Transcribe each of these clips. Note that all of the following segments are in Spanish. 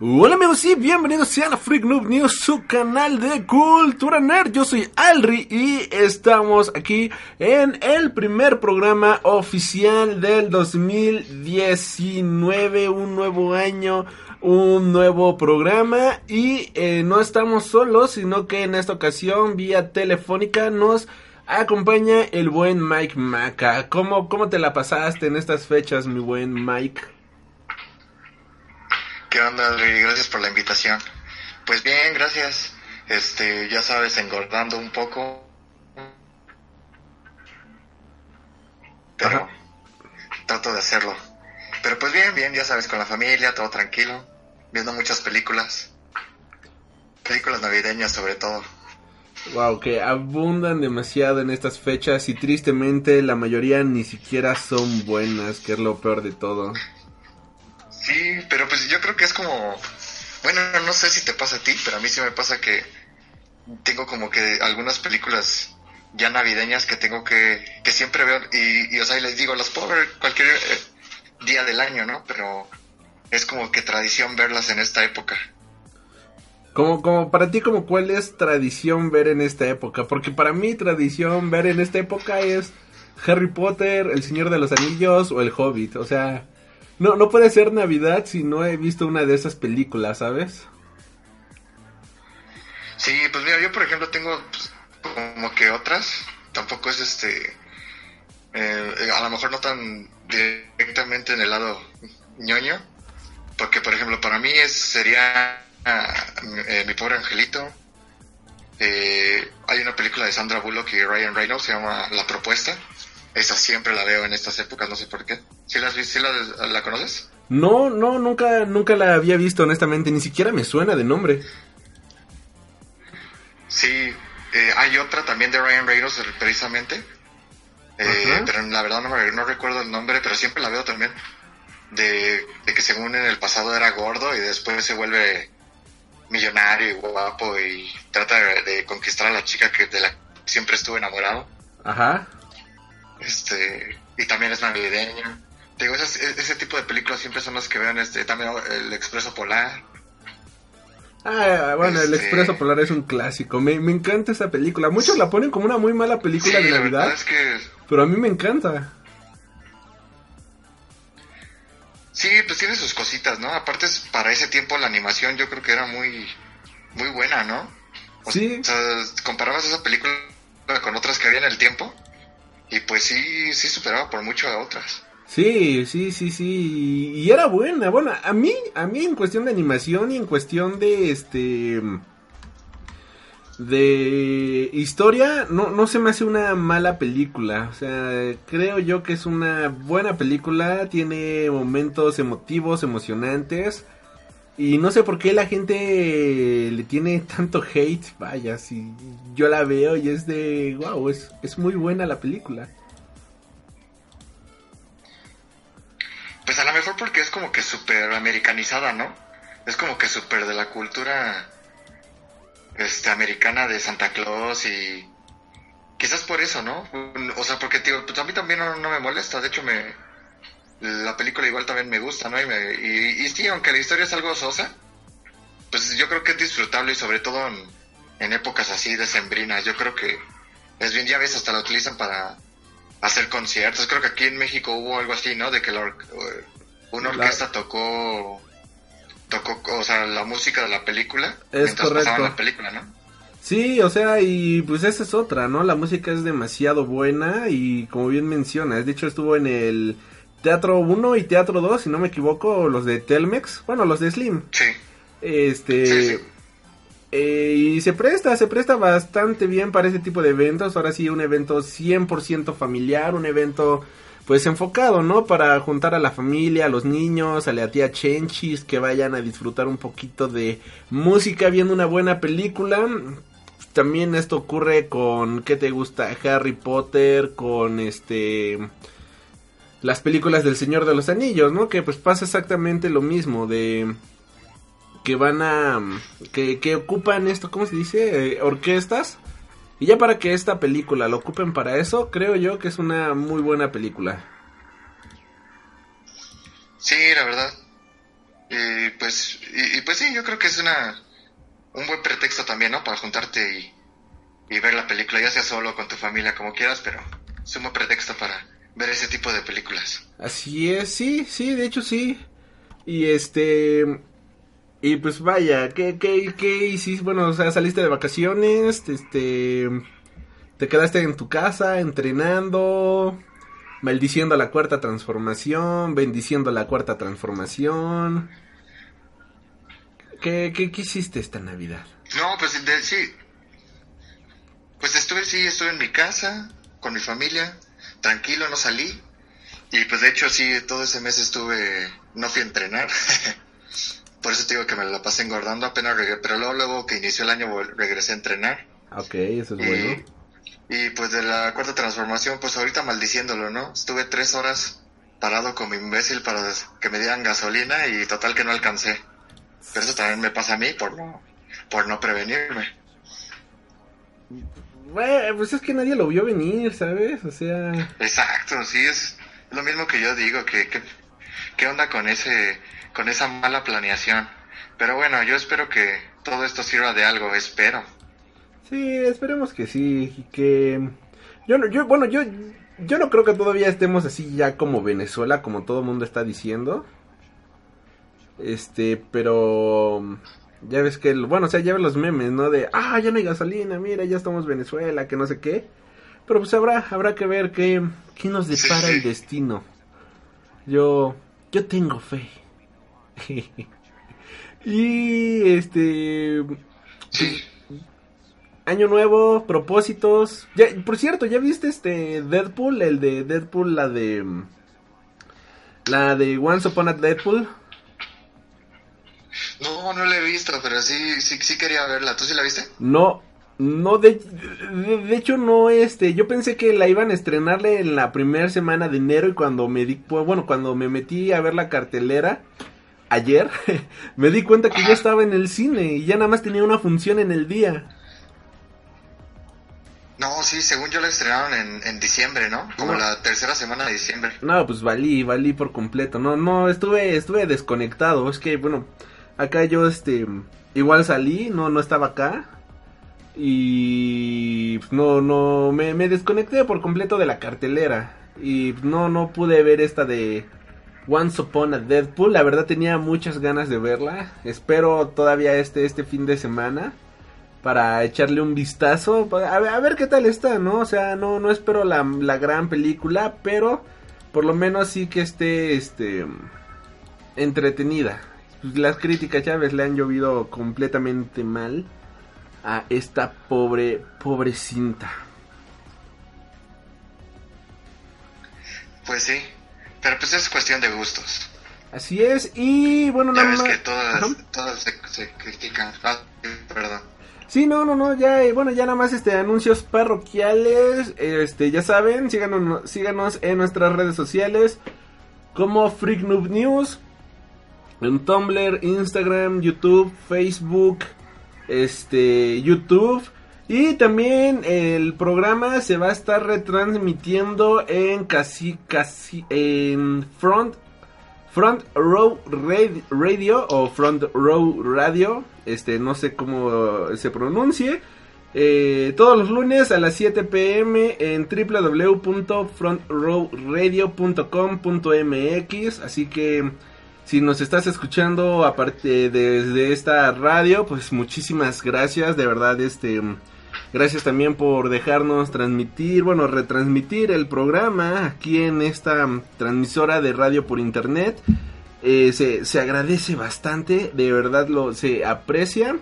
Hola amigos y bienvenidos sean a Freak Noob News, su canal de cultura nerd. Yo soy Alri y estamos aquí en el primer programa oficial del 2019, un nuevo año, un nuevo programa y eh, no estamos solos, sino que en esta ocasión vía telefónica nos acompaña el buen Mike Maca. ¿Cómo, cómo te la pasaste en estas fechas, mi buen Mike? ¿Qué onda, Adri? Gracias por la invitación. Pues bien, gracias. Este, ya sabes, engordando un poco. Pero Ajá. trato de hacerlo. Pero pues bien, bien, ya sabes, con la familia, todo tranquilo. Viendo muchas películas. Películas navideñas sobre todo. Wow, que abundan demasiado en estas fechas y tristemente la mayoría ni siquiera son buenas, que es lo peor de todo. Sí, pero pues yo creo que es como... Bueno, no sé si te pasa a ti, pero a mí sí me pasa que tengo como que algunas películas ya navideñas que tengo que, que siempre veo y, y, o sea, les digo, las puedo ver cualquier eh, día del año, ¿no? Pero es como que tradición verlas en esta época. Como, como para ti, como cuál es tradición ver en esta época, porque para mí tradición ver en esta época es Harry Potter, El Señor de los Anillos o El Hobbit, o sea, no, no puede ser Navidad si no he visto una de esas películas, ¿sabes? Sí, pues mira, yo por ejemplo tengo pues, como que otras, tampoco es este, eh, a lo mejor no tan directamente en el lado ñoño, porque por ejemplo para mí es, sería eh, Mi pobre angelito, eh, hay una película de Sandra Bullock y Ryan Reynolds, se llama La propuesta, esa siempre la veo en estas épocas, no sé por qué. ¿Sí, la, conoces? No, no, nunca, nunca la había visto honestamente, ni siquiera me suena de nombre. Sí, eh, hay otra también de Ryan Reynolds precisamente, eh, pero la verdad no, me- no recuerdo el nombre, pero siempre la veo también, de, de que según en el pasado era gordo y después se vuelve millonario y guapo y trata de, de conquistar a la chica que de la que siempre estuvo enamorado, Ajá. este, y también es navideño. Te Digo, esas- e- ese tipo de películas siempre son las que veo en este, también el Expreso Polar. Ah, bueno, El Este- Expreso Polar es un clásico. Me, me encanta esa película. Muchos la ponen como una muy mala película Sí, de Navidad, verdad es que pero a mí me encanta. Sí, pues tiene sus cositas, ¿no? Aparte, para ese tiempo la animación yo creo que era muy, muy buena, ¿no? O Sí. sea, comparabas esa película con otras que había en el tiempo y pues sí, sí superaba por mucho a otras. Sí, sí, sí, sí. Y era buena. Bueno, a mí, a mí en cuestión de animación y en cuestión de este de historia no, no se me hace una mala película. O sea, creo yo que es una buena película. Tiene momentos emotivos, emocionantes. Y no sé por qué la gente le tiene tanto hate. Vaya, si yo la veo y es de wow, es, es muy buena la película. Como que súper americanizada, ¿no? Es como que súper de la cultura este, americana de Santa Claus y quizás por eso, ¿no? O sea, porque tío, pues a mí también no, me molesta, de hecho me la película igual también me gusta, ¿no? Y, me, y, sí, aunque la historia es algo sosa, pues yo creo que es disfrutable y sobre todo en, en épocas así decembrinas, yo creo que es bien, ya ves, hasta la utilizan para hacer conciertos. Creo que aquí en México hubo algo así, ¿no? De que la una La- orquesta tocó, tocó, o sea, la música de la película Es mientras correcto. pasaban la película, ¿no? Sí, o sea, y pues esa es otra, ¿no? La música es demasiado buena y como bien mencionas, de hecho estuvo en el Teatro 1 y Teatro 2, si no me equivoco, los de Telmex, bueno, los de Slim. Sí, Este... Sí, sí. eh, y se presta, se presta bastante bien para ese tipo de eventos. Ahora sí, un evento 100% familiar, un evento pues enfocado, ¿no? Para juntar a la familia, a los niños, a la tía Chenchis, que vayan a disfrutar un poquito de música viendo una buena película. también esto ocurre con, ¿qué te gusta? Harry Potter, con este... Las películas del Señor de los Anillos, ¿no? Que pues pasa exactamente lo mismo, de... Que van a... Que, que ocupan esto, ¿cómo se dice? Eh, orquestas. Y ya para que esta película lo ocupen para eso, creo yo que es una muy buena película. Sí, la verdad. Y pues, y, y pues sí, yo creo que es una un buen pretexto también, ¿no? Para juntarte y, y ver la película, ya sea solo con tu familia, como quieras, pero es un buen pretexto para ver ese tipo de películas. Así es, sí, sí, de hecho sí. Y este... Y pues vaya, ¿qué, qué, qué hiciste? Bueno, o sea, saliste de vacaciones, este... Te quedaste en tu casa entrenando, maldiciendo la cuarta transformación, bendiciendo la cuarta transformación. ¿Qué, qué, qué hiciste esta Navidad? No, pues sí. Pues estuve, sí, estuve en mi casa, con mi familia, tranquilo, no salí. Y pues de hecho sí, todo ese mes estuve, no fui a entrenar. Por eso te digo que me la pasé engordando apenas regresé, pero luego, luego que inició el año regresé a entrenar. Ok, eso es bueno. Y, y pues de la cuarta transformación, pues ahorita maldiciéndolo, ¿no? Estuve tres horas parado como imbécil para que me dieran gasolina y total que no alcancé. Pero eso también me pasa a mí por no, por no prevenirme. Bueno, pues es que nadie lo vio venir, ¿sabes? O sea... Exacto, sí, es lo mismo que yo digo, que, que qué onda con ese, con esa mala planeación. Pero bueno, yo espero que todo esto sirva de algo, espero. Sí, esperemos que sí, y que yo no, yo bueno, yo yo no creo que todavía estemos así ya como Venezuela, como todo el mundo está diciendo. Este, pero ya ves que el- bueno, o sea, ya ves los memes, ¿no? De, ah, ya no hay gasolina, mira, ya estamos Venezuela, que no sé qué. Pero pues habrá habrá que ver qué qué nos depara el destino. Yo yo tengo fe. y este Año nuevo, propósitos. Ya, por cierto, ¿ya viste este Deadpool? El de Deadpool, la de. La de Once Upon a Deadpool. no, no la he visto, pero sí, sí, sí quería verla. ¿Tú sí la viste? No, no, de, de, de hecho no, este, yo pensé que la iban a estrenarle en la primera semana de enero y cuando me di, bueno, cuando me metí a ver la cartelera ayer, me di cuenta que ya estaba en el cine y ya nada más tenía una función en el día. No, sí, según yo la estrenaron en, en diciembre, ¿no? Como No. la tercera semana de diciembre. No, pues valí, valí por completo. No, no, estuve, estuve desconectado. Es que, bueno, acá yo, este, igual salí, no, no estaba acá. Y pues, no, no, me, me desconecté por completo de la cartelera. Y pues, no, no pude ver esta de Once Upon a Deadpool. La verdad tenía muchas ganas de verla. Espero todavía este, este fin de semana para echarle un vistazo, a ver, qué tal está, ¿no? O sea, no, no espero la, la gran película, pero por lo menos sí que esté, este, entretenida. Pues las críticas, ves, le han llovido completamente mal a esta pobre, pobre cinta. Pues sí, pero pues es cuestión de gustos. Así es, y bueno, Ya nada ves más... que todas, todas se, se critican. Ah, perdón. Sí, no, no, no, ya, eh, bueno, ya nada más este anuncios parroquiales, este, ya saben, síganos, síganos en nuestras redes sociales como Freak Noob News, en Tumblr, Instagram, YouTube, Facebook, este, YouTube y también el programa se va a estar retransmitiendo en casi, casi, en Front Front Row Rad- Radio o Front Row Radio, este no sé cómo se pronuncie, eh, todos los lunes a las 7 pm en www.frontrowradio.com.mx, así que si nos estás escuchando aparte desde esta radio, pues muchísimas gracias, de verdad este Gracias también por dejarnos transmitir, bueno, retransmitir el programa aquí en esta mm, transmisora de radio por internet. Eh, se, se agradece bastante, de verdad lo se aprecia.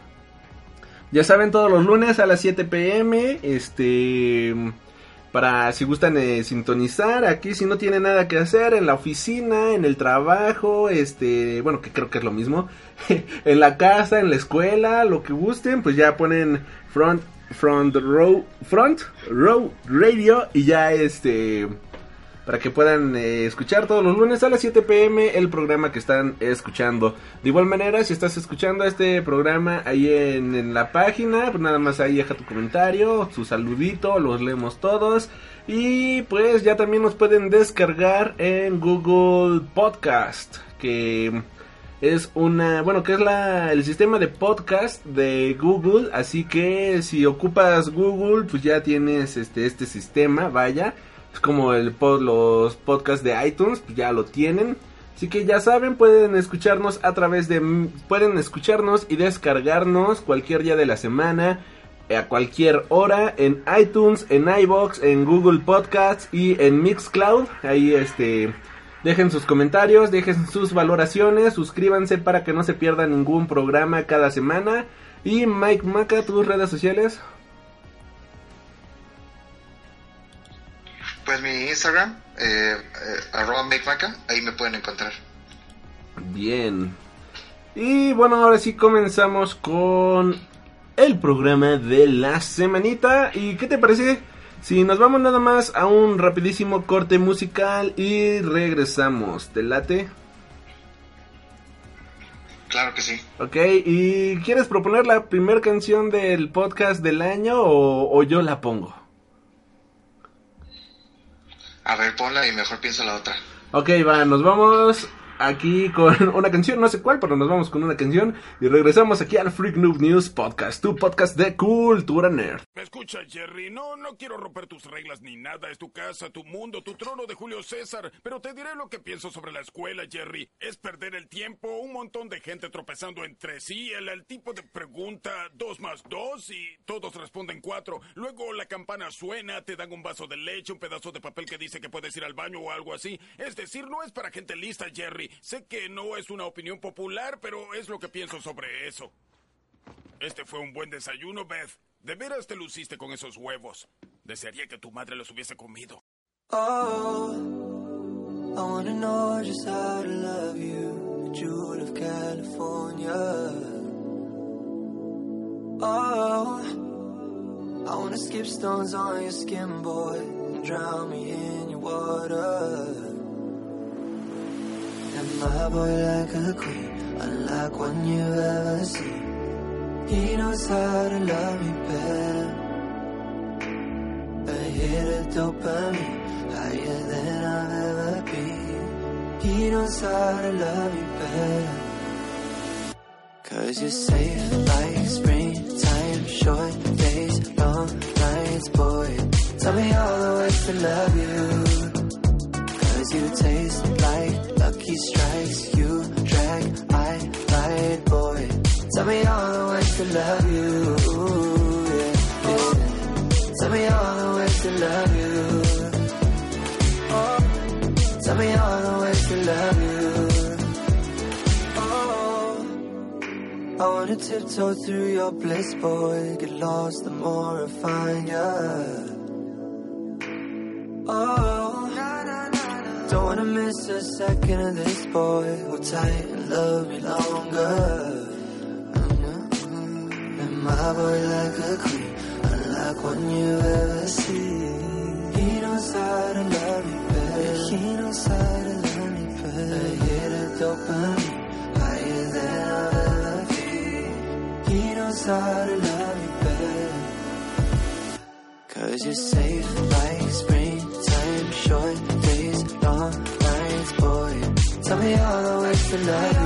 Ya saben, todos los lunes a las 7 pm, este, para si gustan eh, sintonizar aquí, si no tienen nada que hacer, en la oficina, en el trabajo, este, bueno, que creo que es lo mismo, en la casa, en la escuela, lo que gusten, pues ya ponen Front Front Row, Front Row Radio y ya este para que puedan eh, escuchar todos los lunes a las 7 pm el programa que están escuchando. De igual manera, si estás escuchando este programa ahí en, la página, pues nada más ahí deja tu comentario, su saludito, los leemos todos. Y pues ya también nos pueden descargar en Google Podcast, que es una, bueno, que es la, el sistema de podcast de Google, así que si ocupas Google, pues ya tienes este, este sistema, vaya. Es como el los podcasts de iTunes, pues ya lo tienen. Así que ya saben, pueden escucharnos a través de... Pueden escucharnos y descargarnos cualquier día de la semana, a cualquier hora, en iTunes, en iBox, en Google Podcasts y en Mixcloud. Ahí este... Dejen sus comentarios, dejen sus valoraciones, suscríbanse para que no se pierda ningún programa cada semana. Y Mike Maca, tus redes sociales. Pues mi Instagram, eh, eh, arroba MakeMaca, ahí me pueden encontrar. Bien. Y bueno, ahora sí comenzamos con el programa de la semanita. ¿Y qué te parece si nos vamos nada más a un rapidísimo corte musical y regresamos? ¿Te late? Claro que sí. Ok, ¿y quieres proponer la primera canción del podcast del año o, o yo la pongo? A ver, ponla y mejor pienso la otra. Ok, va, nos vamos aquí con una canción, no sé cuál, pero nos vamos con una canción y regresamos aquí al Freak Noob News Podcast, tu podcast de cultura nerd. ¿Me escuchas, Jerry? No, no quiero romper tus reglas ni nada. Es tu casa, tu mundo, tu trono de Julio César. Pero te diré lo que pienso sobre la escuela, Jerry. Es perder el tiempo, un montón de gente tropezando entre sí, el, el tipo de pregunta dos más dos y todos responden cuatro. Luego la campana suena, te dan un vaso de leche, un pedazo de papel que dice que puedes ir al baño o algo así. Es decir, no es para gente lista, Jerry. Sé que no es una opinión popular, pero es lo que pienso sobre eso. Este fue un buen desayuno, Beth. De veras te luciste con esos huevos. Desearía que tu madre los hubiese comido. Oh, I wanna know just how to love you, the jewel of California. Oh, I wanna skip stones on your skin, boy, and drown me in your water. My boy like a queen, unlike one you've ever seen. He knows how to love me better. A hit of dopamine, higher than I've ever been. He knows how to love me better. Cause you're safe like springtime, short days, long nights, boy. Tell me all the ways to love you. Cause you taste lucky strikes, you drag, I light, boy. Tell me all the ways to love you. Yeah. Tell me all the ways to love you. Tell me all the ways to love you. Oh, I wanna tiptoe through your bliss, boy. Get lost the more I find ya. Oh, don't wanna miss a second of this, boy. Hold tight and love me longer. Mm-hmm. And my boy like a queen, unlike one you ever see. He knows how to love me better. He knows how to love me. A hit of dopamine, higher than I've ever been. He knows how to love me better. Cause you're safe like springtime, short Tell me all the ways to love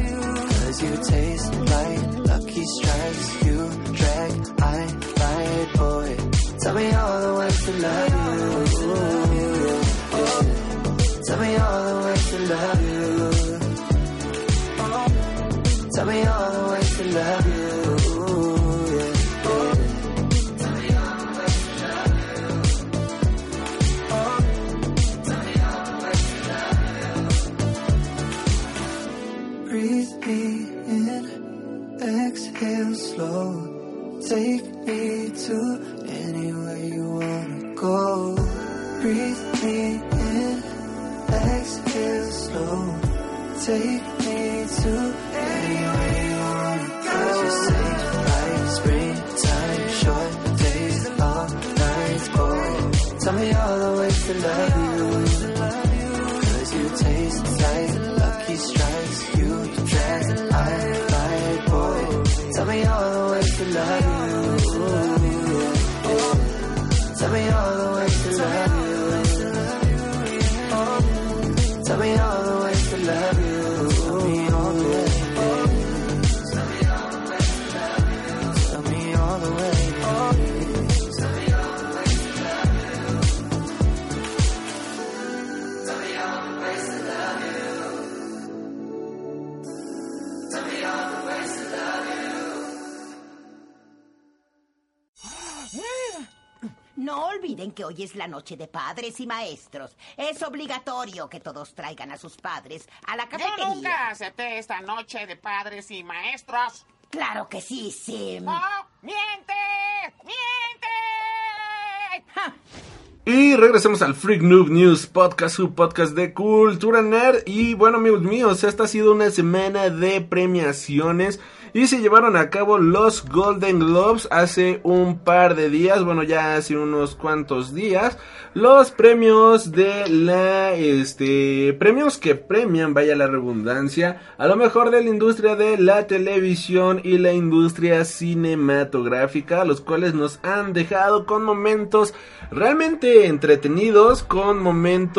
you. Cause you taste like lucky strikes, you drag, I light, boy. Tell me all the ways to love you. Tell me all the ways to love you. Tell me all the ways to love you. slow. Take me to anywhere you wanna go. Breathe me in, exhale slow. Take me to anywhere you wanna go. Cause you're safe like springtime, short days, long nights, boy. Tell me all the ways to love. Que hoy es la noche de padres y maestros. Es obligatorio que todos traigan a sus padres a la Yo cafetería. nunca acepté esta noche de padres y maestros. Claro que sí, Sim. ¡No! ¡Miente! ¡Miente! Y regresamos al Freak Noob News Podcast, su podcast de cultura nerd. Y bueno, amigos míos, esta ha sido una semana de premiaciones. Y se llevaron a cabo los Golden Globes hace un par de días, bueno, ya hace unos cuantos días. Los premios de la, este, premios que premian, vaya la redundancia, a lo mejor de la industria de la televisión y la industria cinematográfica, los cuales nos han dejado con momentos realmente entretenidos, con momentos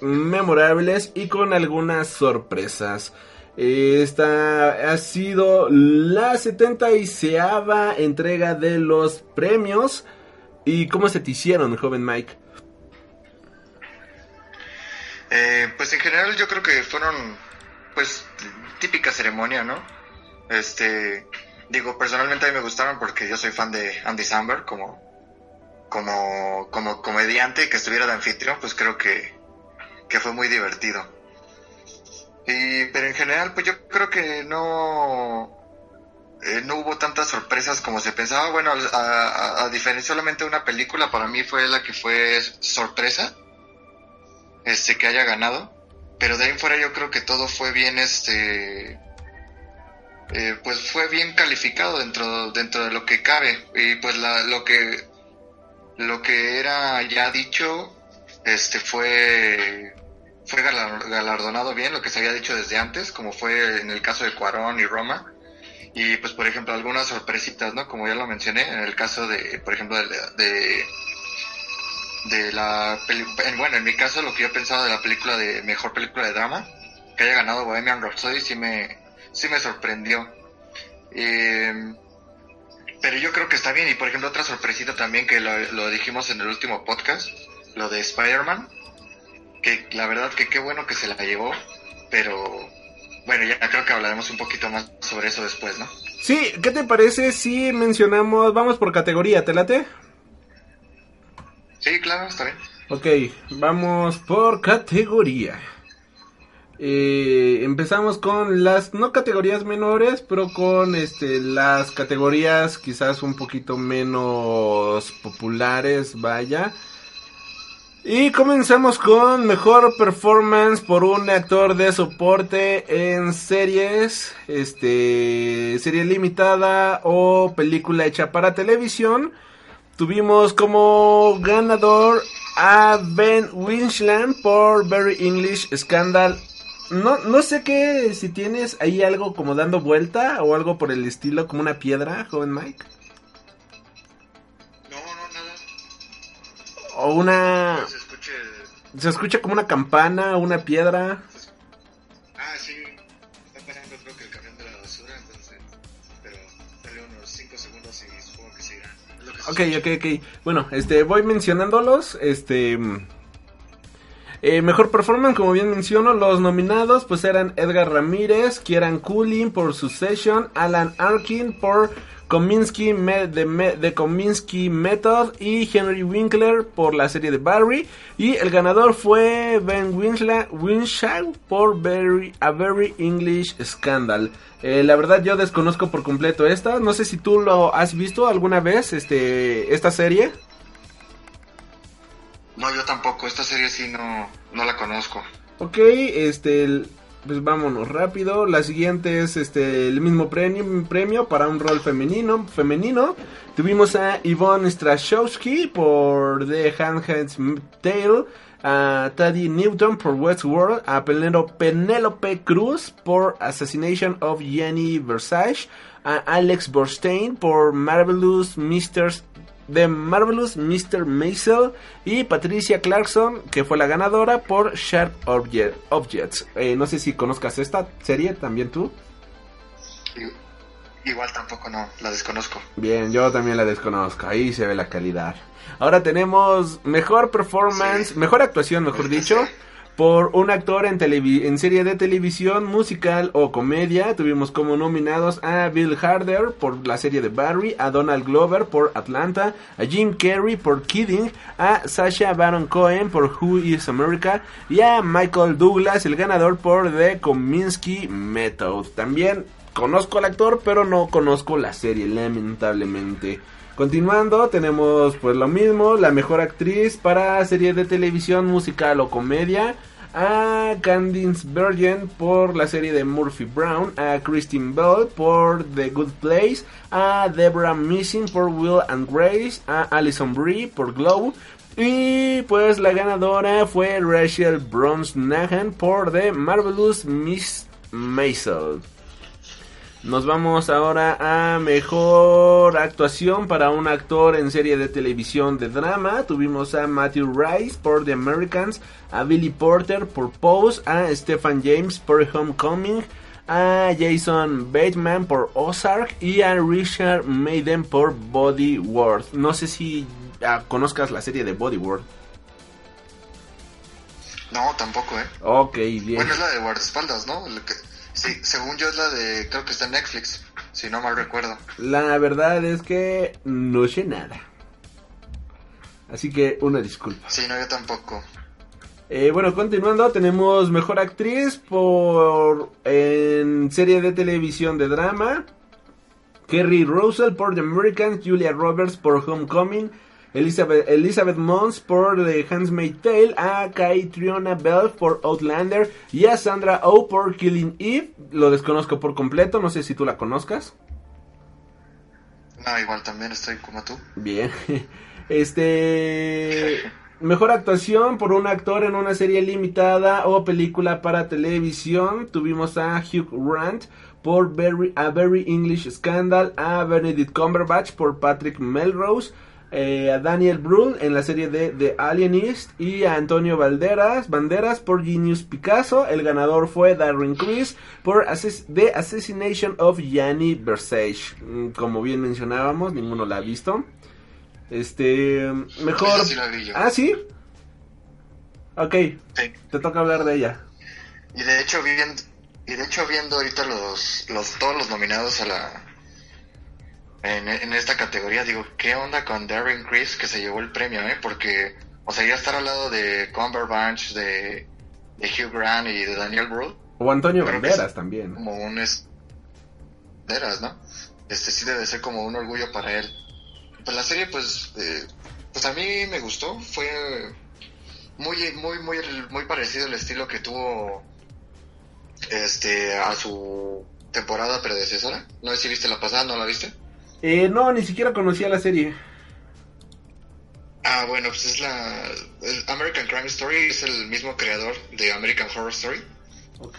memorables y con algunas sorpresas. Esta ha sido la 76 entrega de los premios. ¿Y cómo se te hicieron, joven Mike? Eh, pues en general yo creo que fueron, pues, típica ceremonia, ¿no? Este, digo, personalmente a mí me gustaron porque yo soy fan de Andy Samberg como, como, como comediante que estuviera de anfitrión, pues creo que, que fue muy divertido. Y, pero en general, pues yo creo que no, eh, no hubo tantas sorpresas como se pensaba. Bueno, a, a- diferencia solamente una película, para mí fue la que fue sorpresa, este, que haya ganado. Pero de ahí en fuera yo creo que todo fue bien, este, eh, pues fue bien calificado dentro, dentro de lo que cabe. Y pues la, lo que, lo que era ya dicho, este, fue, fue galar- galardonado bien, lo que se había dicho desde antes, como fue en el caso de Cuarón y Roma. Y pues, por ejemplo, algunas sorpresitas, ¿no? Como ya lo mencioné, en el caso de, por ejemplo, de, de, de la en- bueno, en mi caso lo que yo pensaba de la película de mejor película de drama, que haya ganado Bohemian Rhapsody, sí me, sí me sorprendió. Eh, pero yo creo que está bien, y por ejemplo, otra sorpresita también que lo, lo dijimos en el último podcast, lo de Spider-Man, que la verdad que qué bueno que se la llevó, pero bueno, ya creo que hablaremos un poquito más sobre eso después, ¿no? Sí, ¿qué te parece si mencionamos, vamos por categoría, ¿te late? Sí, claro, está bien. Ok, vamos por categoría. Eh, empezamos con las, no categorías menores, pero con este, las categorías quizás un poquito menos populares, vaya. Y comenzamos con mejor performance por un actor de soporte en series, este, serie limitada o película hecha para televisión. Tuvimos como ganador a Ben Winsland por Very English Scandal. No, no sé qué, si tienes ahí algo como dando vuelta o algo por el estilo, como una piedra, joven Mike. O una... Se escuche... Se escucha como una campana, una piedra. Ah, sí. Está pasando creo que el camión de la basura, entonces... Pero dale unos 5 segundos y supongo que se Ok, escucha. ok, ok. Bueno, este, voy mencionándolos. Este. mm, eh, mejor performance, como bien menciono, los nominados pues eran Edgar Ramírez, Kieran Culkin por Succession, Alan Arkin por Kominsky de, de Kominsky Method y Henry Winkler por la serie de Barry. Y el ganador fue Ben Winsla- Winshaw por Very, A Very English Scandal. Eh, la verdad yo desconozco por completo esta. No sé si tú lo has visto alguna vez, este, esta serie. No, yo tampoco. Esta serie sí no, no la conozco. Ok, este, pues vámonos rápido. La siguiente es este el mismo premio, premio para un rol femenino. Femenino. Tuvimos a Yvonne Strachowski por The Handmaid's Tale. A Taddy Newton por Westworld. A Penelope Cruz por Assassination of Jenny Versace. A Alex Borstein por Marvelous Mr. The Marvelous Mr. Maisel y Patricia Clarkson, que fue la ganadora por Sharp Obje- Objects. Eh, no sé si conozcas esta serie, también tú. Igual tampoco no, la desconozco. Bien, yo también la desconozco. Ahí se ve la calidad. Ahora tenemos mejor performance, mejor actuación, mejor dicho, por un actor en, en serie de televisión, musical o comedia. Tuvimos como nominados a Bill Harder por la serie de Barry, a Donald Glover por Atlanta, a Jim Carrey por Kidding, a Sasha Baron Cohen por Who is America y a Michael Douglas, el ganador por The Kominsky Method. También conozco al actor, pero no conozco la serie, lamentablemente. Continuando, tenemos pues lo mismo, la mejor actriz para serie de televisión, musical o comedia. A Candice Bergen por la serie de Murphy Brown, a Christine Bell por The Good Place, a Deborah Missing por Will and Grace, a Alison Brie por Glow, y pues la ganadora fue Rachel Bronsnahan por The Marvelous Miss Maisel. Nos vamos ahora a mejor actuación para un actor en serie de televisión de drama. Tuvimos a Matthew Rice por The Americans, a Billy Porter por Pose, a Stephen James por Homecoming, a Jason Bateman por Ozark y a Richard Maiden por Body World. No sé si ah, conozcas la serie de Body World. No, tampoco, ¿eh? Ok, bien. Bueno, es la de guardaespaldas, ¿no? Que- sí, según yo es la de, creo que está en Netflix, si no mal recuerdo. La verdad es que no sé nada. Así que una disculpa. Sí, no, yo tampoco. Eh, bueno, continuando, tenemos mejor actriz por en serie de televisión de drama. Kerry Russell por The Americans, Julia Roberts por Homecoming, Elizabeth, Elizabeth Mons por The Handmaid's Tale, a Triona Bell por Outlander y a Sandra Oh por Killing Eve. Lo desconozco por completo, no sé si tú la conozcas. No, igual también estoy como tú. Bien. Este. Mejor actuación por un actor en una serie limitada o película para televisión. Tuvimos a Hugh Grant por Very, A Very English Scandal, a Benedict Cumberbatch por Patrick Melrose, eh, a Daniel Brühl en la serie de The Alienist y a Antonio Banderas, Banderas por Genius Picasso. El ganador fue Darren Criss por Assass- The Assassination of Gianni Versace. Mm, Como bien mencionábamos, ninguno la ha visto. Este, mejor. Sí. Ah, sí. Ok, Sí. te toca hablar de ella. Y de hecho viendo, y de hecho viendo ahorita los, los todos los nominados a la en, en esta categoría, digo, ¿qué onda con Darren Criss que se llevó el premio, eh? Porque, o sea, ya estar al lado de Cumberbatch, de, de Hugh Grant y de Daniel Brühl, O Antonio Banderas también. como un es veras, ¿no? Este sí debe ser como un orgullo para él. Pues la serie, pues, eh, pues a mí me gustó, fue muy, muy, muy, muy parecido el estilo que tuvo, este, a su temporada predecesora. No sé si viste la pasada, ¿no la viste? Eh, no, ni siquiera conocía la serie. Ah, bueno, pues es la American Crime Story, es el mismo creador de American Horror Story. Ok.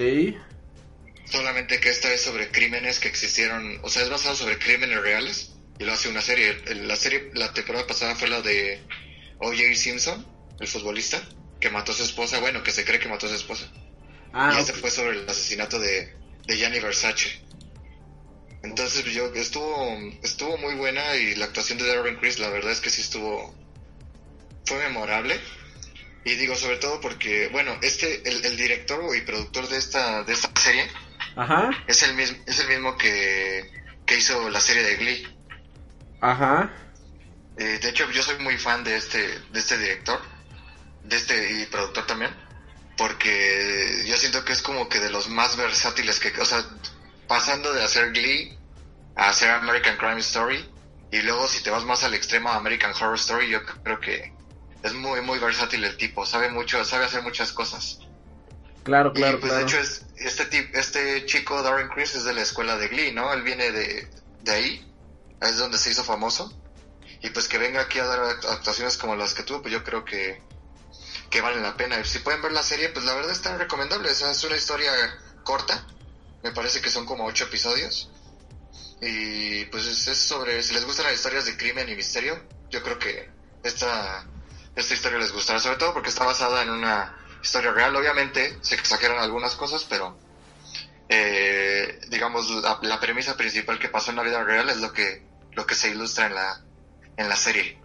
Solamente que esta es sobre crímenes que existieron, o sea, es basado sobre crímenes reales y lo hace una serie. La serie, la temporada pasada fue la de O.J. Simpson, el futbolista, que mató a su esposa, bueno, que se cree que mató a su esposa. Ah, y esta ok. fue sobre el asesinato de, de Gianni Versace. Entonces yo estuvo estuvo muy buena y la actuación de Darren Criss la verdad es que sí estuvo fue memorable. Y digo sobre todo porque bueno este el, el director y productor de esta de esta serie Ajá, es el mismo es el mismo que, que hizo la serie de Glee. Ajá. Eh, de hecho yo soy muy fan de este de este director de este y productor también porque yo siento que es como que de los más versátiles que o sea pasando de hacer Glee a hacer American Crime Story y luego si te vas más al extremo American Horror Story yo creo que es muy muy versátil el tipo sabe mucho sabe hacer muchas cosas Claro, Y, claro, pues claro. de hecho es este tip, este chico Darren Criss es de la escuela de Glee, ¿no? Él viene de, de ahí, es donde se hizo famoso. Y pues que venga aquí a dar act- actuaciones como las que tuvo, pues yo creo que, que valen la pena. Si pueden ver la serie, pues la verdad está recomendable. O sea, es una historia corta. Me parece que son como ocho episodios. Y pues es, sobre, si les gustan las historias de crimen y misterio, yo creo que esta, esta historia les gustará. Sobre todo porque está basada en una historia real. Obviamente se exageran algunas cosas, pero eh, digamos la, la premisa principal que pasó en la vida real es lo que, lo que se ilustra en la, en la serie.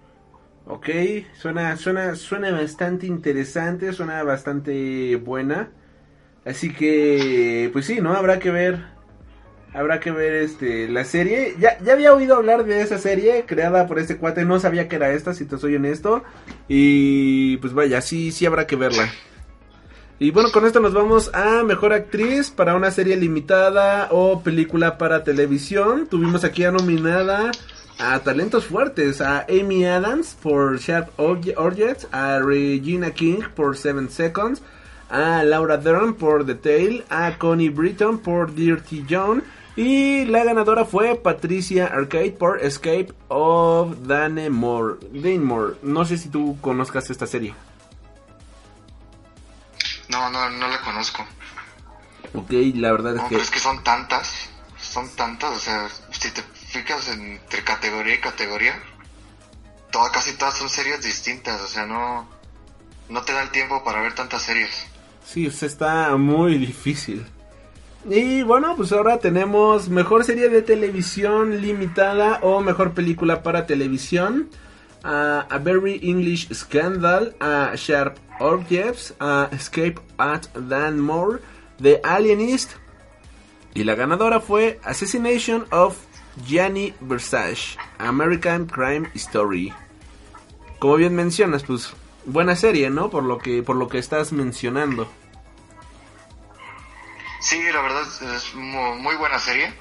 Ok, suena, suena, suena bastante interesante, suena bastante buena. Así que, pues sí, ¿no? Habrá que ver, habrá que ver este, la serie. Ya, ya había oído hablar de esa serie creada por este cuate, no sabía que era esta, si te soy honesto. Y pues vaya, sí, sí habrá que verla. Y bueno, con esto nos vamos a Mejor Actriz para una serie limitada o película para televisión. Tuvimos aquí a nominada a talentos fuertes, a Amy Adams por Sharp Obje- Objects, a Regina King por Seven Seconds, a Laura Dern por The Tale, a Connie Britton por Dirty John y la ganadora fue Patricia Arcade por Escape of Dane Moore. Dane Moore. No sé si tú conozcas esta serie. No, no, no la conozco. Ok, la verdad es No, que... pero es que son tantas, son tantas, o sea, si te fijas entre categoría y categoría, toda, casi todas son series distintas, o sea, no, no te da el tiempo para ver tantas series. Sí, está muy difícil. Y bueno, pues ahora tenemos mejor serie de televisión limitada o mejor película para televisión. a Very English Scandal, a Sharp Objects, a Escape at Danmore, The Alienist. Y la ganadora fue Assassination of Gianni Versace, American Crime Story. Como bien mencionas, pues buena serie, ¿no? Por lo que por lo que estás mencionando. Sí, la verdad es mu- muy buena serie.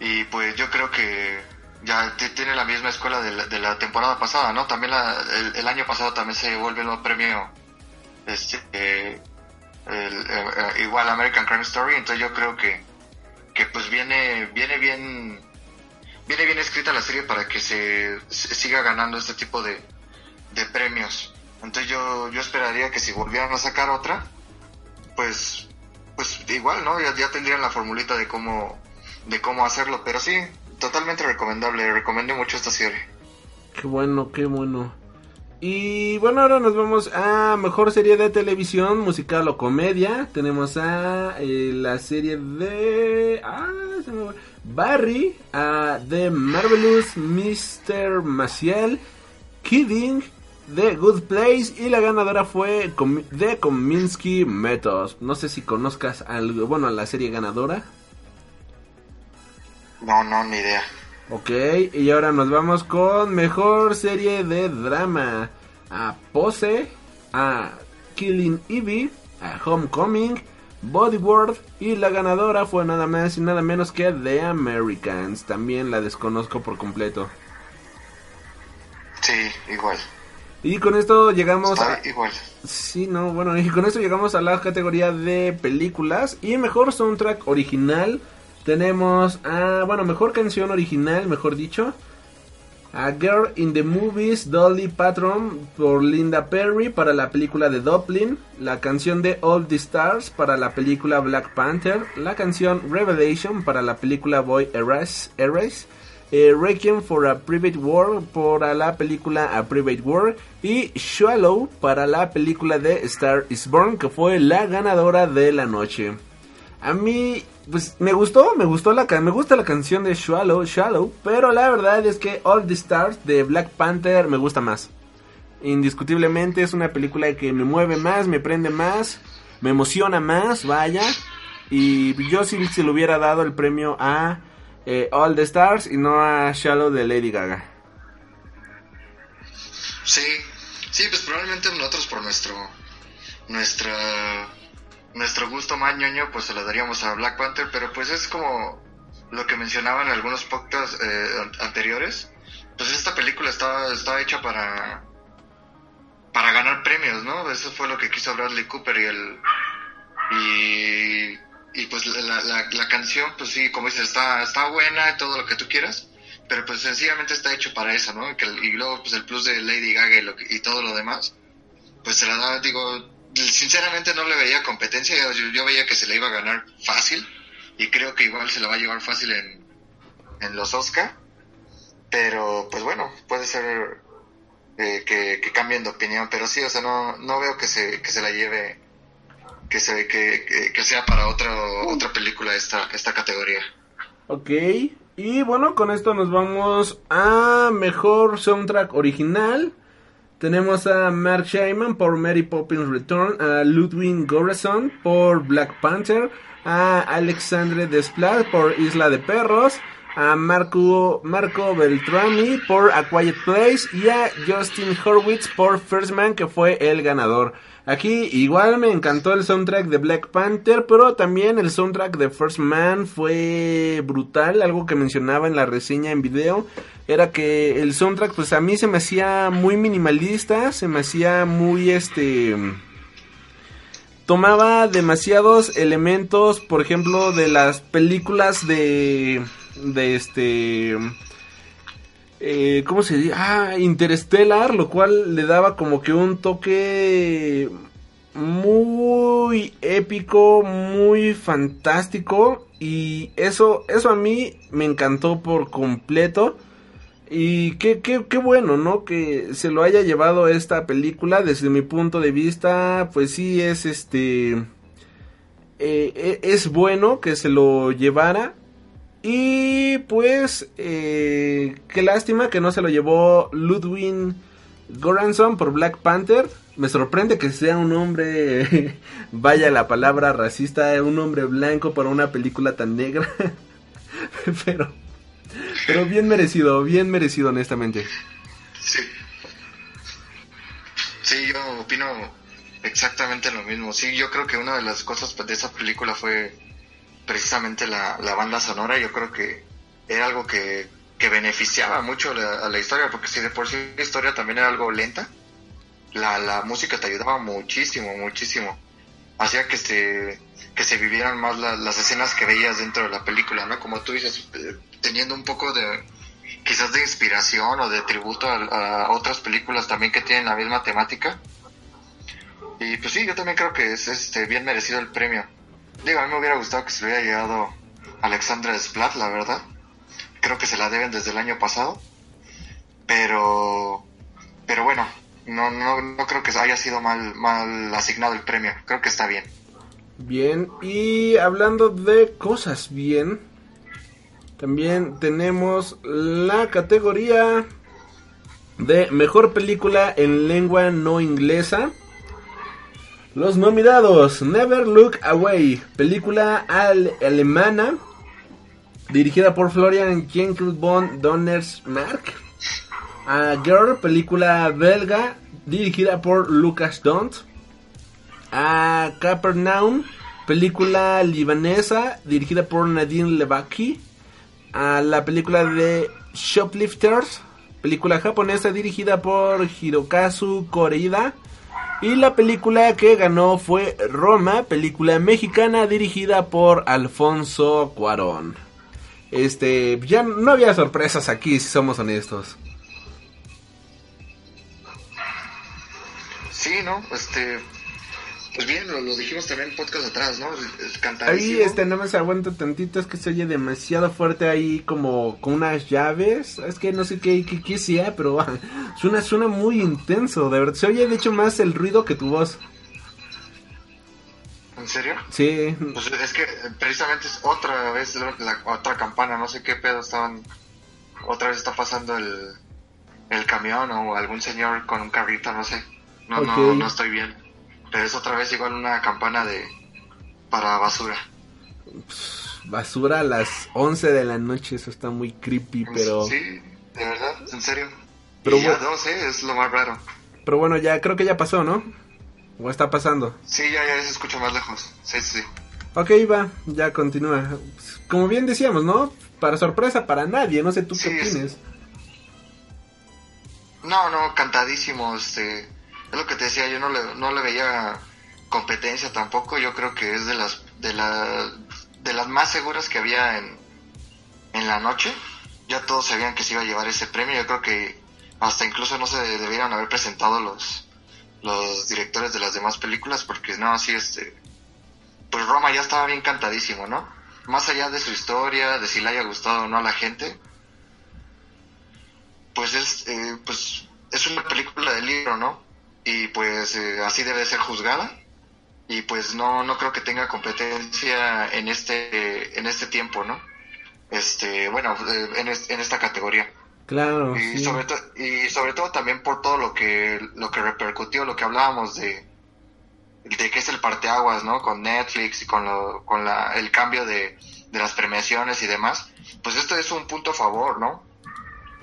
Y pues yo creo que ya tiene la misma escuela de la, de la temporada pasada, ¿no? También la- el, año pasado también se vuelve el premio este, el, eh, eh, igual American Crime Story. Entonces yo creo que, que pues viene, viene bien viene bien escrita la serie para que se, se siga ganando este tipo de, de premios. Entonces yo, yo esperaría que si volvieran a sacar otra, pues pues igual, ¿no? Ya, ya tendrían la formulita de cómo, de cómo hacerlo, pero sí, totalmente recomendable, recomiendo mucho esta serie. Qué bueno, qué bueno. Y bueno, ahora nos vamos a mejor serie de televisión, musical o comedia. Tenemos a eh, la serie de ah, se me. Barry, a The Marvelous Mr. Maciel, Kidding, The Good Place y la ganadora fue The Kominsky Method. No sé si conozcas algo, bueno, la serie ganadora. No, no, ni idea. Ok, y ahora nos vamos con mejor serie de drama. A Pose, a Killing Eve, a Homecoming, Bodyboard y la ganadora fue nada más y nada menos que The Americans. También la desconozco por completo. Sí, igual. Y con esto llegamos a... Igual. Sí, no, bueno, y con esto llegamos a la categoría de películas y mejor soundtrack original. Tenemos a, bueno, mejor canción original, mejor dicho. A Girl in the Movies, Dolly Patron por Linda Perry para la película de Dublin. La canción de All the Stars para la película Black Panther. La canción Revelation para la película Boy Erase. Erase eh, Requiem for a Private War para la película A Private War y Shallow para la película de Star is Born que fue la ganadora de la noche. A mí pues me gustó, me gustó la me gusta la canción de Shallow, Shallow, pero la verdad es que All the Stars de Black Panther me gusta más. Indiscutiblemente es una película que me mueve más, me prende más, me emociona más, vaya. Y yo sí se le hubiera dado el premio a eh, All the Stars y no a Shallow de Lady Gaga. Sí, sí, pues probablemente nosotros por nuestro, nuestra, nuestro gusto más ñoño, pues se lo daríamos a Black Panther, pero pues es como lo que mencionaban en algunos podcasts eh, an- anteriores, pues esta película estaba, estaba hecha para, para ganar premios, ¿no? Eso fue lo que quiso Bradley Cooper y el, Y, y pues la, la, la canción, pues sí, como dices, está, está buena y todo lo que tú quieras, pero pues sencillamente está hecho para eso, ¿no? Y luego pues el plus de Lady Gaga y, lo y todo lo demás, pues se la da, digo, sinceramente no le veía competencia, yo, veía que se le iba a ganar fácil y creo que igual se la va a llevar fácil en, en los Oscar, pero pues bueno, puede ser eh, que, que cambien de opinión, pero sí, o sea, no, no veo que se, que se la lleve, que se, que, que, sea para otra, otra película esta, esta categoría. Ok. Y bueno, con esto nos vamos a mejor soundtrack original. Tenemos a Mark Shaiman por Mary Poppins Return, a Ludwig Göransson por Black Panther, a Alexandre Desplat por Isla de Perros, a Marco, Marco Beltrami por A Quiet Place y a Justin Horwitz por First Man que fue el ganador. Aquí igual me encantó el soundtrack de Black Panther, pero también el soundtrack de First Man fue brutal, algo que mencionaba en la reseña en video, era que el soundtrack pues a mí se me hacía muy minimalista, se me hacía muy este tomaba demasiados elementos, por ejemplo, de las películas de de este eh, ¿cómo se dice? Ah, Interstellar, lo cual le daba como que un toque muy épico, muy fantástico y eso, eso a mí me encantó por completo. Y qué, qué, qué bueno, ¿no? Que se lo haya llevado esta película. Desde mi punto de vista, pues sí es este... eh, e- es bueno que se lo llevara. Y pues, eh, qué lástima que no se lo llevó Ludwig Göransson por Black Panther. Me sorprende que sea un hombre, vaya la palabra racista, un hombre blanco para una película tan negra. pero, pero bien merecido, bien merecido honestamente. Sí. Sí, yo opino exactamente lo mismo. Sí, yo creo que una de las cosas de esa película fue precisamente la, la banda sonora. Yo creo que era algo que, que beneficiaba mucho la, a la historia, porque si de por sí la historia también era algo lenta, la, la música te ayudaba muchísimo, muchísimo. Hacía que se, que se vivieran más la- las escenas que veías dentro de la película, ¿no? Como tú dices, eh, teniendo un poco de, quizás de inspiración o de tributo a, a otras películas también que tienen la misma temática. Y pues sí, yo también creo que es este bien merecido el premio. Digo, a mí me hubiera gustado que se hubiera llegado Alexandra Splat, la verdad. Creo que se la deben desde el año pasado. Pero, pero bueno, no, no, no creo que haya sido mal, mal asignado el premio. Creo que está bien. Bien, y hablando de cosas bien, también tenemos la categoría de mejor película en lengua no inglesa. Los nominados: Never Look Away, película al- alemana dirigida por Florian Jenkins von Donnersmarck. A Girl, película belga dirigida por Lucas Dont. A Capernaum, película libanesa dirigida por Nadine Levaki. A la película de Shoplifters, película japonesa dirigida por Hirokazu Koreeda. Y la película que ganó fue Roma, película mexicana dirigida por Alfonso Cuarón. Este, ya no había sorpresas aquí, si somos honestos. Sí, ¿no? Este, pues bien, lo, lo dijimos también en podcast atrás, ¿no? El Ahí, cantadísimo. este, no me se aguanta tantito, es que se oye demasiado fuerte ahí como con unas llaves. Es que no sé qué, qué, qué sea, pero suena, suena muy intenso, de verdad. Se oye de hecho más el ruido que tu voz. ¿En serio? Sí, Pues es que eh, precisamente es otra vez la, la- otra campana, no sé qué pedo estaban. Otra vez está pasando el, el camión o algún señor con un carrito, no sé. No, Ok. no, no estoy bien. Pero es otra vez igual una campana de. para basura. basura a las 11 de la noche, eso está muy creepy, pero... Sí, de verdad, en serio. Pero y ya bueno. 12 es lo más raro. Pero bueno, ya creo que ya pasó, ¿no? ¿O está pasando? Sí, ya, ya se escucha más lejos. Sí, sí. sí. Ok, va, ya continúa. Como bien decíamos, ¿no? Para sorpresa para nadie, no sé tú Sí, qué es- opines. No, no, cantadísimo, este, es lo que te decía, yo no le, no le veía competencia tampoco. Yo creo que es de las de la, de las más seguras que había en, en la noche. Ya todos sabían que se iba a llevar ese premio. Yo creo que hasta incluso no se debieron haber presentado los los directores de las demás películas porque no así este pues Roma ya estaba bien cantadísimo, ¿no? Más allá de su historia, de si le haya gustado o no a la gente, pues es eh, pues es una película de libro, ¿no? Y pues eh, así debe ser juzgada y pues no no creo que tenga competencia en este en este tiempo, ¿no? Este, bueno, eh, en, en esta categoría. Claro. Y, sí. sobre y sobre todo también por todo lo que, lo que repercutió, lo que hablábamos de, de que es el parteaguas, ¿no? Con Netflix y con, lo, con la, el cambio de, de las premiaciones y demás. Pues esto es un punto a favor, ¿no?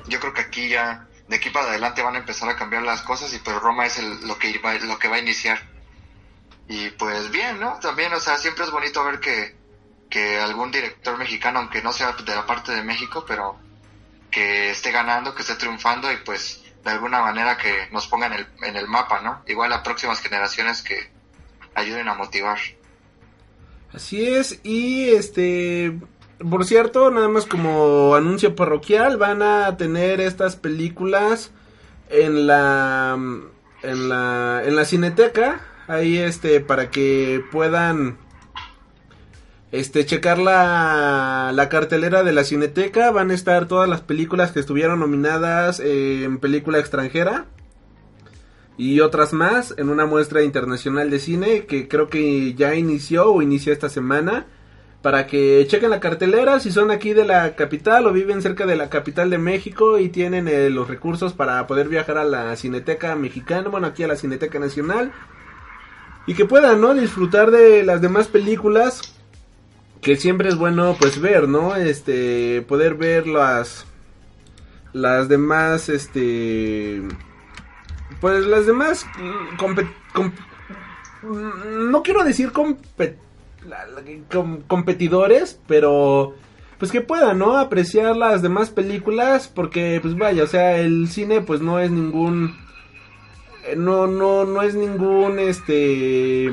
Yo creo que aquí ya, de aquí para adelante van a empezar a cambiar las cosas y pues Roma es el, lo, que va, lo que va a iniciar. Y pues bien, ¿no? También, o sea, siempre es bonito ver que, que algún director mexicano, aunque no sea de la parte de México, pero que esté ganando, que esté triunfando y pues de alguna manera que nos pongan en el, en el mapa, ¿no? Igual a próximas generaciones que ayuden a motivar. Así es, y este, por cierto, nada más como anuncio parroquial, van a tener estas películas en la, en la, en la cineteca, ahí este, para que puedan, este, checar la, la cartelera de la cineteca, van a estar todas las películas que estuvieron nominadas en película extranjera y otras más en una muestra internacional de cine que creo que ya inició o inició esta semana para que chequen la cartelera si son aquí de la capital o viven cerca de la capital de México y tienen eh, los recursos para poder viajar a la Cineteca Mexicana, bueno aquí a la Cineteca Nacional y que puedan, ¿no? Disfrutar de las demás películas que siempre es bueno pues ver, ¿no? Este poder ver las las demás este pues las demás mm, mm, no quiero decir compe- competidores, pero pues que puedan, ¿no? Apreciar las demás películas porque pues vaya, o sea, el cine pues no es ningún eh, no no no es ningún este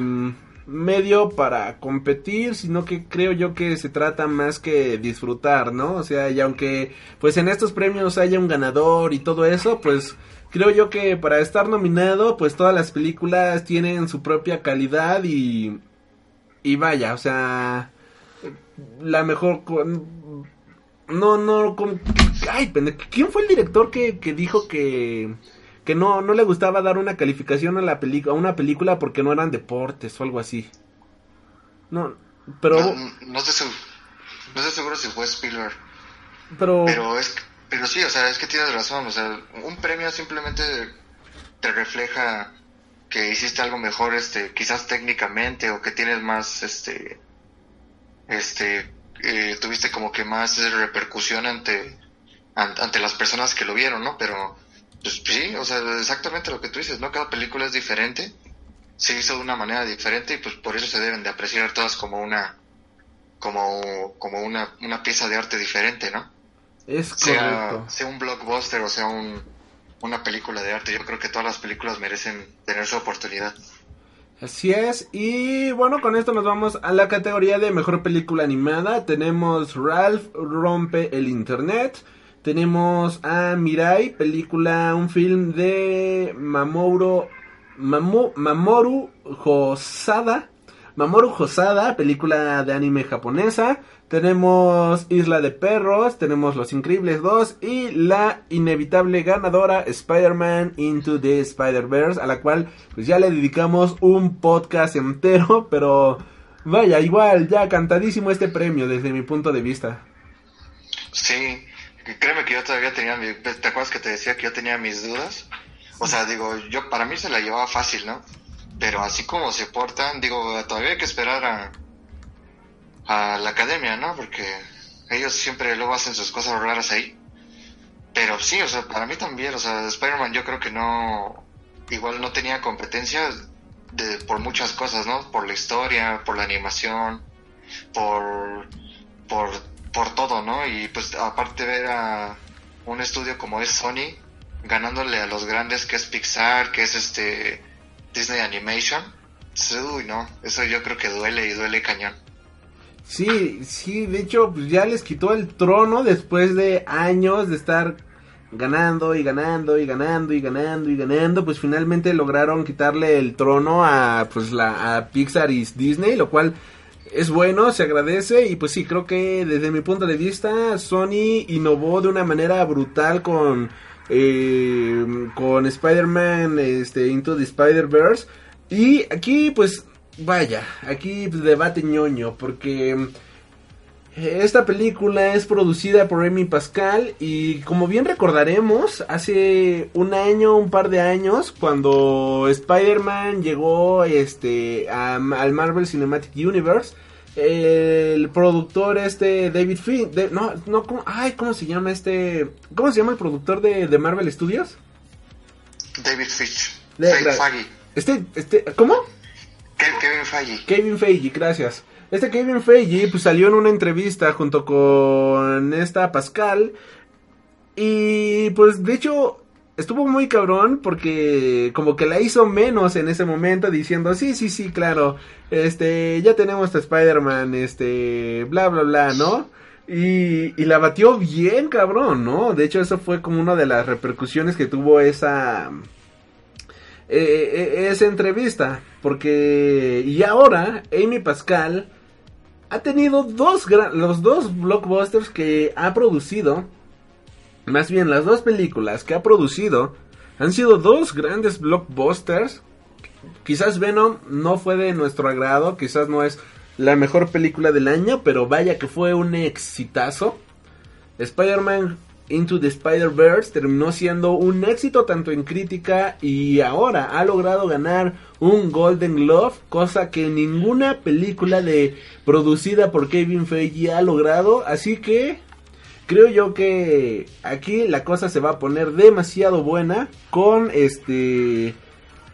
medio para competir, sino que creo yo que se trata más que disfrutar, ¿no? O sea, y aunque pues en estos premios haya un ganador y todo eso, pues creo yo que para estar nominado, pues todas las películas tienen su propia calidad y y vaya, o sea, la mejor no no con- ay, pende- ¿quién fue el director que, que dijo que que no no le gustaba dar una calificación a la película a una película porque no eran deportes o algo así? No, pero No, no estoy, no estoy seguro si fue Spielberg, pero pero es pero sí, o sea, es que tienes razón, o sea, un premio simplemente te refleja que hiciste algo mejor, este, quizás técnicamente o que tienes más, este, este, eh, tuviste como que más repercusión ante, an- ante las personas que lo vieron, ¿no? Pero, pues sí, o sea, exactamente lo que tú dices, ¿no? Cada película es diferente, se hizo de una manera diferente y pues por eso se deben de apreciar todas como una, como, como una, una pieza de arte diferente, ¿no? es sea, correcto. sea un blockbuster o sea un, una película de arte. Yo creo que todas las películas merecen tener su oportunidad. Así es, y bueno, con esto nos vamos a la categoría de mejor película animada. Tenemos Ralph rompe el internet. Tenemos a Mirai, película, un film de Mamoru, Mamu- Mamoru Hosada. Mamoru Hosada, película de anime japonesa. Tenemos Isla de Perros, tenemos Los Increíbles 2 y la inevitable ganadora Spider-Man Into the Spider-Verse, a la cual pues ya le dedicamos un podcast entero, pero vaya, igual, ya cantadísimo este premio desde mi punto de vista. Sí, créeme que yo todavía tenía, mi- ¿te acuerdas que te decía que yo tenía mis dudas? O sea, digo, yo para mí se la llevaba fácil, ¿no? Pero así como se portan, digo, todavía hay que esperar a, a la academia, ¿no? Porque ellos siempre luego hacen sus cosas raras ahí. Pero sí, o sea, para mí también, o sea, Spider-Man yo creo que no, igual no tenía competencia de, por muchas cosas, ¿no? Por la historia, por la animación, por, por, por todo, ¿no? Y pues aparte ver a un estudio como es Sony, ganándole a los grandes que es Pixar, que es este Disney Animation, Uy, no, eso yo creo que duele y duele cañón. Sí, sí, de hecho, pues ya les quitó el trono después de años de estar ganando y ganando y ganando y ganando y ganando, pues finalmente lograron quitarle el trono a pues la a Pixar y Disney, lo cual es bueno, se agradece y pues sí, creo que desde mi punto de vista Sony innovó de una manera brutal con eh, con Spider-Man este, Into the Spider-Verse. Y aquí pues vaya, aquí debate ñoño porque esta película es producida por Amy Pascal y como bien recordaremos, hace un año, un par de años, cuando Spider-Man llegó este, al Marvel Cinematic Universe, el productor este David Finn, no, no, ¿cómo, ay, ¿cómo se llama este? ¿Cómo se llama el productor de, de Marvel Studios? David Fitch. Feige. Este, este, ¿cómo? Kevin Feige. Kevin Feige, gracias. Este Kevin Feige pues salió en una entrevista junto con esta Pascal y pues de hecho estuvo muy cabrón porque como que la hizo menos en ese momento diciendo, sí, sí, sí, claro, este, ya tenemos a Spider-Man, este, bla, bla, bla, ¿no? Y, y la batió bien, cabrón, ¿no? De hecho, eso fue como una de las repercusiones que tuvo esa... Eh, eh, esa entrevista, porque y ahora Amy Pascal ha tenido dos los dos blockbusters que ha producido más bien, las dos películas que ha producido han sido dos grandes blockbusters. Quizás Venom no fue de nuestro agrado, quizás no es la mejor película del año, pero vaya que fue un exitazo. Spider-Man Into the Spider-Verse terminó siendo un éxito tanto en crítica y ahora ha logrado ganar un Golden Glove, cosa que ninguna película de producida por Kevin Feige ha logrado, así que creo yo que aquí la cosa se va a poner demasiado buena con este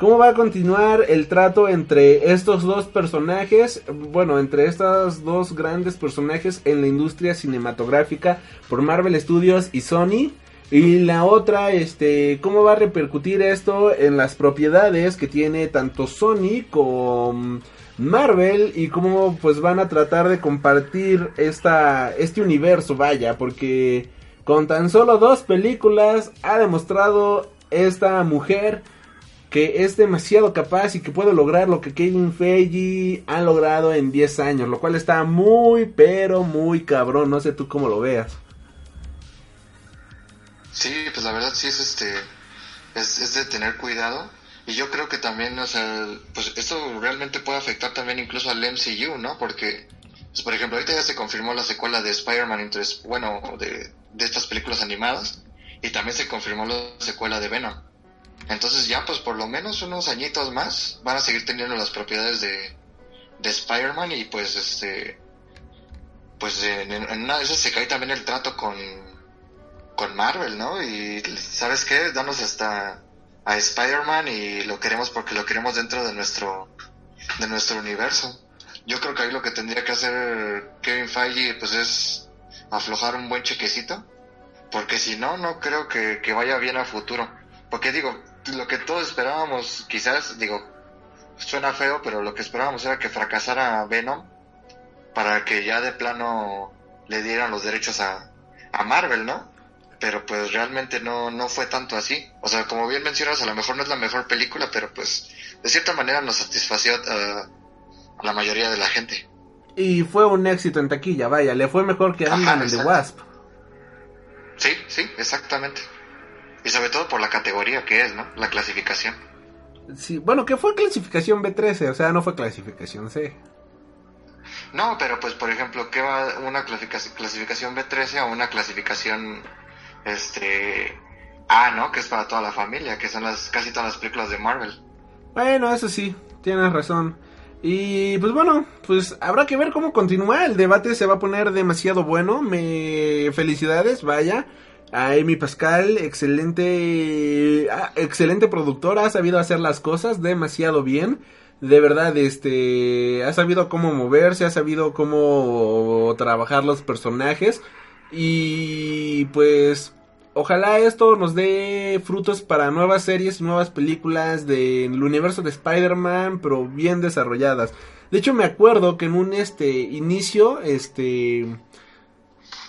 cómo va a continuar el trato entre estos dos personajes, bueno, entre estos dos grandes personajes en la industria cinematográfica por Marvel Studios y Sony. Y la otra, este, cómo va a repercutir esto en las propiedades que tiene tanto Sony como Marvel y cómo pues van a tratar de compartir esta, este universo, vaya, porque con tan solo dos películas ha demostrado esta mujer que es demasiado capaz y que puede lograr lo que Kevin Feige ha logrado en 10 años, lo cual está muy, pero muy cabrón, no sé tú cómo lo veas. Sí, pues la verdad sí es este, es, de tener cuidado y yo creo que también, o sea, pues esto realmente puede afectar también incluso al MCU, ¿no? Porque, pues, por ejemplo, ahorita ya se confirmó la secuela de Spider-Man, bueno, de, de estas películas animadas, y también se confirmó la secuela de Venom. Entonces ya, pues por lo menos unos añitos más van a seguir teniendo las propiedades de, de Spider-Man y pues este, pues en, una de esas se cae también el trato con, con Marvel, ¿no? Y ¿sabes qué? Danos hasta a Spider-Man y lo queremos porque lo queremos dentro de nuestro de nuestro universo. Yo creo que ahí lo que tendría que hacer Kevin Feige pues es aflojar un buen chequecito, porque si no, no creo que, que vaya bien a futuro. Porque digo, lo que todos esperábamos, quizás, digo, suena feo, pero lo que esperábamos era que fracasara Venom para que ya de plano le dieran los derechos a, a Marvel, ¿no? pero pues realmente no, no fue tanto así. O sea, como bien mencionas, a lo mejor no es la mejor película, pero pues de cierta manera nos satisfació uh, a la mayoría de la gente. Y fue un éxito en taquilla, vaya, le fue mejor que Ant-Man de Wasp. Sí, sí, exactamente. Y sobre todo por la categoría que es, ¿no? La clasificación. Sí, bueno, que fue clasificación B13, o sea, no fue clasificación C. No, pero pues por ejemplo, ¿qué va una clasificación B13 a una clasificación este A, ¿no? Que es para toda la familia, que son las casi todas las películas de Marvel. Bueno, eso sí, tienes razón. Y pues bueno, pues habrá que ver cómo continúa. El debate se va a poner demasiado bueno. Me felicidades, vaya. A Amy Pascal, excelente, ah, excelente productora, ha sabido hacer las cosas demasiado bien. De verdad, este, ha sabido cómo moverse, ha sabido cómo trabajar los personajes. Y pues ojalá esto nos dé frutos para nuevas series, nuevas películas del universo de Spider-Man, pero bien desarrolladas. De hecho, me acuerdo que en un este inicio, este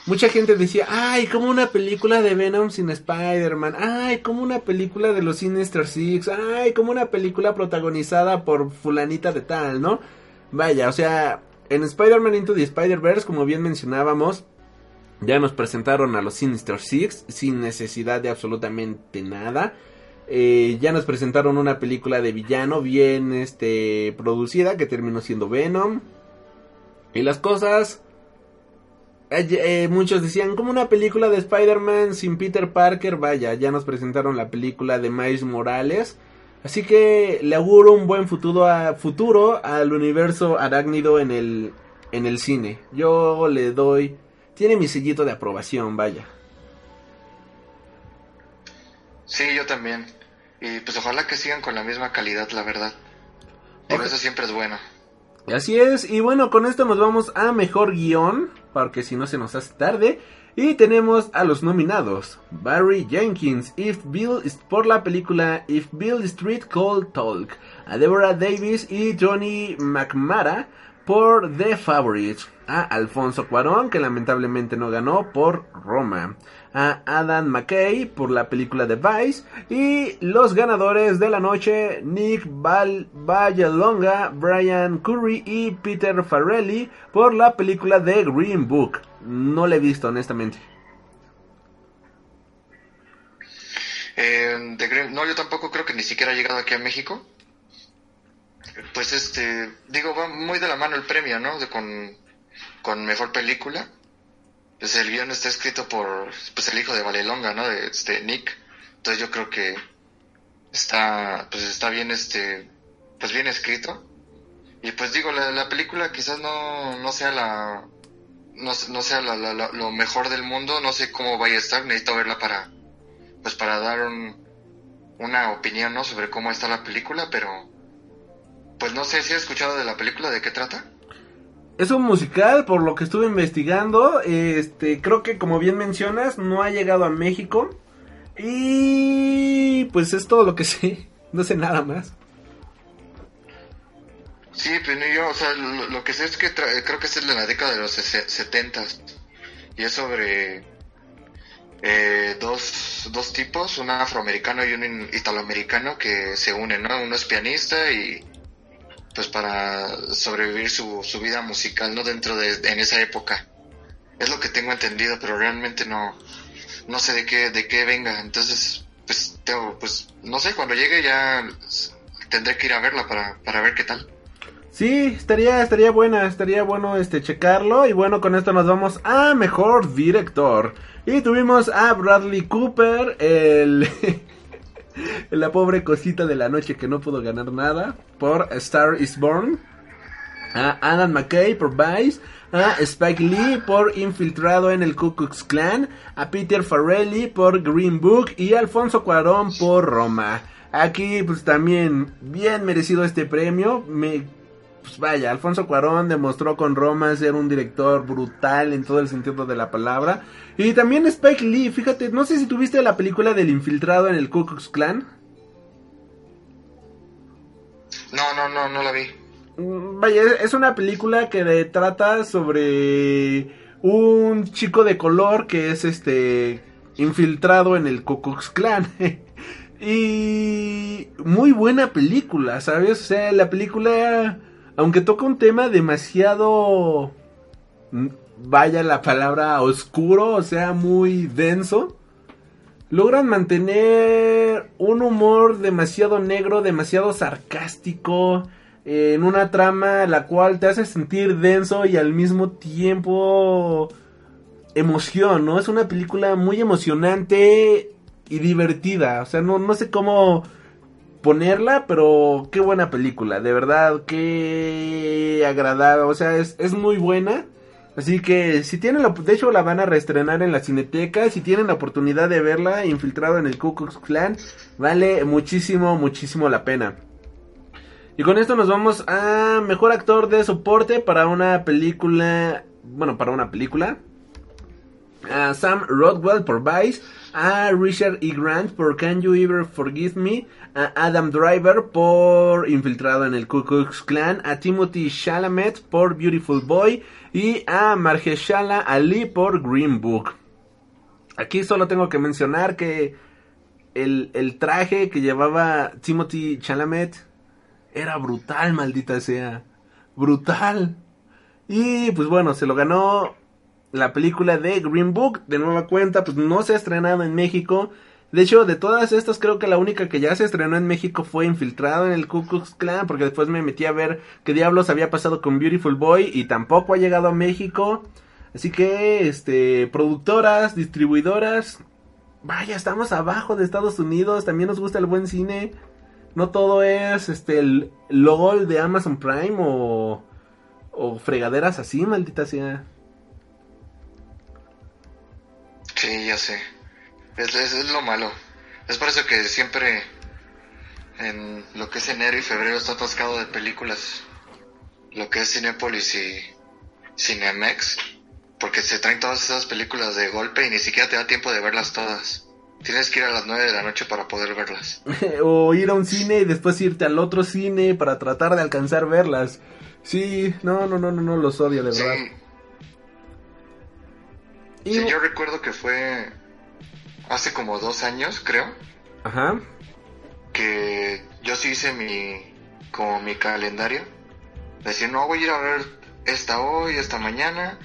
mucha gente decía, "Ay, como una película de Venom sin Spider-Man. Ay, como una película de los Sinister Six. Ay, como una película protagonizada por fulanita de tal, ¿no?" Vaya, o sea, en Spider-Man Into the Spider-Verse, como bien mencionábamos, ya nos presentaron a los Sinister Six sin necesidad de absolutamente nada. Eh, ya nos presentaron una película de villano bien este, producida que terminó siendo Venom. Y las cosas... eh, eh, muchos decían como una película de Spider-Man sin Peter Parker. Vaya, ya nos presentaron la película de Miles Morales. Así que le auguro un buen futuro, a, futuro al universo arácnido en el, en el cine. Yo le doy tiene mi sellito de aprobación, vaya. Sí, yo también. Y pues ojalá que sigan con la misma calidad, la verdad. Por eso siempre es bueno. Así es, y bueno, con esto nos vamos a mejor guion, porque si no se nos hace tarde. Y tenemos a los nominados: Barry Jenkins, If Bill por la película If Bill Street Cold Talk, a Deborah Davis y Johnny McMara por The Favorite, a Alfonso Cuarón, que lamentablemente no ganó, por Roma, a Adam McKay por la película The Vice, y los ganadores de la noche, Nick Val Vallalonga, Brian Curry y Peter Farrelly por la película The Green Book. No la he visto, honestamente. Eh, no, yo tampoco creo que ni siquiera ha llegado aquí a México. Pues este, digo, va muy de la mano el premio, ¿no? De con, con mejor película. Pues el guion está escrito por pues el hijo de Valelonga, ¿no? De este Nick. Entonces yo creo que está pues está bien este pues bien escrito. Y pues digo, la, la película quizás no, no sea la no, no sea la- la- la- lo mejor del mundo, no sé cómo vaya a estar, necesito verla para pues para dar un, una opinión, ¿no? sobre cómo está la película, pero pues no sé si has escuchado de la película, de qué trata. Es un musical, por lo que estuve investigando. Este, creo que como bien mencionas, no ha llegado a México. Y pues es todo lo que sé. No sé nada más. Sí, pues ni yo, o sea, lo, que sé es que creo que es de la década de los setentas y es sobre eh, dos, dos tipos, un afroamericano y un italoamericano que se unen, ¿no? Uno es pianista y pues para sobrevivir su, su vida musical, ¿no? Dentro de, en esa época. Es lo que tengo entendido, pero realmente no, no sé de qué, de qué venga. Entonces, pues, tengo, pues, no sé, cuando llegue ya tendré que ir a verla para, para ver qué tal. Sí, estaría, estaría buena, estaría bueno este checarlo. Y bueno, con esto nos vamos a mejor director. Y tuvimos a Bradley Cooper, el la pobre cosita de la noche que no pudo ganar nada, por Star is Born. A Adam McKay por Vice. A Spike Lee por Infiltrado en el Ku Klux Klan. A Peter Farrelly por Green Book. Y Alfonso Cuarón por Roma. Aquí pues también bien merecido este premio. Me pues vaya, Alfonso Cuarón demostró con Roma ser un director brutal en todo el sentido de la palabra. Y también Spike Lee, fíjate, no sé si tuviste la película del infiltrado en el Ku Klux Klan. No, no, no, no la vi. Mm, Vaya, es una película que trata sobre un chico de color que es este infiltrado en el Ku Klux Klan. y muy buena película, ¿sabes? O sea, la película, aunque toca un tema demasiado, mm, vaya la palabra, oscuro, o sea, muy denso, logran mantener un humor demasiado negro, demasiado sarcástico, en una trama la cual te hace sentir denso y al mismo tiempo emoción, ¿no? Es una película muy emocionante y divertida, o sea, no, no sé cómo ponerla, pero qué buena película, de verdad, qué agradable, o sea, es, es muy buena. Así que si tienen la, de hecho la van a reestrenar en la Cineteca, si tienen la oportunidad de verla infiltrado en el Ku Klux Klan, vale muchísimo, muchísimo la pena. Y con esto nos vamos a mejor actor de soporte para una película, bueno, para una película. a Sam Rodwell por Vice, a Richard E. Grant por Can You Ever Forgive Me, a Adam Driver por Infiltrado en el Ku Klux Klan, a Timothy Chalamet por Beautiful Boy y a Mahershala Ali por Green Book. Aquí solo tengo que mencionar que el, el traje que llevaba Timothy Chalamet era brutal, maldita sea. Brutal. Y pues bueno, se lo ganó la película de Green Book. De nueva cuenta, pues no se ha estrenado en México. De hecho, de todas estas, creo que la única que ya se estrenó en México fue Infiltrado en el Ku Klux Klan, porque después me metí a ver qué diablos había pasado con Beautiful Boy y tampoco ha llegado a México. Así que, este, productoras, distribuidoras, vaya, estamos abajo de Estados Unidos, también nos gusta el buen cine. No todo es, este, el logo de Amazon Prime o, o fregaderas así, maldita sea. Sí, ya sé. Es, es, es lo malo. Es por eso que siempre en lo que es enero y febrero está atascado de películas. Lo que es Cinepolis y Cinemex. Porque se traen todas esas películas de golpe y ni siquiera te da tiempo de verlas todas. Tienes que ir a las 9 de la noche para poder verlas. o ir a un cine y después irte al otro cine para tratar de alcanzar verlas. Sí, no, no, no, no, no los odio, de verdad. Sí. sí, yo recuerdo que fue hace como dos años, creo. Ajá. Que yo sí hice mi, como mi calendario. Decir, no, voy a ir a ver esta hoy, esta mañana.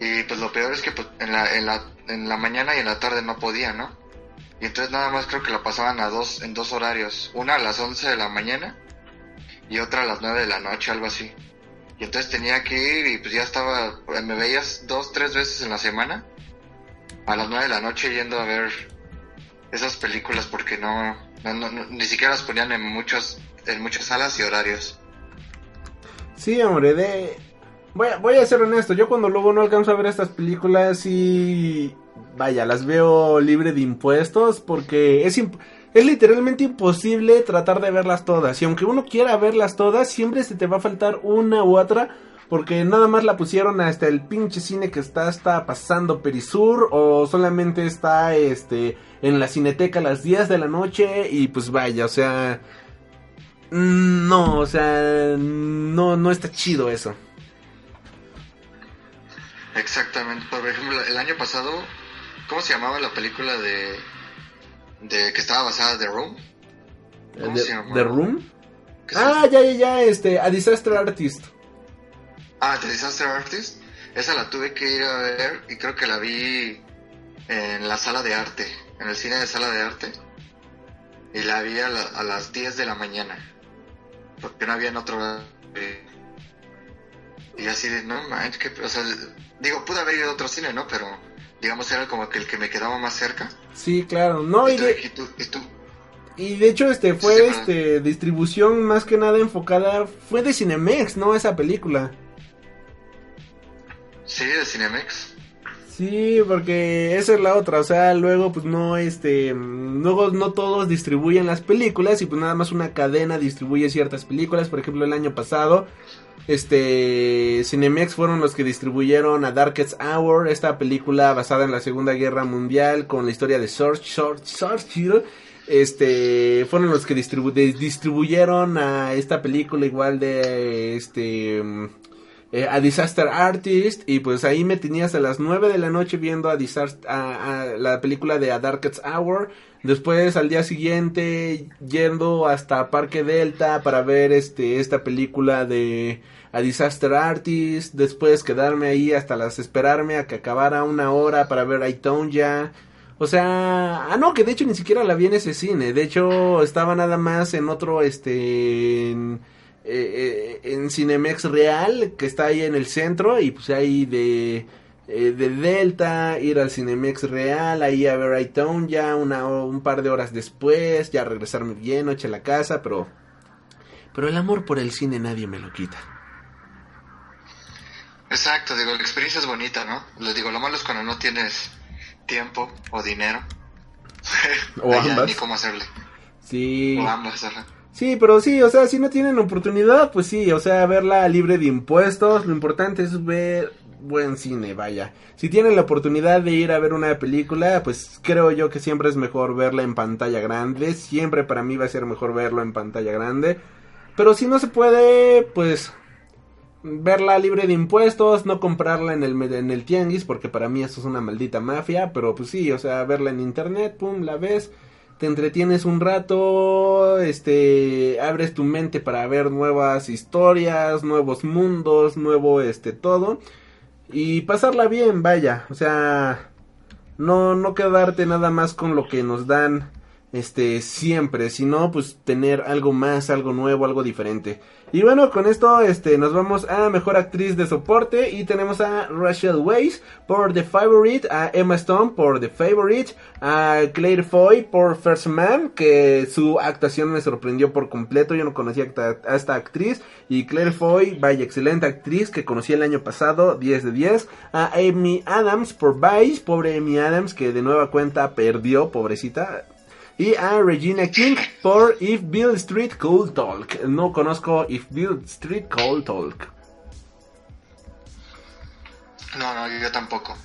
Y pues lo peor es que pues, en, la, en, la, en la mañana y en la tarde no podía, ¿no? Y entonces nada más creo que la pasaban a dos, en dos horarios. Una a las 11 de la mañana y otra a las 9 de la noche, algo así. Y entonces tenía que ir y pues ya estaba, me veías dos, tres veces en la semana. A las 9 de la noche yendo a ver esas películas porque no, no, ni siquiera las ponían en muchos, en muchas salas y horarios. Sí, hombre, de... Voy a, voy a ser honesto, yo cuando luego no alcanzo a ver estas películas y... Vaya, las veo libre de impuestos porque es, imp es literalmente imposible tratar de verlas todas. Y aunque uno quiera verlas todas, siempre se te va a faltar una u otra. Porque nada más la pusieron hasta el pinche cine que está, está pasando Perisur. O solamente está este en la cineteca a las 10 de la noche. Y pues vaya, o sea... No, o sea, no, no está chido eso. Exactamente. Por ejemplo, el año pasado, ¿cómo se llamaba la película de, de que estaba basada The Room? ¿Cómo de, se llama? ¿The Room? Ah, ya, ya, ya, este, A Disaster Artist. Ah, The Disaster Artist. Esa la tuve que ir a ver y creo que la vi en la sala de arte, en el cine de sala de arte. Y la vi a, la, a las 10 de la mañana. Porque no había en otro Y así de, no manches, que, o sea, digo, pude haber ido a otro cine, ¿no? Pero, digamos, era como que el que me quedaba más cerca. Sí, claro, no, y, de... y, tú, y, tú, de hecho, este, fue, sí, este, distribución más que nada enfocada, fue de Cinemex, ¿no? Esa película. Sí, de Cinemex. Sí, porque esa es la otra, o sea, luego pues no, este, luego no todos distribuyen las películas y pues nada más una cadena distribuye ciertas películas, por ejemplo el año pasado, este, Cinemex fueron los que distribuyeron a Darkest Hour, esta película basada en la Segunda Guerra Mundial con la historia de Churchill, este, fueron los que distribu distribuyeron a esta película igual de, este eh, a Disaster Artist y pues ahí me tenías a las 9 de la noche viendo a, Disaster, a, la película de A Darkest Hour. Después al día siguiente yendo hasta Parque Delta para ver este esta película de A Disaster Artist. Después quedarme ahí hasta las esperarme a que acabara una hora para ver ya O sea, ah no, que de hecho ni siquiera la vi en ese cine. De hecho estaba nada más en otro este en, eh, eh, en Cinemex Real, que está ahí en el centro, y pues ahí de, eh, de Delta, ir al Cinemex Real, ahí a ver Town ya una, un par de horas después, ya regresarme bien, noche a la casa, pero, pero el amor por el cine nadie me lo quita. Exacto, digo, la experiencia es bonita, ¿no? Les digo, lo malo es cuando no tienes tiempo o dinero. o ambas. Ni cómo hacerle. Sí. O ambas, ajá. Sí, pero sí, o sea, si no tienen oportunidad, pues sí, o sea, verla libre de impuestos, lo importante es ver, buen cine, vaya. Si tienen la oportunidad de ir a ver una película, pues creo yo que siempre es mejor verla en pantalla grande. Siempre para mí va a ser mejor verlo en pantalla grande. Pero si no se puede, pues verla libre de impuestos, no comprarla en el, en el tianguis, porque para mí eso es una maldita mafia, pero pues sí, o sea, verla en internet, pum, la ves, te entretienes un rato, este, abres tu mente para ver nuevas historias, nuevos mundos, nuevo, este, todo, y pasarla bien, vaya, o sea, no, no quedarte nada más con lo que nos dan, este, siempre, sino pues tener algo más, algo nuevo, algo diferente. Y bueno, con esto este, nos vamos a Mejor Actriz de Soporte y tenemos a Rachel Weisz por The Favorite, a Emma Stone por The Favorite, a Claire Foy por First Man, que su actuación me sorprendió por completo, yo no conocía a esta actriz, y Claire Foy, vaya, excelente actriz que conocí el año pasado, 10 de 10, a Amy Adams por Vice, pobre Amy Adams que de nueva cuenta perdió, pobrecita, y a Regina King por If Bill Street Cold Talk. No conozco If Bill Street Cold Talk. No, no, yo tampoco.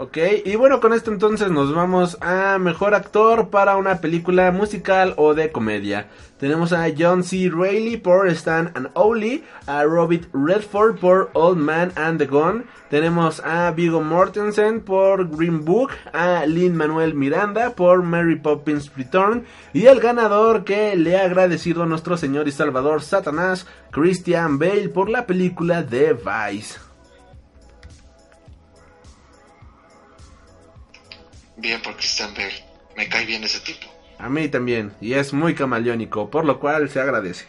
Ok, y bueno, con esto entonces nos vamos a Mejor Actor para una película musical o de comedia. Tenemos a John C. Reilly por Stan and Ollie, a Robert Redford por Old Man and the Gun, tenemos a Vigo Mortensen por Green Book, a Lin Manuel Miranda por Mary Poppins Return y el ganador que le ha agradecido a nuestro Señor y Salvador Satanás, Christian Bale por la película The Vice. Bien por Christian Bale. Me cae bien ese tipo. A mí también. Y es muy camaleónico, por lo cual se agradece.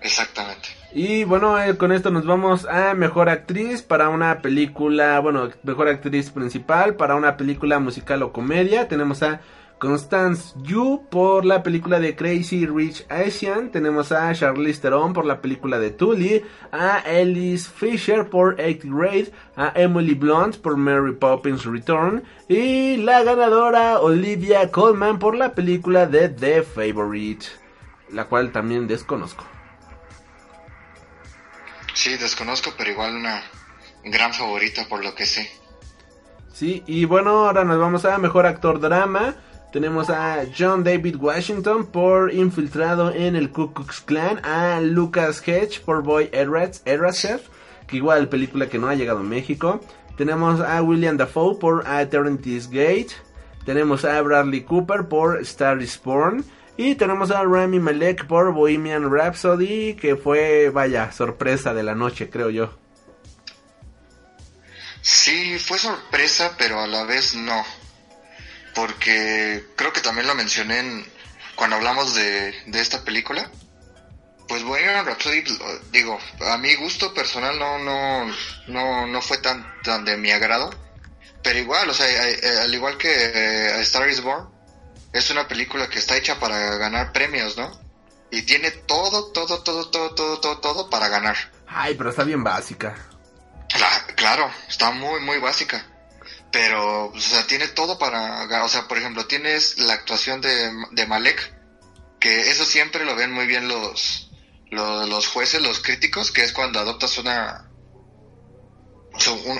Exactamente. Y bueno, eh, con esto nos vamos a Mejor Actriz para una película, bueno, Mejor Actriz Principal para una película musical o comedia. Tenemos a Constance Yu por la película de Crazy Rich Asian. Tenemos a Charlize Theron por la película de Tully. A Ellis Fisher por Eighth Grade. A Emily Blunt por Mary Poppins Return. Y la ganadora Olivia Colman por la película de The Favorite. La cual también desconozco. Sí, desconozco, pero igual una gran favorita por lo que sé. Sí, y bueno, ahora nos vamos a Mejor Actor Drama. Tenemos a John David Washington por Infiltrado en el Ku Klux Klan, a Lucas Hedge por Boy Eraser, que igual película que no ha llegado a México. Tenemos a William Dafoe por A Eternity's Gate. Tenemos a Bradley Cooper por Star is Born. Y tenemos a Rami Malek por Bohemian Rhapsody, que fue, vaya, sorpresa de la noche, creo yo. Sí, fue sorpresa, pero a la vez no porque creo que también lo mencioné en, cuando hablamos de, esta película. Pues Bohemian Rhapsody, digo, a mi gusto personal no, no, no, no fue tan, tan de mi agrado. Pero igual, o sea, eh, eh, al igual que eh, Star is Born, es una película que está hecha para ganar premios, ¿no? Y tiene todo, todo, todo, todo, todo, todo, todo para ganar. Ay, pero está bien básica. claro, está muy, muy básica pero o sea, tiene todo para, o sea, por ejemplo, tienes la actuación de, de Malek, que eso siempre lo ven muy bien los, los, jueces, los críticos, que es cuando adoptas una,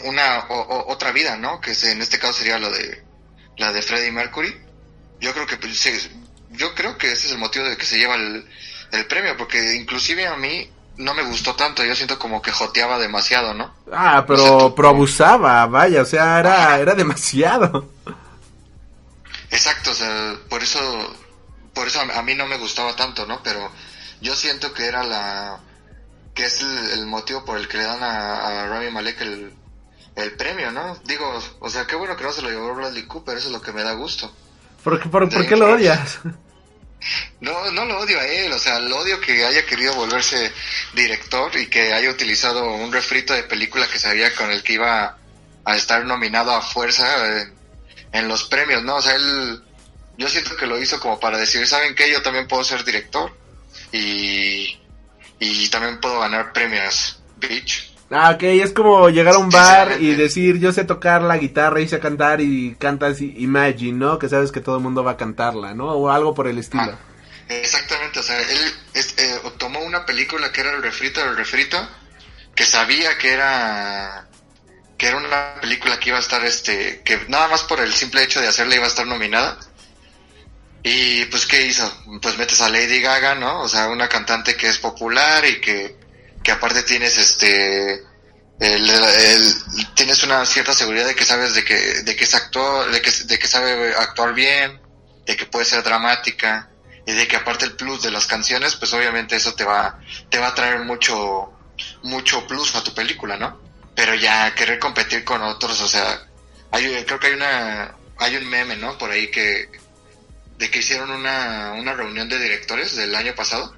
una otra vida, ¿no? Que en este caso sería lo de la de Freddie Mercury. Yo creo que pues, yo creo que ese es el motivo de que se lleva el, el premio, porque inclusive a mí no me gustó tanto, yo siento como que joteaba demasiado, ¿no? Ah, pero, pero abusaba, vaya, o sea, era, era demasiado. Exacto, o sea, por eso, por eso a, mí no me gustaba tanto, ¿no? Pero yo siento que era la, que es el, motivo por el que le dan a, Rami Malek el, el premio, ¿no? Digo, o sea, qué bueno que no se lo llevó Bradley Cooper, eso es lo que me da gusto. ¿Por, por, ¿por qué lo odias? No, no lo odio a él, o sea, lo odio que haya querido volverse director y que haya utilizado un refrito de película que sabía con el que iba a estar nominado a fuerza en, los premios, ¿no? O sea, él, yo siento que lo hizo como para decir, ¿saben qué? Yo también puedo ser director y, y también puedo ganar premios, bitch. Ah, ok, es como llegar a un bar y decir, yo sé tocar la guitarra y sé cantar y cantas Imagine, ¿no? Que sabes que todo el mundo va a cantarla, ¿no? O algo por el estilo. Ah, exactamente, o sea, él eh, tomó una película que era el refrito del refrito, que sabía que era que era una película que iba a estar, este, que nada más por el simple hecho de hacerla iba a estar nominada. Y pues, ¿qué hizo? Pues metes a Lady Gaga, ¿no? O sea, una cantante que es popular y que, que aparte tienes este, el, tienes una cierta seguridad de que sabes de que, de que es actor, de que, de que sabe actuar bien, de que puede ser dramática y de que aparte el plus de las canciones, pues obviamente eso te va, te va a traer mucho, mucho plus a tu película, ¿no? Pero ya querer competir con otros, o sea, hay, creo que hay una, hay un meme, ¿no? Por ahí que, de que hicieron una, una reunión de directores del año pasado,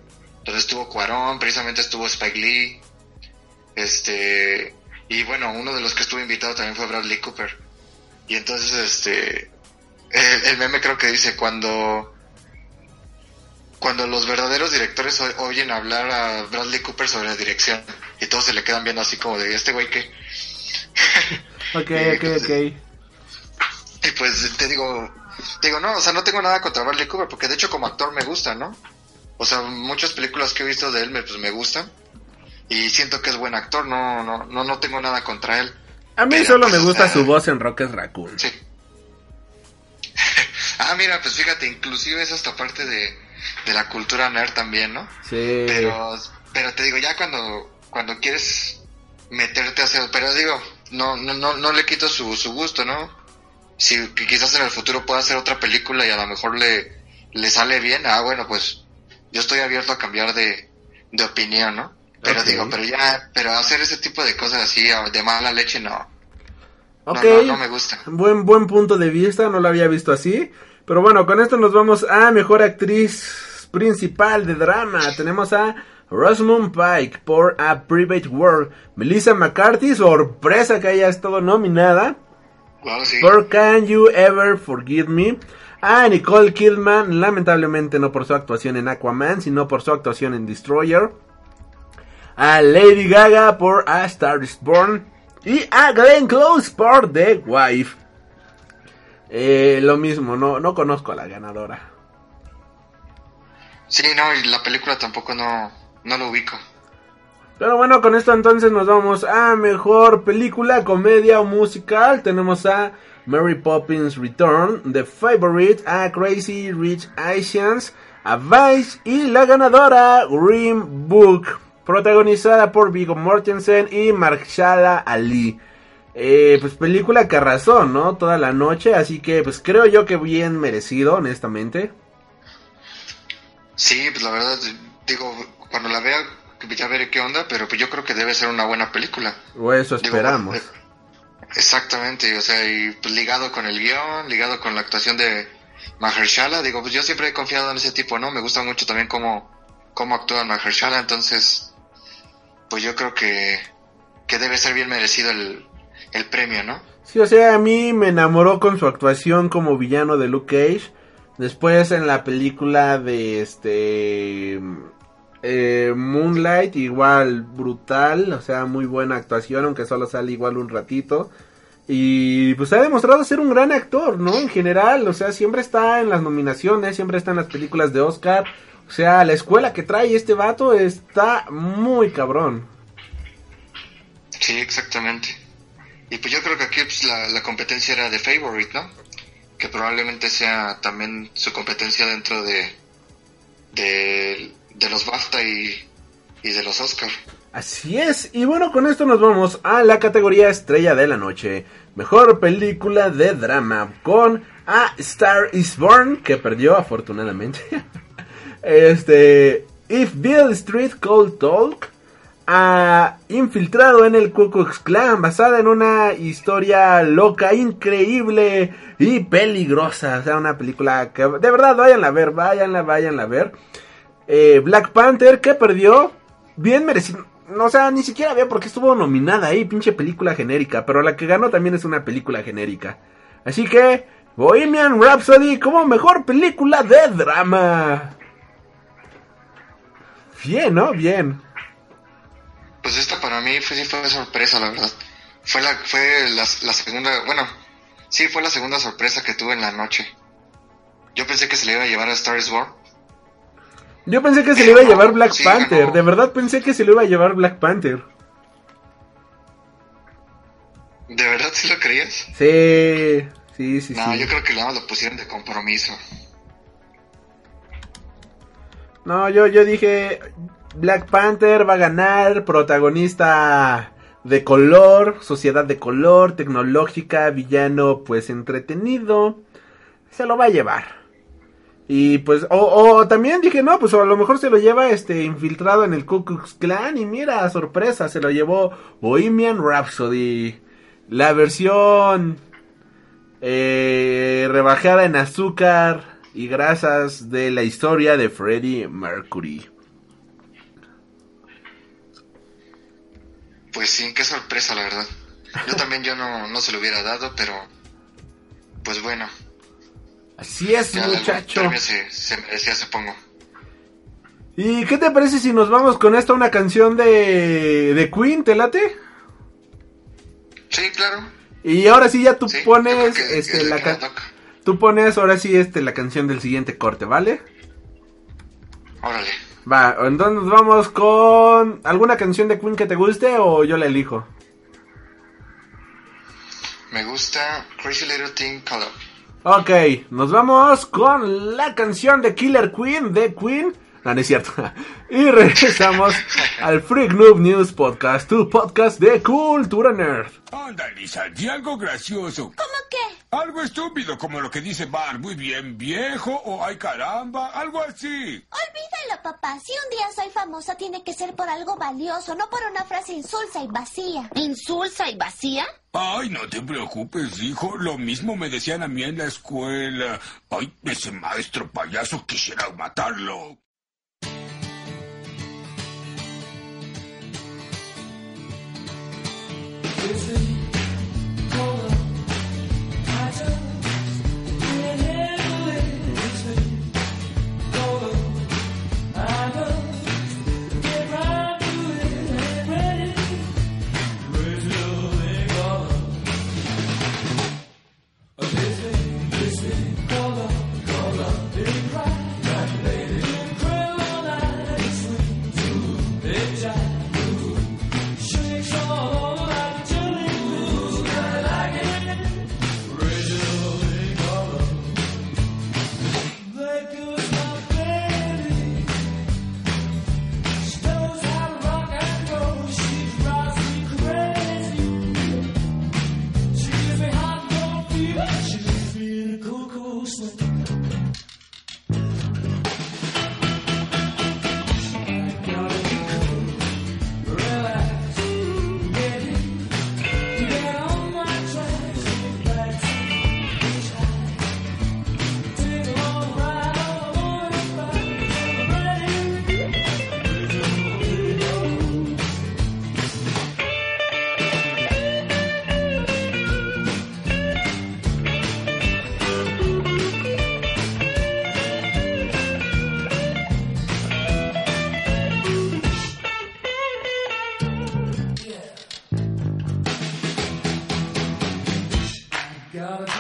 donde estuvo Cuarón, precisamente estuvo Spike Lee, este, y bueno, uno de los que estuvo invitado también fue Bradley Cooper. Y entonces, este, el, el meme creo que dice cuando, cuando los verdaderos directores oyen hablar a Bradley Cooper sobre la dirección y todos se le quedan viendo así como de este güey que, Ok, Eh, ok, ok. y pues te digo, te digo, no, o sea, no tengo nada contra Bradley Cooper, porque de hecho como actor me gusta, ¿no? O sea, muchas películas que he visto de él me, pues, me gustan. Y siento que es buen actor, no, no, no, no tengo nada contra él. A mí Pero, solo pues, me o gusta sea, su voz en Rocket Raccoon. Sí. ah, mira, pues fíjate, inclusive es hasta parte de, de la cultura nerd también, ¿no? Sí. Pero, pero te digo, ya cuando, cuando quieres meterte a hacer, pero digo, no, no, no, no le quito su, su gusto, ¿no? Si quizás en el futuro pueda hacer otra película y a lo mejor le, le sale bien, ah, bueno, pues yo estoy abierto a cambiar de, de opinión, ¿no? Pero digo, pero ya, pero hacer ese tipo de cosas así de mala leche, no. Ok. No, no, no me gusta. Buen, buen punto de vista, no lo había visto así. Pero bueno, con esto nos vamos a mejor actriz principal de drama. Tenemos a Rosamund Pike por A Private World. Melissa McCarthy, sorpresa que haya estado nominada. Claro, sí. Por Can You Ever Forgive Me. A Nicole Kidman, lamentablemente no por su actuación en Aquaman, sino por su actuación en Destroyer. A Lady Gaga por A Star is Born. Y a Glenn Close por The Wife. Eh, lo mismo, no, no conozco a la ganadora. Sí, no, y la película tampoco no, no lo ubico. Pero bueno, con esto entonces nos vamos a mejor película, comedia o musical. Tenemos a Mary Poppins Return, The Favorite, a Crazy Rich Asians, a Vice y la ganadora Green Book, protagonizada por Viggo Mortensen y Marshala Ali. Eh, pues película que arrasó, ¿no? Toda la noche, así que pues creo yo que bien merecido, honestamente. Sí, pues la verdad, digo, cuando la vea, ya veré qué onda, pero pues yo creo que debe ser una buena película. O eso esperamos. eh, Exactamente, o sea, y pues ligado con el guion, ligado con la actuación de Mahershala, digo, pues yo siempre he confiado en ese tipo, ¿no? Me gusta mucho también cómo, cómo actúa Mahershala, entonces, pues yo creo que, que debe ser bien merecido el, el premio, ¿no? Sí, o sea, a mí me enamoró con su actuación como villano de Luke Cage. Después en la película de este eh, Moonlight, igual brutal, o sea, muy buena actuación, aunque solo sale igual un ratito. Y pues ha demostrado ser un gran actor, ¿no? En general, o sea, siempre está en las nominaciones, siempre está en las películas de Oscar. O sea, la escuela que trae este vato está muy cabrón. Sí, exactamente. Y pues yo creo que aquí pues, la, competencia era de Favorite, ¿no? Que probablemente sea también su competencia dentro de, de, de los BAFTA y, y de los Oscar. Así es, y bueno, con esto nos vamos a la categoría Estrella de la Noche. Mejor película de drama con A Star is Born, que perdió afortunadamente. este, If Bill Street Cold Talk, a Infiltrado en el Ku Klux basada en una historia loca, increíble y peligrosa. O sea, una película que de verdad váyanla a ver, váyanla, váyanla a ver. Eh, Black Panther, que perdió, bien merecido. O sea, ni siquiera veo porque estuvo nominada ahí, pinche película genérica. Pero la que ganó también es una película genérica. Así que, Bohemian Rhapsody como mejor película de drama. Bien, ¿no? Bien. Pues esta para mí fue, sí fue sorpresa, la verdad. Fue la, fue la, la segunda, bueno, sí fue la segunda sorpresa que tuve en la noche. Yo pensé que se le iba a llevar a Star Born. Yo pensé que se le iba a llevar Black Sí, Panther. De verdad pensé que se le iba a llevar Black Panther. ¿De verdad sí lo creías? Sí, sí, sí, No, sí. yo creo que nada más lo pusieron de compromiso. No, yo, yo dije, Black Panther va a ganar, protagonista de color, sociedad de color, tecnológica, villano pues entretenido, se lo va a llevar. Y pues, o, o también dije, no, pues a lo mejor se lo lleva este infiltrado en el Ku Klux Klan y mira, sorpresa, se lo llevó Bohemian Rhapsody, la versión eh, rebajada en azúcar y grasas de la historia de Freddie Mercury. Pues sí, qué sorpresa, la verdad. Yo también yo no, no se lo hubiera dado, pero... Pues bueno. Así es, ya muchacho. se, se merecía, supongo. ¿Y qué te parece si nos vamos con esta una canción de, de Queen? ¿Te late? Sí, claro. Y ahora sí ya tú Sí, pones que este es la la que ca- me toca. tú pones ahora sí este la canción del siguiente corte, ¿vale? Órale. Va, entonces nos vamos con alguna canción de Queen que te guste o yo la elijo. Me gusta Crazy Little Thing Called. Ok, nos vamos con la canción de Killer Queen de Queen. No, no es cierto. y regresamos al Freak Noob News Podcast, tu podcast de cultura nerd. Anda, Lisa, di algo gracioso. ¿Cómo qué? Algo estúpido como lo que dice Bar, muy bien viejo o ay caramba, algo así. Olvídalo, papá. Si un día soy famosa, tiene que ser por algo valioso, no por una frase insulsa y vacía. ¿Insulsa y vacía? Ay, no te preocupes, hijo. Lo mismo me decían a mí en la escuela. Ay, ese maestro payaso quisiera matarlo. is God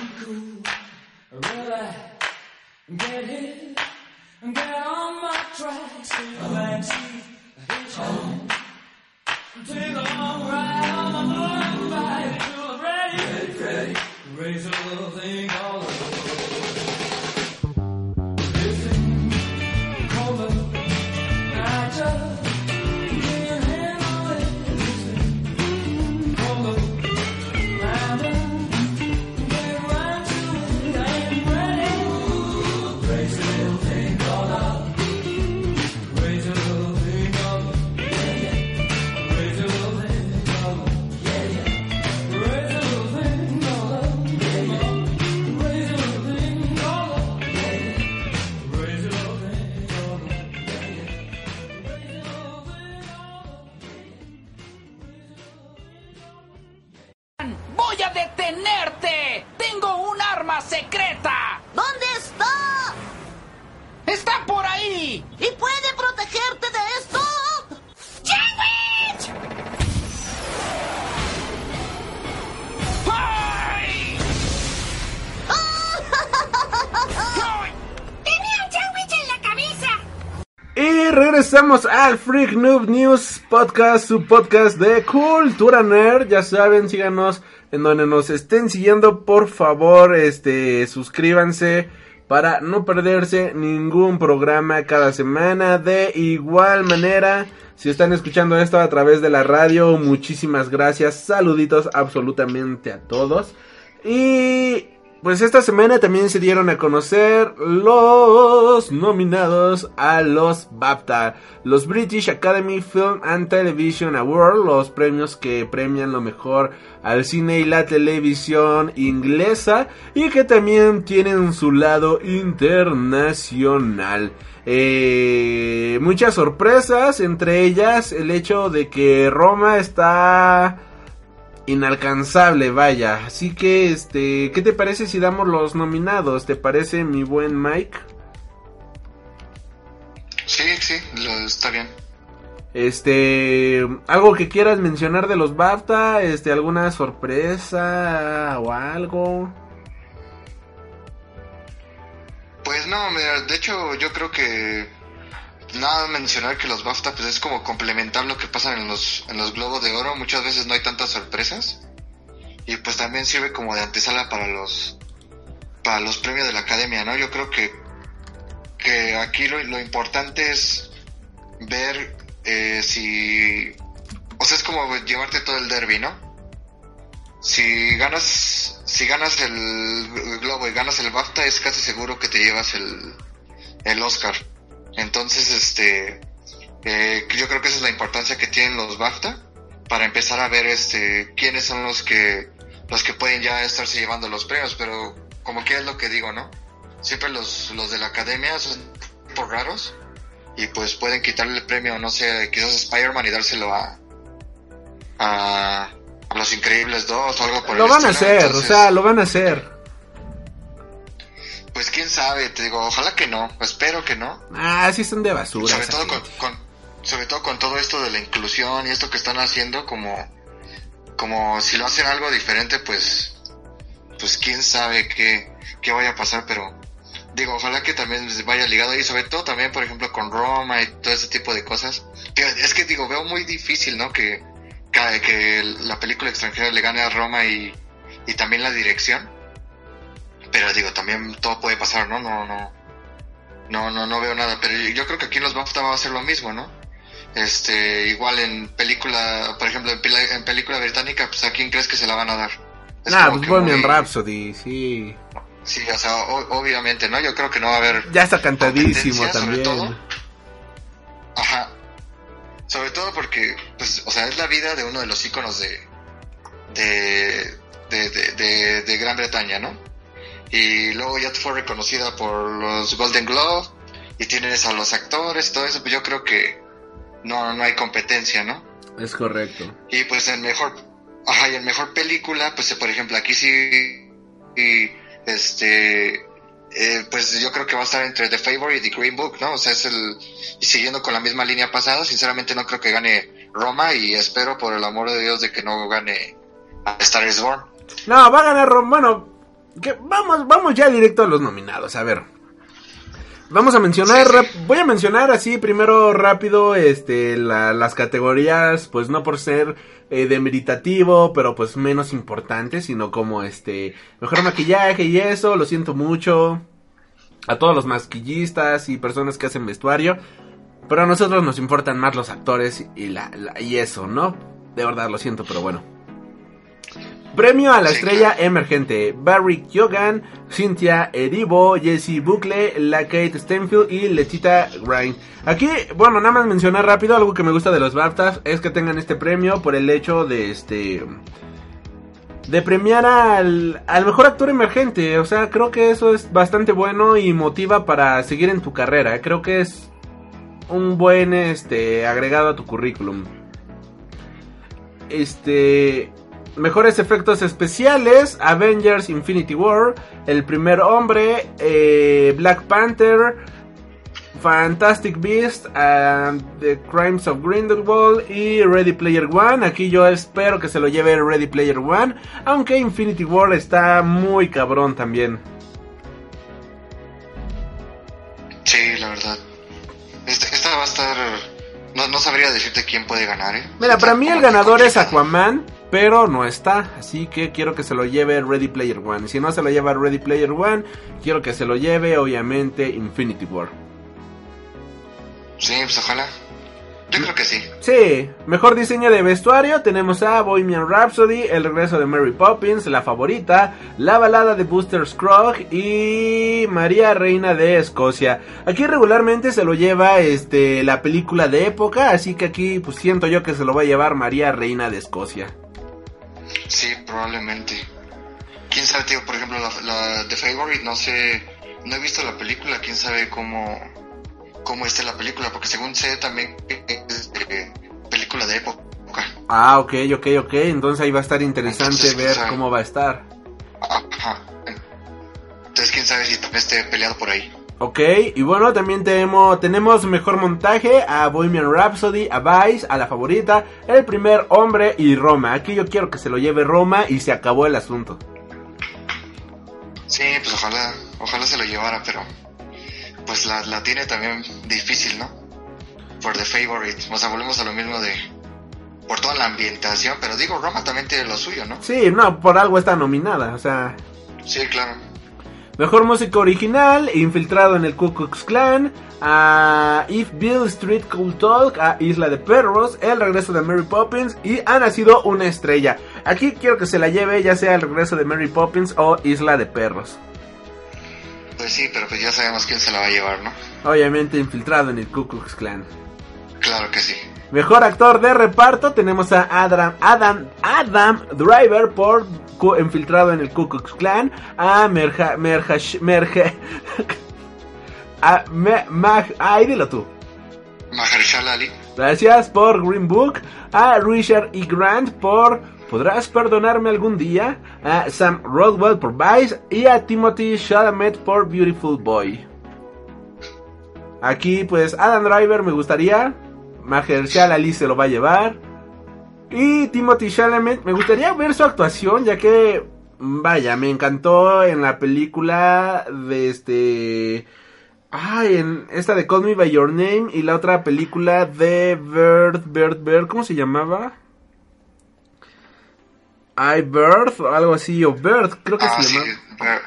al Freak Noob News Podcast, su podcast de cultura nerd. Ya saben, síganos en donde nos estén siguiendo. Por favor, este, suscríbanse para no perderse ningún programa cada semana. De igual manera, si están escuchando esto a través de la radio, muchísimas gracias. Saluditos absolutamente a todos. Y pues esta semana también se dieron a conocer los nominados a los BAFTA, los British Academy Film and Television Awards, los premios que premian lo mejor al cine y la televisión inglesa y que también tienen su lado internacional. Eh, muchas sorpresas, entre ellas el hecho de que Roma está inalcanzable, vaya. Así que, este, ¿qué te parece si damos los nominados? ¿Te parece mi buen Mike? Sí, sí, está bien. Este, algo que quieras mencionar de los BAFTA, este, alguna sorpresa o algo. Pues no, mira, de hecho yo creo que nada mencionar que los BAFTA pues es como complementar lo que pasa en los, en los Globos de Oro. Muchas veces no hay tantas sorpresas. Y pues también sirve como de antesala para los para los premios de la academia, ¿no? Yo creo que, que aquí lo, lo importante es ver eh, si... O sea, es como llevarte todo el derby, ¿no? Si ganas, si ganas el Globo y ganas el BAFTA, es casi seguro que te llevas el, el Oscar. Entonces, este, eh, yo creo que esa es la importancia que tienen los BAFTA para empezar a ver, este, quiénes son los que, los que pueden ya estarse llevando los premios, pero como que es lo que digo, ¿no? Siempre los, los de la academia son por raros y pues pueden quitarle el premio, no sé, quizás a Spider-Man y dárselo a, a, los Increíbles 2 o algo por lo el van a estilo, hacer, entonces- o sea, lo van a hacer. Pues quién sabe, te digo, ojalá que no, espero que no. Ah, sí son de basura. sobre todo con, sobre todo con todo esto de la inclusión y esto que están haciendo como como si lo hacen algo diferente pues pues quién sabe qué, qué vaya a pasar pero digo ojalá que también vaya ligado ahí sobre todo también por ejemplo con Roma y todo ese tipo de cosas que es que digo veo muy difícil no que que, que la película extranjera le gane a Roma y, y también la dirección pero digo también todo puede pasar no no no no, no, no veo nada, pero yo creo que aquí en los BAFTA va a ser lo mismo, ¿no? Este, igual en película, por ejemplo, en, película británica, pues a quién crees que se la van a dar. Es Nah, pues Bohemian muy- Rhapsody, sí. Sí, o sea, o- obviamente, ¿no? Yo creo que no va a haber. Ya está cantadísimo competencia, sobre también. todo. Ajá. Sobre todo porque, pues, o sea, es la vida de uno de los íconos de. de, de, de- de Gran Bretaña, ¿no? Y luego ya fue reconocida por los Golden Globe y tienes a los actores y todo eso, pues yo creo que no, no hay competencia, ¿no? Es correcto. Y pues en mejor, ajá, y en mejor película, pues por ejemplo aquí sí, y, este, eh, pues yo creo que va a estar entre The Favorite y The Green Book, ¿no? O sea, es el, y siguiendo con la misma línea pasada, sinceramente no creo que gane Roma y espero por el amor de Dios de que no gane a Star is Born. No, va a ganar Rom. Bueno, que vamos, vamos ya directo a los nominados. A ver. Vamos a mencionar, voy a mencionar así primero rápido este la- las categorías, pues no por ser eh, demeritativo, pero pues menos importante, sino como este mejor maquillaje y eso, lo siento mucho a todos los maquillistas y personas que hacen vestuario, pero a nosotros nos importan más los actores y la, la- y eso, ¿no? De verdad lo siento, pero bueno. Premio a la estrella emergente. Barry Keoghan, Cynthia Erivo, Jessie Buckley, la Kate Stenfield y Letita Grind. Aquí, bueno, nada más mencionar rápido algo que me gusta de los BAFTAs es que tengan este premio por el hecho de este de premiar al, al mejor actor emergente. O sea, creo que eso es bastante bueno y motiva para seguir en tu carrera. Creo que es un buen este agregado a tu currículum. Este mejores efectos especiales, Avengers Infinity War, El primer hombre, eh, Black Panther, Fantastic Beast, and The Crimes of Grindelwald y Ready Player One. Aquí yo espero que se lo lleve Ready Player One, aunque Infinity War está muy cabrón también. Sí, la verdad. Esta, esta va a estar... No, no sabría decirte quién puede ganar, ¿eh? Mira, para mí el ganador es. Aquaman, pero no está. Así que quiero que se lo lleve Ready Player One. Si no se lo lleva Ready Player One, quiero que se lo lleve, obviamente, Infinity War. Sí, pues ojalá. Yo creo que sí. Sí, mejor diseño de vestuario tenemos a Bohemian Rhapsody, El regreso de Mary Poppins, La favorita, La balada de Buster Scruggs y María Reina de Escocia. Aquí regularmente se lo lleva este la película de época, así que aquí pues siento yo que se lo va a llevar María Reina de Escocia. Sí, probablemente. Quién sabe, tío, por ejemplo, la, la The Favorite, no sé, no he visto la película, quién sabe cómo, cómo esté la película, porque según sé también es película de época. Ah, ok, ok, ok, entonces ahí va a estar interesante Entonces, ver sabe. cómo va a estar. Ajá. Entonces quién sabe si también esté peleado por ahí. Ok, y bueno, también tenemos, tenemos mejor montaje a Bohemian Rhapsody, a Vice, a la favorita, El primer hombre y Roma. Aquí yo quiero que se lo lleve Roma y se acabó el asunto. Sí, pues ojalá, ojalá se lo llevara, pero pues la, la tiene también difícil, ¿no? Por The Favorite. O sea, volvemos a lo mismo de... Por toda la ambientación, pero digo, Roma también tiene lo suyo, ¿no? Sí, no, por algo está nominada, o sea... Sí, claro. Mejor música original, Infiltrado en el Ku Klux Klan, a If Bill Street Could Talk, a Isla de Perros, El regreso de Mary Poppins y Ha nacido una estrella. Aquí quiero que se la lleve ya sea El regreso de Mary Poppins o Isla de Perros. Pues sí, pero pues ya sabemos quién se la va a llevar, ¿no? Obviamente infiltrado en el Ku Klux Klan. Claro que sí. Mejor actor de reparto tenemos a Adam Adam Adam Driver por infiltrado en el Ku Klux Klan, a Merja Merja Merja a Me- ay dilo tú. Mahershala Ali. Gracias por Green Book, a Richard E. Grant por ¿Podrás perdonarme algún día? A Sam Rodwell por Vice y a Timothy Chalamet por Beautiful Boy. Aquí pues Adam Driver me gustaría, Mahershala Ali se lo va a llevar y Timothy Chalamet me gustaría ver su actuación ya que vaya, me encantó en la película de este Ay, en esta de Call Me By Your Name y la otra película de Bird, Bird, Bird, ¿cómo se llamaba? I Bird o algo así, o Bird, creo que Ah, se sí, llamaba. eh,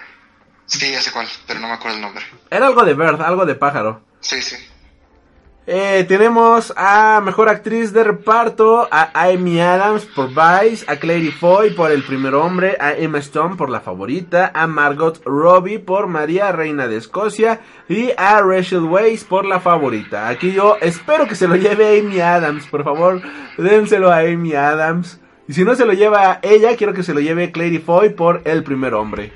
sí, ya sé cuál, pero no me acuerdo el nombre. Era algo de Bird, algo de pájaro. Sí, sí. Eh, tenemos a Mejor Actriz de Reparto, a Amy Adams por Vice, a Clary Foy por El Primer Hombre, a Emma Stone por La Favorita, a Margot Robbie por María Reina de Escocia y a Rachel Weisz por La Favorita. Aquí yo espero que se lo lleve Amy Adams, por favor, dénselo a Amy Adams. Y si no se lo lleva ella, quiero que se lo lleve Clary Foy por El Primer Hombre.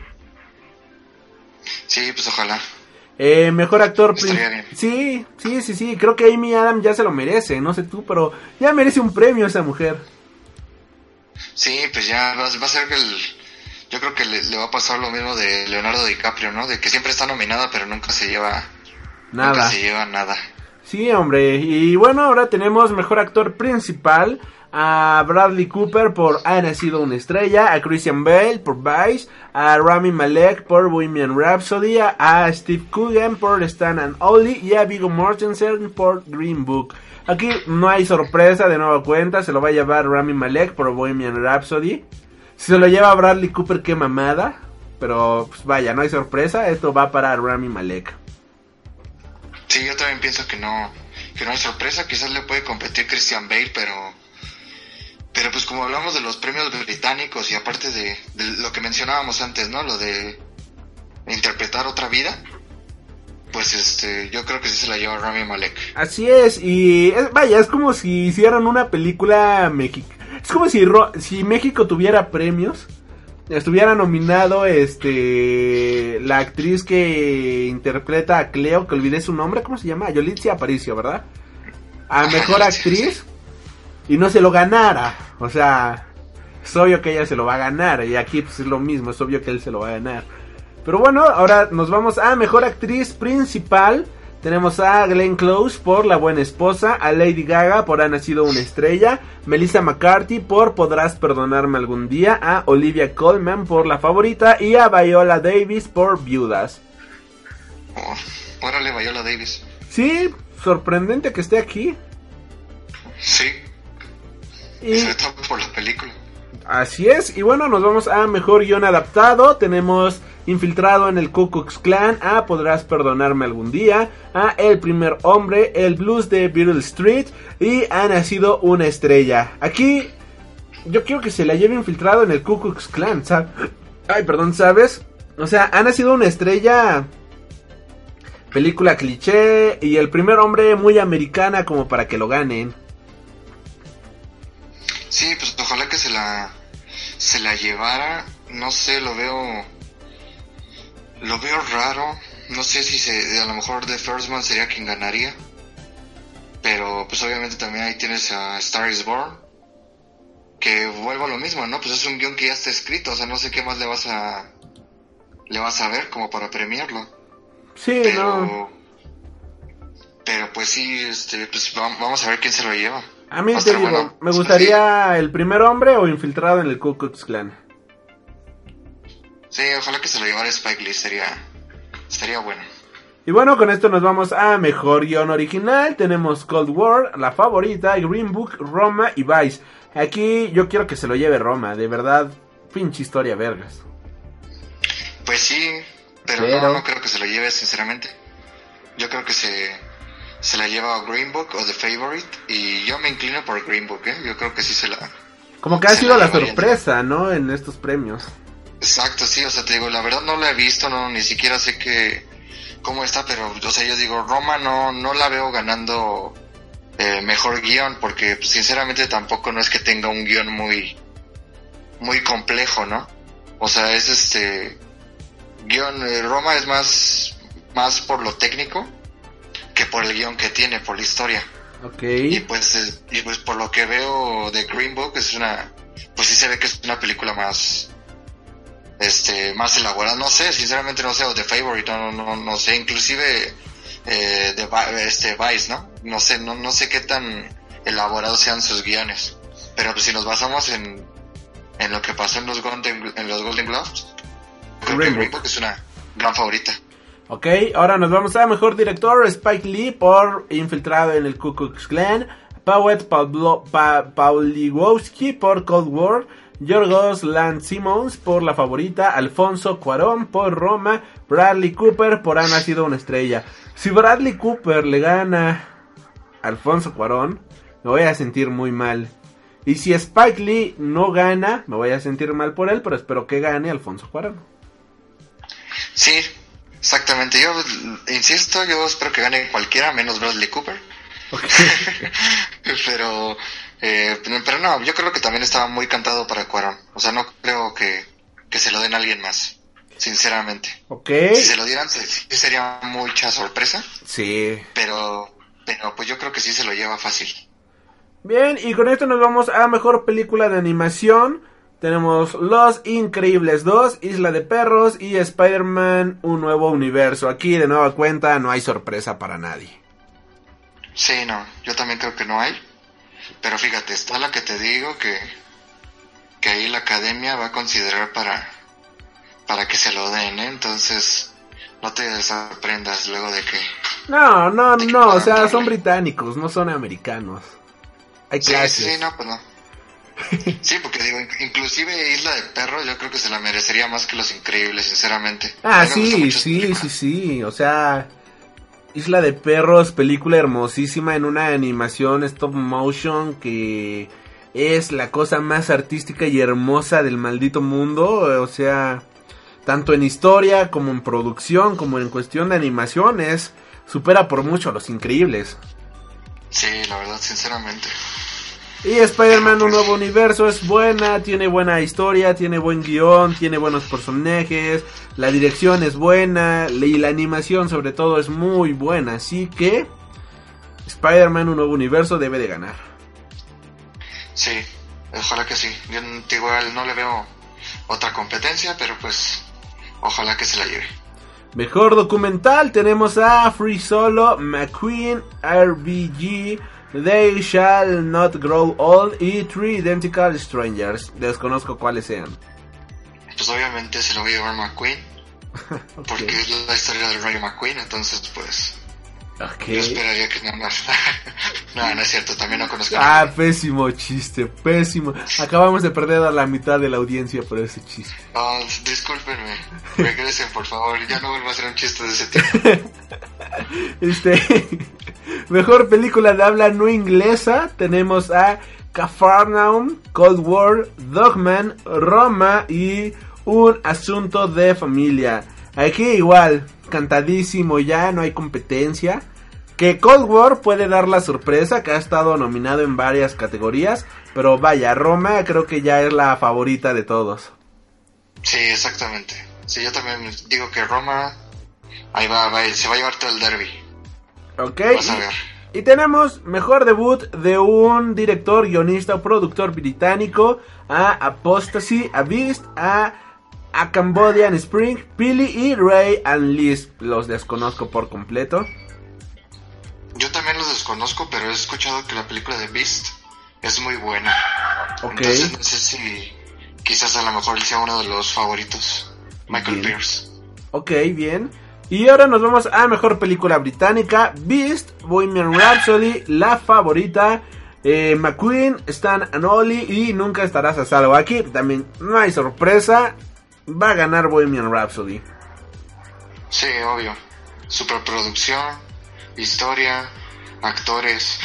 Sí, pues ojalá. Eh, mejor actor. Sí, sí, sí, sí. Creo que Amy Adams ya se lo merece. No sé tú, pero ya merece un premio esa mujer. Sí, pues ya va, va a ser que el... Yo creo que le, le va a pasar lo mismo de Leonardo DiCaprio, ¿no? De que siempre está nominada, pero nunca se lleva... Nunca Nada. se lleva nada. Sí, hombre. Y bueno, ahora tenemos mejor actor principal. A Bradley Cooper por Ha nacido una estrella. A Christian Bale por Vice. A Rami Malek por Bohemian Rhapsody. A Steve Coogan por Stan and Ollie. Y a Viggo Mortensen por Green Book. Aquí no hay sorpresa de nueva cuenta. Se lo va a llevar Rami Malek por Bohemian Rhapsody. Si se lo lleva Bradley Cooper, qué mamada. Pero pues vaya, no hay sorpresa. Esto va para Rami Malek. Sí, yo también pienso que no, que no hay sorpresa. Quizás le puede competir Christian Bale, pero... Pero pues como hablamos de los premios británicos y aparte de, de lo que mencionábamos antes, ¿no? Lo de interpretar otra vida. Pues este, yo creo que sí se la lleva Rami Malek. Así es, y es- vaya, es como si hicieran una película mexicana. Es como si, Ro- si México tuviera premios. Estuviera nominado este la actriz que interpreta a Cleo, que olvidé su nombre, ¿cómo se llama? Yolitzia Aparicio, ¿verdad? A mejor actriz y no se lo ganara. O sea, es obvio que ella se lo va a ganar. Y aquí pues, es lo mismo, es obvio que él se lo va a ganar. Pero bueno, ahora nos vamos a mejor actriz principal. Tenemos a Glenn Close por La Buena Esposa, a Lady Gaga por Ha Nacido una Estrella, Melissa McCarthy por Podrás Perdonarme Algún Día, a Olivia Colman por La Favorita y a Viola Davis por Viudas. Oh, órale, Viola Davis. Sí, sorprendente que esté aquí. Sí. Y Sobre todo por la película. así es. Y bueno, nos vamos a mejor guion adaptado. Tenemos Infiltrado en el Ku Klux Klan. A Podrás perdonarme algún día. A El primer hombre. El blues de Beetle Street. Y Ha nacido una estrella. Aquí yo quiero que se la lleve infiltrado en el Ku Klux Klan. ¿sabes? Ay, perdón, ¿sabes? O sea, Ha nacido una estrella. Película cliché. Y el primer hombre muy americana como para que lo ganen. Sí, pues ojalá que se la se la llevara, no sé, lo veo lo veo raro, no sé si se a lo mejor The First Man sería quien ganaría. Pero pues obviamente también ahí tienes a Star is Born que vuelvo a lo mismo, ¿no? Pues es un guion que ya está escrito, o sea, no sé qué más le vas a le vas a ver como para premiarlo. Sí, Pero no. pero pues sí, este pues va- vamos a ver quién se lo lleva. A mí te digo, bueno. me gustaría el primer hombre o infiltrado en el Ku Klux Klan. Sí, ojalá que se lo llevara Spike Lee, sería sería bueno. Y bueno, con esto nos vamos a mejor guion original. Tenemos Cold War, La Favorita, Green Book, Roma y Vice. Aquí yo quiero que se lo lleve Roma, de verdad, pinche historia vergas. Pues sí, pero, Pero- No, no creo que se lo lleve, sinceramente. Yo creo que se, se la lleva Green Book o The Favorite. Y yo me inclino por Green Book, ¿eh? Yo creo que sí se la. Como que ha sido la sorpresa, ¿no? En estos premios. Exacto, sí, o sea, te digo, la verdad no la he visto, no, ni siquiera sé que cómo está, pero, o sea, yo digo, Roma no, no la veo ganando eh, mejor guion, porque pues, sinceramente tampoco no es que tenga un guion muy, muy complejo, ¿no? O sea, es este, guion, eh, Roma es más, más por lo técnico que por el guion que tiene, por la historia. Ok. Y pues, eh, y pues por lo que veo de Green Book es una, pues sí se ve que es una película más, este, más elaborada. No sé, sinceramente no sé, o The Favorite, no, no, no sé, inclusive eh, de este Vice, ¿no? No sé, no, no sé qué tan elaborados sean sus guiones. Pero pues si nos basamos en, en lo que pasó en los Golden, en los Golden Globes, creo que Green Green Book es una gran favorita. Ok, ahora nos vamos a mejor director Spike Lee por Infiltrado en el Ku Klux Klan, Pawet Pablo, Pa- Pawlikowski por Cold War, Yorgos Lanthimos por La Favorita, Alfonso Cuarón por Roma, Bradley Cooper por Ha Nacido una Estrella. Si Bradley Cooper le gana a Alfonso Cuarón, me voy a sentir muy mal. Y si Spike Lee no gana, me voy a sentir mal por él, pero espero que gane Alfonso Cuarón. Sí, exactamente. Yo insisto, yo espero que gane cualquiera menos Bradley Cooper. pero, eh, pero no, yo creo que también estaba muy cantado para Cuarón. O sea, no creo que, que se lo den a alguien más, sinceramente. Ok. Si se lo dieran, sería mucha sorpresa, Sí. pero, pero pues yo creo que sí se lo lleva fácil. Bien, y con esto nos vamos a mejor película de animación. Tenemos Los Increíbles 2, Isla de Perros y Spider-Man Un Nuevo Universo. Aquí de nueva cuenta no hay sorpresa para nadie. Sí, no, yo también creo que no hay. Pero fíjate, está la que te digo que, que ahí la academia va a considerar para, para que se lo den, ¿eh? Entonces, no te sorprendas luego de que... No, no, no, o sea, son británicos, no son americanos. Hay Sí, clases. sí, no, pues no. Sí, porque digo, in- inclusive Isla de Perros yo creo que se la merecería más que Los Increíbles, sinceramente. Ah, sí, sí, sí, sí. O sea, Isla de Perros, película hermosísima en una animación stop motion que es la cosa más artística y hermosa del maldito mundo. O sea, tanto en historia como en producción, como en cuestión de animaciones, supera por mucho a los increíbles. Sí, la verdad, sinceramente. Y Spider-Man Un Nuevo Universo es buena, tiene buena historia, tiene buen guion, tiene buenos personajes, la dirección es buena y la animación sobre todo es muy buena. Así que Spider-Man Un Nuevo Universo debe de ganar. Sí, ojalá que sí. Yo igual no le veo otra competencia, pero pues ojalá que se la lleve. Mejor documental tenemos a Free Solo, McQueen, RBG, They Shall Not Grow Old y Three Identical Strangers. Desconozco cuáles sean. Pues obviamente se lo voy a llevar McQueen, porque es la historia de Ray McQueen, entonces pues Yo esperaría que nada más. no, no es cierto, también no conozco. Ah, pésimo chiste, pésimo. Acabamos de perder a la mitad de la audiencia por ese chiste. Oh, discúlpenme. Regresen, por favor. Ya no vuelvo a hacer un chiste de ese tipo. Este, mejor película de habla no inglesa, tenemos a Cafarnaum, Cold War, Dogman, Roma y Un Asunto de Familia. Aquí igual, cantadísimo ya, no hay competencia. Que Cold War puede dar la sorpresa que ha estado nominado en varias categorías, pero vaya, Roma creo que ya es la favorita de todos. Sí, exactamente. Sí, yo también digo que Roma ahí va, va se va a llevar todo el derby. Ok. Vas a ver. Y tenemos mejor debut de un director, guionista o productor británico a Apostasy, a Beast, a, a Cambodian Spring, Billy y Ray and Liz. Los desconozco por completo. Yo también los desconozco, pero he escuchado que la película de Beast es muy buena. Ok. Entonces no sé si quizás a lo mejor sea uno de los favoritos. Michael Bien. Pierce. Ok, bien. Y ahora nos vamos a mejor película británica: Beast, Bohemian Rhapsody, La Favorita, eh, McQueen, Stan and Ollie y Nunca Estarás a Salvo. Aquí también no hay sorpresa. Va a ganar Bohemian Rhapsody. Sí, obvio. Superproducción, historia, actores,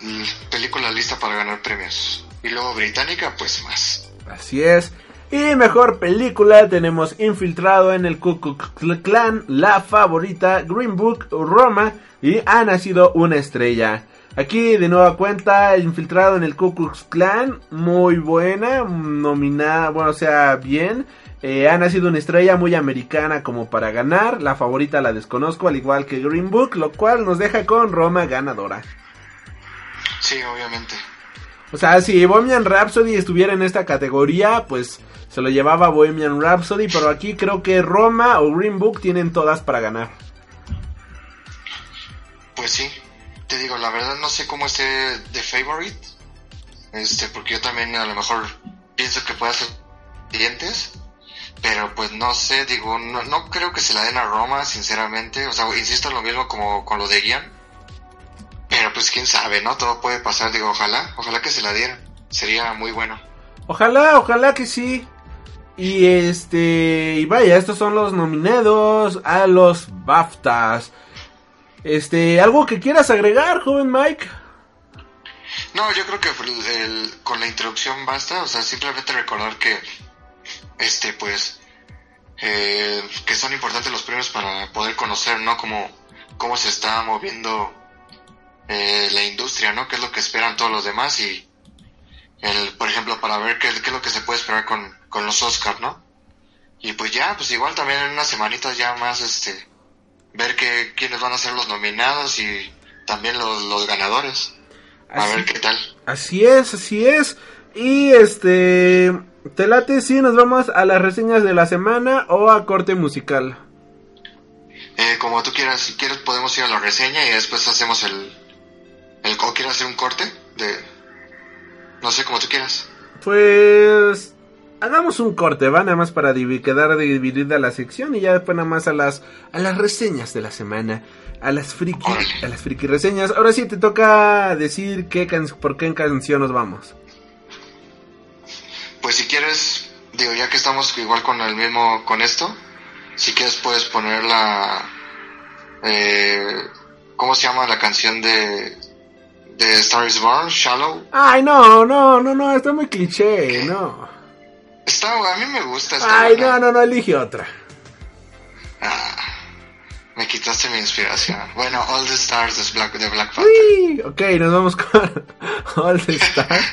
l- película lista para ganar premios. Y luego británica, pues más. Así es. Y mejor película tenemos Infiltrado en el Ku Klan, La Favorita, Green Book, Roma y Ha nacido una estrella. Aquí de nueva cuenta Infiltrado en el Ku Klan, muy buena, nominada, bueno, o sea, bien. Eh, ha nacido una estrella muy americana como para ganar. La favorita la desconozco, al igual que Green Book, lo cual nos deja con Roma ganadora. Sí, obviamente. O sea, si Bohemian Rhapsody estuviera en esta categoría, pues se lo llevaba Bohemian Rhapsody, pero aquí creo que Roma o Green Book tienen todas para ganar. Pues sí. Te digo, la verdad no sé cómo esté The Favorite. Este, porque yo también a lo mejor pienso que puede ser dientes. Pero pues no sé, digo, no, no creo que se la den a Roma, sinceramente. O sea, insisto en lo mismo como con lo de Guian. Pero pues quién sabe, ¿no? Todo puede pasar, digo, ojalá, ojalá que se la dieran. Sería muy bueno. Ojalá, ojalá que sí. Y este, y vaya, estos son los nominados a los BAFTAs. Este, algo que quieras agregar, joven Mike? No, yo creo que el- el- con la introducción basta, o sea, simplemente recordar que, este, pues, eh, que son importantes los premios para poder conocer, ¿no? Cómo, cómo se está moviendo eh, la industria, ¿no? Qué es lo que esperan todos los demás y, el, por ejemplo, para ver qué, qué es lo que se puede esperar con, con los Oscars, ¿no? Y pues ya, pues igual también en unas semanitas ya más, este, ver que, quiénes van a ser los nominados y también los, los ganadores. A ver qué tal. Así es, así es. Y este, te late si nos vamos a las reseñas de la semana o a corte musical. Eh, como tú quieras, si quieres podemos ir a la reseña y después hacemos el... el ¿O quieres hacer un corte? De... No sé, como tú quieras. Pues hagamos un corte, va nada más para divi- quedar dividida la sección y ya después nada más a las a las reseñas de la semana, a las friki, a las friki reseñas. Ahora sí te toca decir qué can- por qué canción nos vamos. Pues si quieres, digo, ya que estamos igual con el mismo, con esto, si quieres puedes poner la... Eh, ¿Cómo se llama la canción de... de Star is Born? Shallow. Ay, no, no, no, no, está muy cliché, no. Está, a mí me gusta. Está Ay, buena. no, no, no, elige otra. Me quitaste mi inspiración. Bueno, All the Stars de Black, de Black Panther. Ok, nos vamos con All the Stars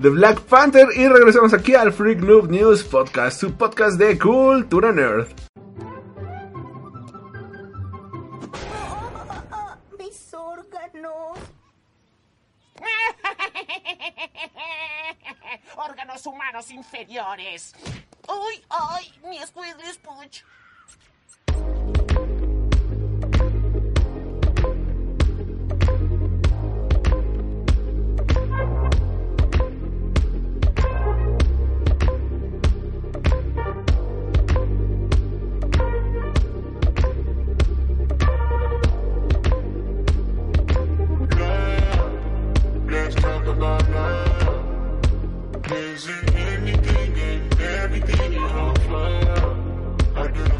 de Black Panther y regresamos aquí al Freak Noob News Podcast, su podcast de cultura nerd. Mis órganos. Órganos humanos inferiores. ¡Uy, ay! Mi Squidly Spooch. let's talk about love. Is it anything and everything you hold fire, I do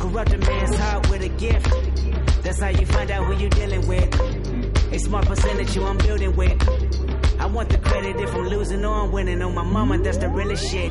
Corrupt a man's heart with a gift. That's how you find out who you're dealing with. A smart percentage you I'm building with. I want the credit if I'm losing or I'm winning. On my mama, that's the realest shit.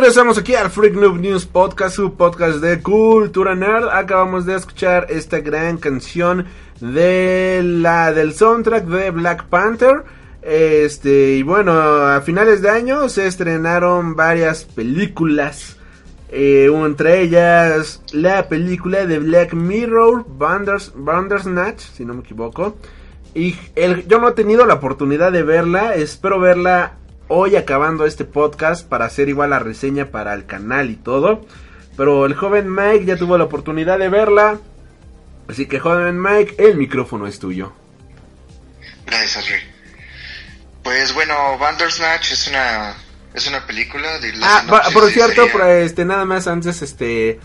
Regresamos aquí al Freak Noob News Podcast, su podcast de cultura nerd. Acabamos de escuchar esta gran canción de la del soundtrack de Black Panther. Este, y bueno, a finales de año se estrenaron varias películas. Eh, entre ellas la película de Black Mirror, Banders, Bandersnatch, si no me equivoco. Y el- yo no he tenido la oportunidad de verla, espero verla hoy acabando este podcast para hacer igual la reseña para el canal y todo. Pero el joven Mike ya tuvo la oportunidad de verla. Así que joven Mike, el micrófono es tuyo. Gracias, Asri. Pues bueno, Bandersnatch es una es una película de Ah, por cierto, sería- por, este, nada más antes, este...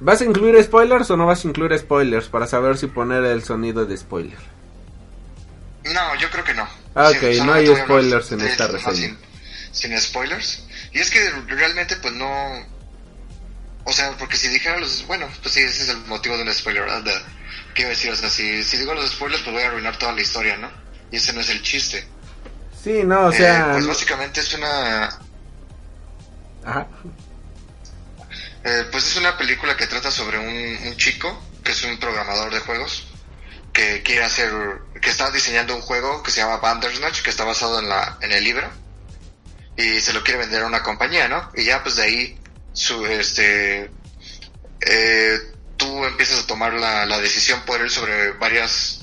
¿Vas a incluir spoilers o no vas a incluir spoilers? Para saber si poner el sonido de spoiler. No, yo creo que no. Ah, ok, no hay hablar spoilers en esta reseña. Sin, sin spoilers. Y es que realmente pues no... O sea, porque si dijera los... Bueno, pues sí, ese es el motivo de un spoiler, ¿verdad? De- ¿Qué iba a decir? O sea, si, si digo los spoilers pues voy a arruinar toda la historia, ¿no? Y ese no es el chiste. Sí, no, o Eh, sea... pues básicamente es una... Ajá. Eh, pues es una película que trata sobre un, un chico que es un programador de juegos que quiere hacer, que está diseñando un juego que se llama Bandersnatch, que está basado en la, en el libro y se lo quiere vender a una compañía, ¿no? Y ya pues de ahí su, este, eh, tú empiezas a tomar la, la decisión por él sobre varias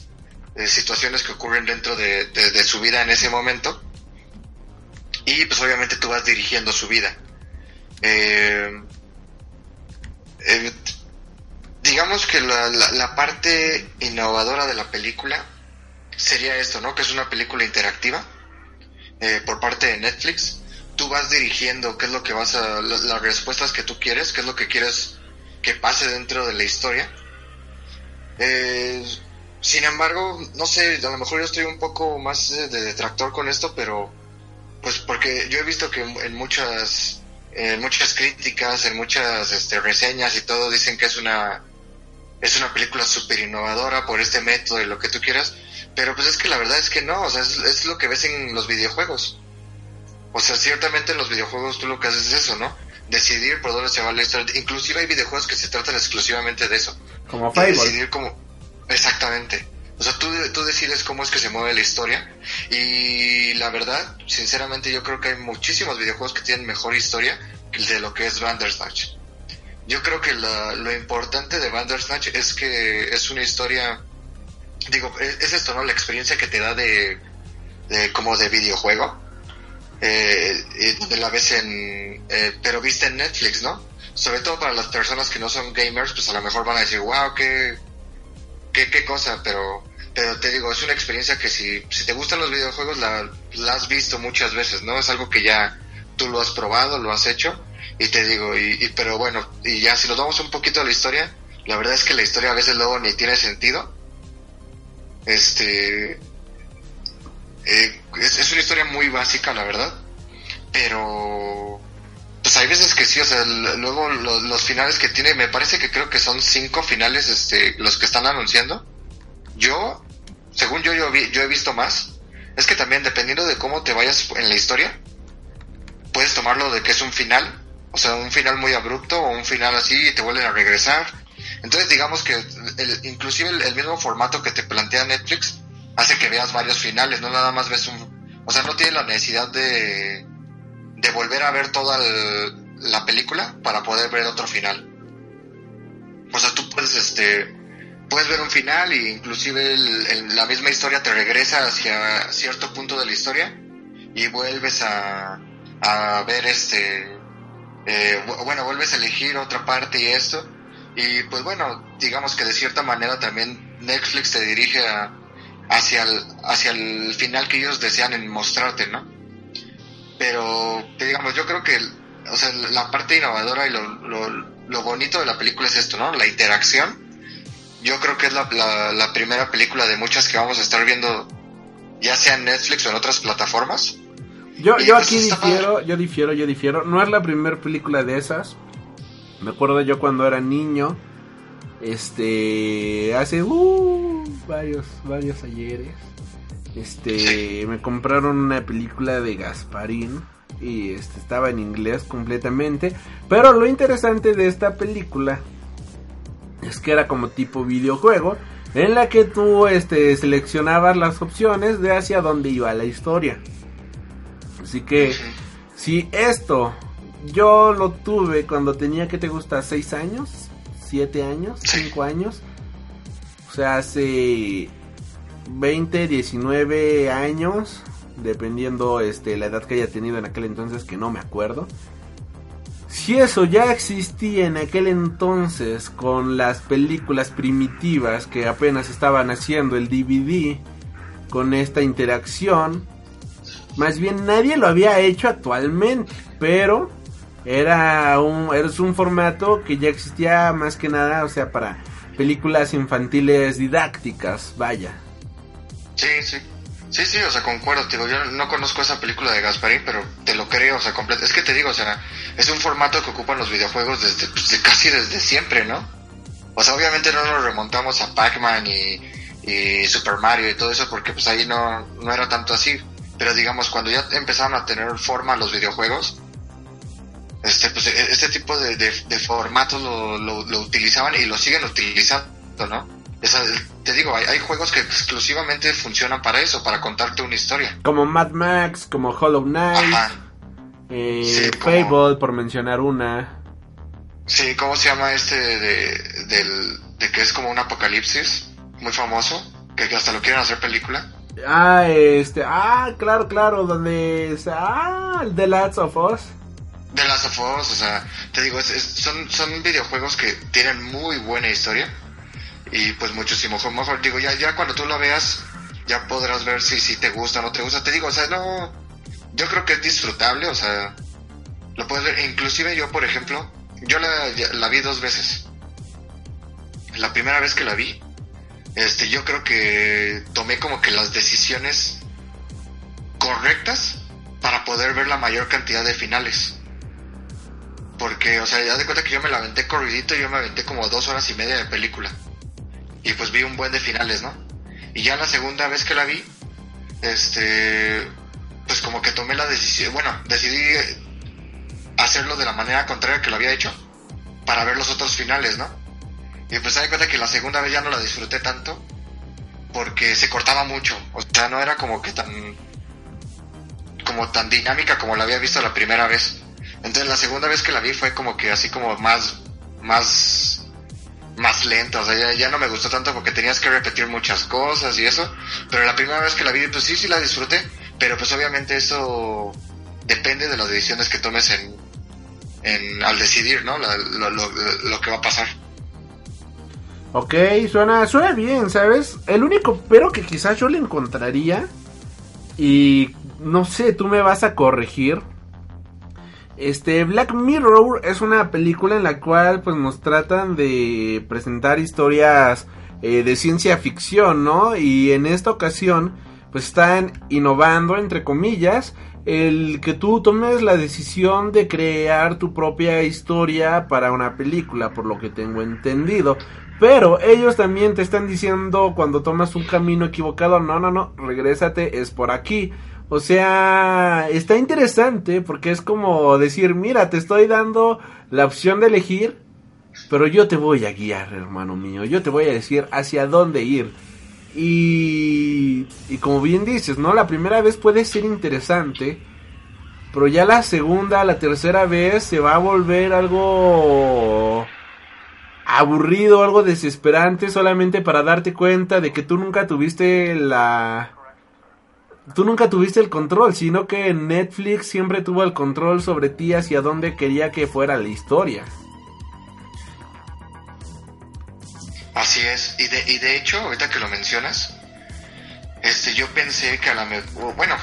eh, situaciones que ocurren dentro de, de- su vida en ese momento y pues obviamente tú vas dirigiendo su vida. Eh, eh, digamos que la, la- parte innovadora de la película sería esto, ¿no? Que es una película interactiva eh, por parte de Netflix. Tú vas dirigiendo qué es lo que vas a, la- las respuestas que tú quieres, qué es lo que quieres que pase dentro de la historia. Eh, sin embargo, no sé, a lo mejor yo estoy un poco más eh, de detractor con esto, pero pues porque yo he visto que en muchas en muchas críticas, en muchas este, reseñas y todo dicen que es una es una película súper innovadora por este método y lo que tú quieras, pero pues es que la verdad es que no, o sea, es, es lo que ves en los videojuegos. O sea, ciertamente en los videojuegos tú lo que haces es eso, ¿no? Decidir por dónde se va la historia. Inclusive hay videojuegos que se tratan exclusivamente de eso. Como De decidir cómo... Exactamente. O sea, tú, tú decides cómo es que se mueve la historia. Y la verdad, sinceramente, yo creo que hay muchísimos videojuegos que tienen mejor historia que el de lo que es Bandersnatch. Yo creo que la- lo importante de Bandersnatch es que es una historia... Digo, es, es esto, ¿no? La experiencia que te da de, de como de videojuego. Eh, donde la ves en... eh, pero viste en Netflix, ¿no? Sobre todo para las personas que no son gamers, pues a lo mejor van a decir, wow, qué, qué, cosa, pero, pero te digo, es una experiencia que si, si te gustan los videojuegos la, la has visto muchas veces, ¿no? Es algo que ya tú lo has probado, lo has hecho, y te digo, y, y- pero bueno, y ya si nos vamos un poquito a la historia, la verdad es que la historia a veces luego ni tiene sentido. Este, eh, es, es una historia muy básica, la verdad, pero pues hay veces que sí, o sea, luego lo- los finales que tiene, me parece que creo que son cinco finales este, los que están anunciando. Yo, según yo, yo, vi- yo he visto más. Es que también dependiendo de cómo te vayas en la historia, puedes tomarlo de que es un final, o sea, un final muy abrupto o un final así y te vuelven a regresar. Entonces digamos que el, inclusive el, mismo formato que te plantea Netflix hace que veas varios finales, no nada más ves un... O sea, no tienes la necesidad de, de volver a ver toda la película para poder ver otro final. O sea, tú puedes, este, puedes ver un final e inclusive la misma historia te regresa hacia cierto punto de la historia y vuelves a, a ver este, eh, bu- bueno, vuelves a elegir otra parte y esto. Y pues bueno, digamos que de cierta manera también Netflix te dirige a- hacia, el, hacia el final que ellos desean en mostrarte, ¿no? Pero, digamos, yo creo que, o sea, la parte innovadora y lo, lo, lo bonito de la película es esto, ¿no? La interacción. Yo creo que es la, la, la primera película de muchas que vamos a estar viendo, ya sea en Netflix o en otras plataformas. Yo, yo aquí difiero, yo difiero, yo difiero. No es la primera película de esas. Me acuerdo yo cuando era niño. Este. Hace uh, varios, varios ayeres. Este. Me compraron una película de Gasparín. Y este estaba en inglés completamente. Pero lo interesante de esta película. Es que era como tipo videojuego. En la que tú este, seleccionabas las opciones de hacia dónde iba la historia. Así que, si esto yo lo tuve cuando tenía, que te gusta? ¿6 años? ¿7 años? ¿5 años? O sea, hace 20, 19 años, dependiendo este, la edad que haya tenido en aquel entonces, que no me acuerdo. Si eso ya existía en aquel entonces con las películas primitivas que apenas estaban haciendo el DVD, con esta interacción, más bien nadie lo había hecho actualmente, pero era un, era un formato que ya existía más que nada, o sea, para películas infantiles didácticas, vaya. Sí, sí. Sí, sí, o sea, concuerdo, te digo, yo no conozco esa película de Gasparín, pero te lo creo, o sea, completo. Es que te digo, o sea, es un formato que ocupan los videojuegos desde, pues, casi desde siempre, ¿no? O sea, obviamente no nos remontamos a Pac-Man y, y Super Mario y todo eso, porque pues ahí no, no era tanto así. Pero digamos, cuando ya empezaron a tener forma los videojuegos, este, pues, e- este tipo de, de, de formatos lo, lo, lo utilizaban y lo siguen utilizando, ¿no? Esa- te digo, hay, hay juegos que exclusivamente funcionan para eso, para contarte una historia. Como Mad Max, como Hollow Knight, eh, Fable, por mencionar una. Sí, ¿cómo se llama este de, del, de que es como un apocalipsis? Muy famoso, que hasta lo quieren hacer película. Ah, este, ah, claro, claro, donde, ah, The Last of Us. The Last of Us, o sea, te digo, son, son videojuegos que tienen muy buena historia y pues muchísimo mejor, digo, ya, ya cuando tú lo veas, ya podrás ver si, si te gusta o no te gusta, te digo, o sea, no, yo creo que es disfrutable, o sea, lo puedes ver, inclusive yo, por ejemplo, yo la, la vi dos veces. La primera vez que la vi, este, yo creo que tomé como que las decisiones correctas para poder ver la mayor cantidad de finales. Porque, o sea, ya de cuenta que yo me la aventé corridito, yo me aventé como dos horas y media de película. Y pues vi un buen de finales, ¿no? Y ya la segunda vez que la vi, este, pues como que tomé la decisión, bueno, decidí hacerlo de la manera contraria que lo había hecho, para ver los otros finales, ¿no? Y pues da cuenta que la segunda vez ya no la disfruté tanto, porque se cortaba mucho, o sea, no era como que tan, como tan dinámica como la había visto la primera vez. Entonces la segunda vez que la vi fue como que así como más, más, más lenta, o sea, ya, ya no me gustó tanto porque tenías que repetir muchas cosas y eso, pero la primera vez que la vi, pues sí, sí la disfruté, pero pues obviamente eso depende de las decisiones que tomes en, en al decidir, ¿no? La- lo, lo, lo que va a pasar. Ok, suena, suena bien, ¿sabes? El único pero que quizás yo le encontraría, y no sé, tú me vas a corregir. Este, Black Mirror es una película en la cual pues nos tratan de presentar historias eh, de ciencia ficción, ¿no? Y en esta ocasión pues están innovando, entre comillas, el que tú tomes la decisión de crear tu propia historia para una película, por lo que tengo entendido. Pero ellos también te están diciendo cuando tomas un camino equivocado, no, no, no, regrésate, es por aquí. O sea, está interesante porque es como decir, mira, te estoy dando la opción de elegir, pero yo te voy a guiar, hermano mío, yo te voy a decir hacia dónde ir. Y, y como bien dices, ¿no? La primera vez puede ser interesante, pero ya la segunda, la tercera vez se va a volver algo aburrido, algo desesperante, solamente para darte cuenta de que tú nunca tuviste la... Tú nunca tuviste el control, sino que Netflix siempre tuvo el control sobre ti hacia dónde quería que fuera la historia. Así es, y de, y de hecho, ahorita que lo mencionas, este, yo pensé que a la bueno,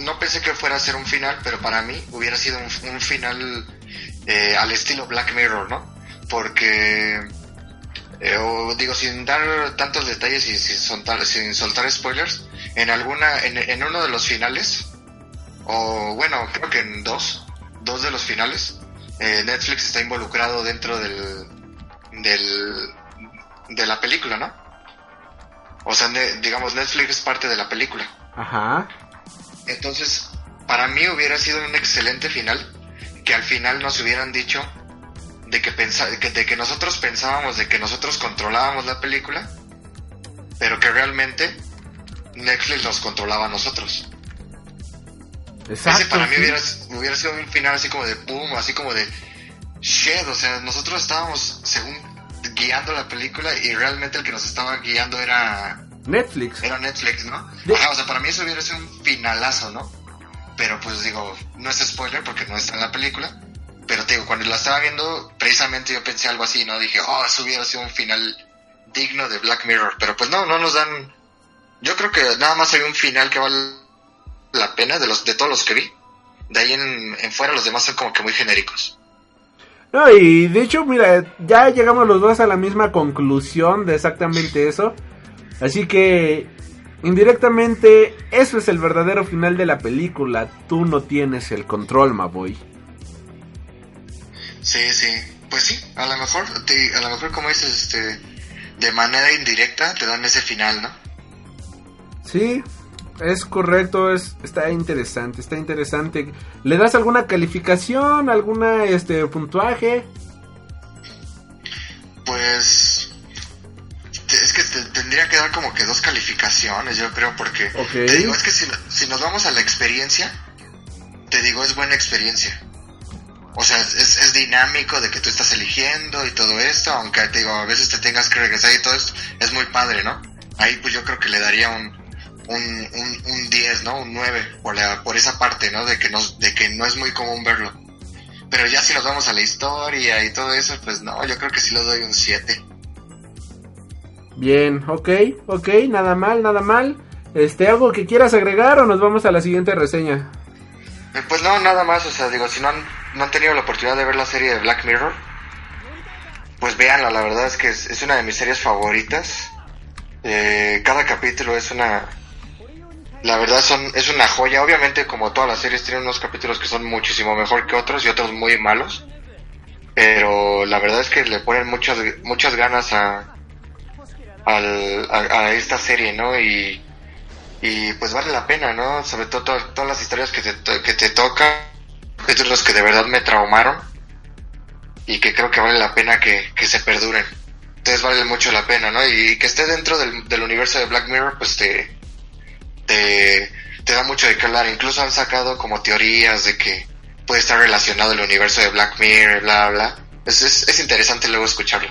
no pensé que fuera a ser un final, pero para mí hubiera sido un, un final eh, al estilo Black Mirror, ¿no? Porque, eh, o digo, sin dar tantos detalles y sin soltar, sin soltar spoilers, en alguna, en, en uno de los finales, o bueno, creo que en dos, dos de los finales, eh, Netflix está involucrado dentro del, del, de la película, ¿no? O sea, ne- digamos, Netflix es parte de la película. Ajá. Entonces, para mí hubiera sido un excelente final que al final nos hubieran dicho de que, pensa que, de que nosotros pensábamos de que nosotros controlábamos la película, pero que realmente Netflix nos controlaba a nosotros. Exacto. Ese para mí sí. hubiera, hubiera sido un final así como de boom, así como de shit, o sea, nosotros estábamos según guiando la película y realmente el que nos estaba guiando era Netflix. era Netflix, ¿no? Ajá, o sea, para mí eso hubiera sido un finalazo, ¿no? Pero pues digo, no es spoiler porque no está en la película. Pero te digo, cuando la estaba viendo, precisamente yo pensé algo así, ¿no? Dije, oh, eso hubiera sido un final digno de Black Mirror. Pero pues no, no nos dan... Yo creo que nada más hay un final que vale la pena de los de todos los que vi. De ahí en, en fuera los demás son como que muy genéricos. No, y de hecho, mira, ya llegamos los dos a la misma conclusión de exactamente eso. Así que, indirectamente, eso es el verdadero final de la película. Tú no tienes el control, Maboy. Sí, sí. Pues sí, a lo mejor, te- a lo mejor como dices, este, de manera indirecta te dan ese final, ¿no? Sí, es correcto, es, está interesante, está interesante. ¿Le das alguna calificación, alguna este puntuaje? Pues es que te- tendría que dar como que dos calificaciones, yo creo, porque Ok. te digo, es que si, si nos vamos a la experiencia, te digo, es buena experiencia. O sea, es, es dinámico de que tú estás eligiendo y todo esto, aunque te digo, a veces te tengas que regresar y todo esto, es muy padre, ¿no? Ahí pues yo creo que le daría un un, un, un 10, ¿no? Un 9 por, la, por esa parte, ¿no? De que, no, de que no es muy común verlo. Pero ya si nos vamos a la historia y todo eso, pues no, yo creo que sí lo doy un 7. Bien, ok, ok, nada mal, nada mal. Este, ¿algo que quieras agregar o nos vamos a la siguiente reseña? Eh, Pues no, nada más, o sea, digo, si no han, no han tenido la oportunidad de ver la serie de Black Mirror, pues véanla, la verdad es que es, una de mis series favoritas. Eh, cada capítulo es una... La verdad son, es una joya, obviamente como todas las series tienen unos capítulos que son muchísimo mejor que otros y otros muy malos. Pero la verdad es que le ponen muchas, muchas ganas a, al- a, esta serie, ¿no? Y, y pues vale la pena, ¿no? Sobre todo to- todas las historias que te, que te tocan, son los que de verdad me traumaron y que creo que vale la pena que, que se perduren. Entonces vale mucho la pena, ¿no? Y que esté dentro del, del universo de Black Mirror, pues te, te, da mucho de qué hablar. Incluso han sacado como teorías de que puede estar relacionado el universo de Black Mirror, bla, bla. Es, es, es interesante luego escucharlo.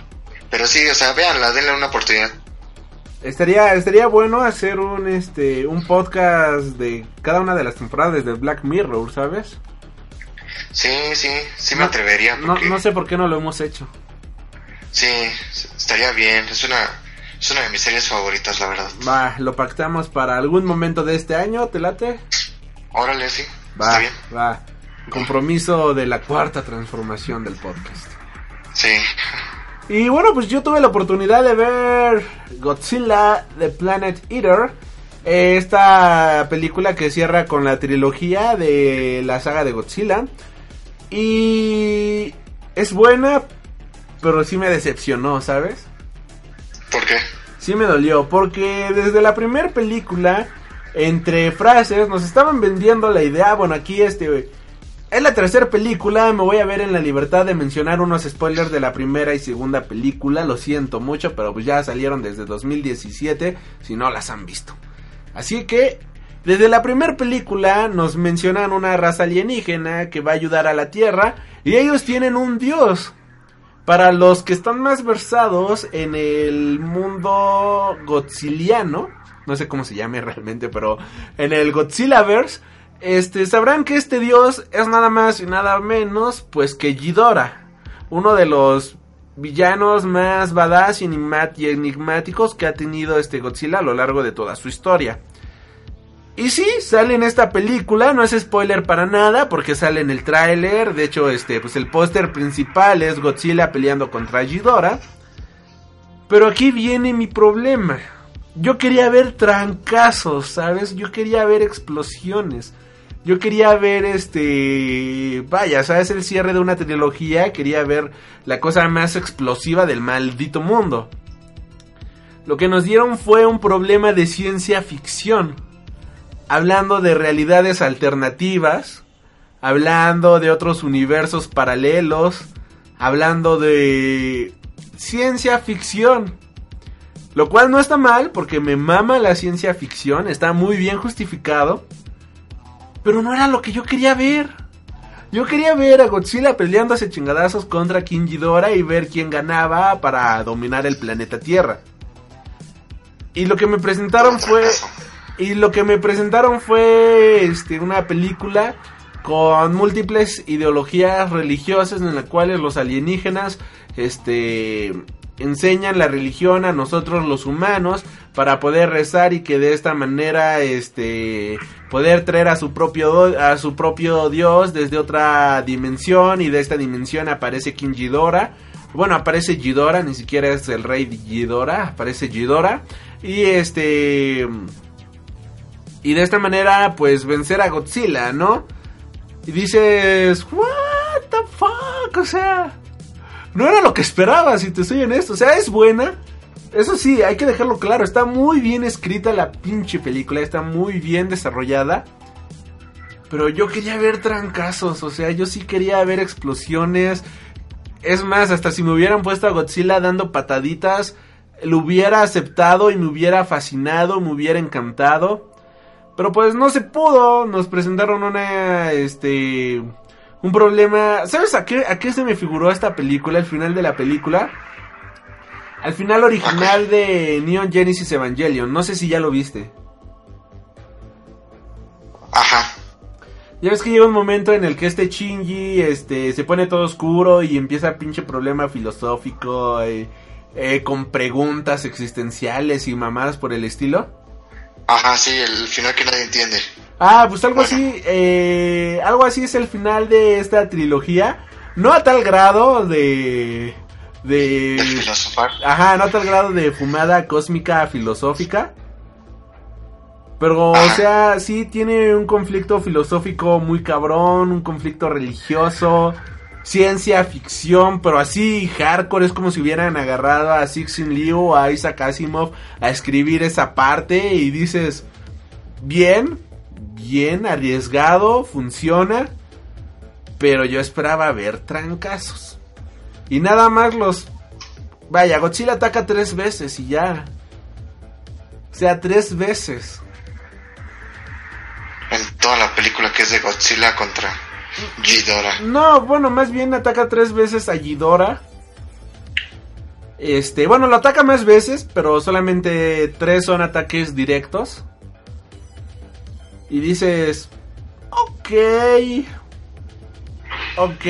Pero sí, o sea, véanla, denle una oportunidad. Estaría, estaría bueno hacer un este un podcast de cada una de las temporadas de Black Mirror, ¿sabes? Sí, sí, sí me atrevería. No, Porque, no sé por qué no lo hemos hecho. Sí, estaría bien. Es una, es una de mis series favoritas, la verdad. Va, lo pactamos para algún momento de este año, ¿te late? Órale, sí. Va, Está bien. va. Compromiso de la cuarta transformación del podcast. Sí. Y bueno, pues yo tuve la oportunidad de ver Godzilla The Planet Eater. Esta película que cierra con la trilogía de la saga de Godzilla. Y es buena, pero sí me decepcionó, ¿sabes? ¿Por qué? Sí me dolió, porque desde la primera película, entre frases, nos estaban vendiendo la idea, bueno, aquí este... Es la tercera película, me voy a ver en la libertad de mencionar unos spoilers de la primera y segunda película, lo siento mucho, pero pues ya salieron desde 2017, si no las han visto. Así que, desde la primera película nos mencionan una raza alienígena que va a ayudar a la Tierra y ellos tienen un dios. Para los que están más versados en el mundo godzilliano, no sé cómo se llame realmente, pero en el Godzillaverse, este, sabrán que este dios es nada más y nada menos, pues que Ghidorah, uno de los villanos más badass y enigmáticos que ha tenido este Godzilla a lo largo de toda su historia. Y sí, sale en esta película, no es spoiler para nada, porque sale en el tráiler, de hecho, este, pues el póster principal es Godzilla peleando contra Ghidorah. Pero aquí viene mi problema. Yo quería ver trancazos, ¿sabes? Yo quería ver explosiones. Yo quería ver este... Vaya, ¿sabes? El cierre de una trilogía. Quería ver la cosa más explosiva del maldito mundo. Lo que nos dieron fue un problema de ciencia ficción. Hablando de realidades alternativas. Hablando de otros universos paralelos. Hablando de ciencia ficción. Lo cual no está mal porque me mama la ciencia ficción, está muy bien justificado. Pero no era lo que yo quería ver. Yo quería ver a Godzilla peleándose chingadazos contra King Ghidorah y ver quién ganaba para dominar el planeta Tierra. Y lo que me presentaron fue y lo que me presentaron fue este una película con múltiples ideologías religiosas en las cuales los alienígenas este enseñan la religión a nosotros los humanos para poder rezar y que de esta manera este poder traer a su propio a su propio dios desde otra dimensión y de esta dimensión aparece King Ghidorah bueno aparece Ghidorah ni siquiera es el rey Ghidorah aparece Ghidorah y este y de esta manera pues vencer a Godzilla no y dices what the fuck o sea no era lo que esperaba, si te soy honesto. O sea, es buena. Eso sí, hay que dejarlo claro. Está muy bien escrita la pinche película. Está muy bien desarrollada. Pero yo quería ver trancazos. O sea, yo sí quería ver explosiones. Es más, hasta si me hubieran puesto a Godzilla dando pataditas, lo hubiera aceptado y me hubiera fascinado, me hubiera encantado. Pero pues no se pudo. Nos presentaron una, este, un problema. ¿Sabes a qué, a qué se me figuró esta película? El final de la película. Al final original de Neon Genesis Evangelion. No sé si ya lo viste. Ajá. Ya ves que llega un momento en el que este Shinji este, se pone todo oscuro y empieza pinche problema filosófico eh, eh, con preguntas existenciales y mamadas por el estilo. Ajá, sí, el final que nadie entiende. Ah, pues algo así, eh, algo así es el final de esta trilogía. No a tal grado de... De... filosofar. Ajá, no tal grado de fumada cósmica filosófica. Pero, o sea, sí tiene un conflicto filosófico muy cabrón, un conflicto religioso, ciencia ficción, pero así hardcore, es como si hubieran agarrado a Sixin Liu o a Isaac Asimov a escribir esa parte y dices, bien, bien, arriesgado, funciona, pero yo esperaba ver trancazos. Y nada más los... Vaya, Godzilla ataca tres veces y ya. O sea, tres veces. En toda la película que es de Godzilla contra Ghidorah. No, bueno, más bien ataca tres veces a Ghidorah. Este, bueno, lo ataca más veces, pero solamente tres son ataques directos. Y dices, ok, ok.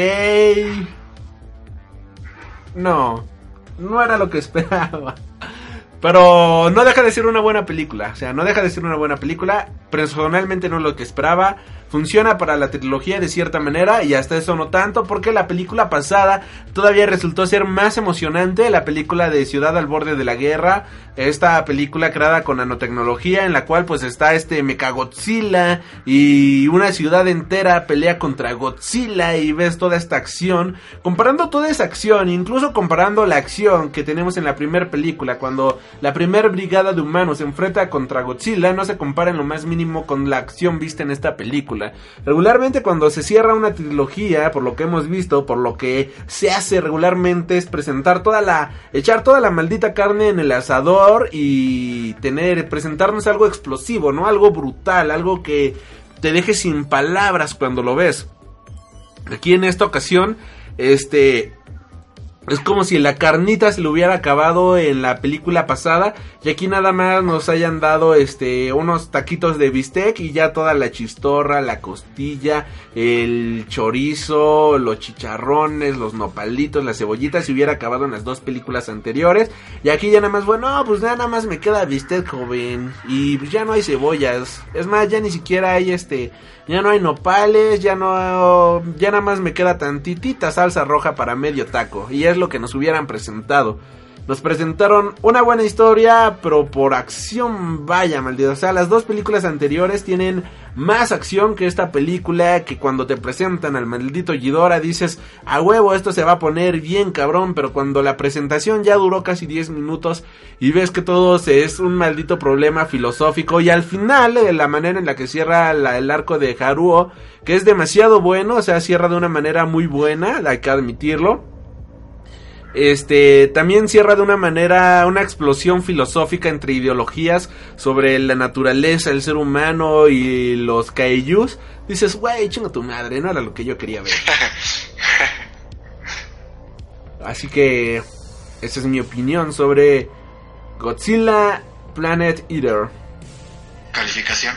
No, no era lo que esperaba. Pero no deja de ser una buena película. O sea, no deja de ser una buena película. Personalmente no es lo que esperaba. Funciona para la trilogía de cierta manera y hasta eso no tanto porque la película pasada todavía resultó ser más emocionante. La película de Ciudad al borde de la guerra. Esta película creada con nanotecnología en la cual pues está este Mechagodzilla y una ciudad entera pelea contra Godzilla y ves toda esta acción. Comparando toda esa acción, incluso comparando la acción que tenemos en la primera película cuando la primera brigada de humanos se enfrenta contra Godzilla no se compara en lo más mínimo con la acción vista en esta película. Regularmente cuando se cierra una trilogía, por lo que hemos visto, por lo que se hace regularmente es presentar toda la echar toda la maldita carne en el asador y tener presentarnos algo explosivo, ¿no? Algo brutal, algo que te deje sin palabras cuando lo ves. Aquí en esta ocasión, este es como si la carnita se le hubiera acabado en la película pasada y aquí nada más nos hayan dado este unos taquitos de bistec y ya toda la chistorra, la costilla, el chorizo, los chicharrones, los nopalitos, las cebollitas se hubiera acabado en las dos películas anteriores y aquí ya nada más bueno, pues nada más me queda bistec joven y ya no hay cebollas. Es más, ya ni siquiera hay este ya no hay nopales, ya no ya nada más me queda tantitita salsa roja para medio taco y es lo que nos hubieran presentado. Nos presentaron una buena historia, pero por acción, vaya maldito. O sea, las dos películas anteriores tienen más acción que esta película. Que cuando te presentan al maldito Ghidorah dices, a huevo, esto se va a poner bien cabrón. Pero cuando la presentación ya duró casi 10 minutos y ves que todo es un maldito problema filosófico. Y al final, eh, la manera en la que cierra el arco de Haruo, que es demasiado bueno, o sea, cierra de una manera muy buena, hay que admitirlo. Este también cierra de una manera una explosión filosófica entre ideologías sobre la naturaleza, el ser humano y los kaijus. Dices, güey, chinga tu madre, no era lo que yo quería ver. Así que esa es mi opinión sobre Godzilla Planet Eater. Calificación.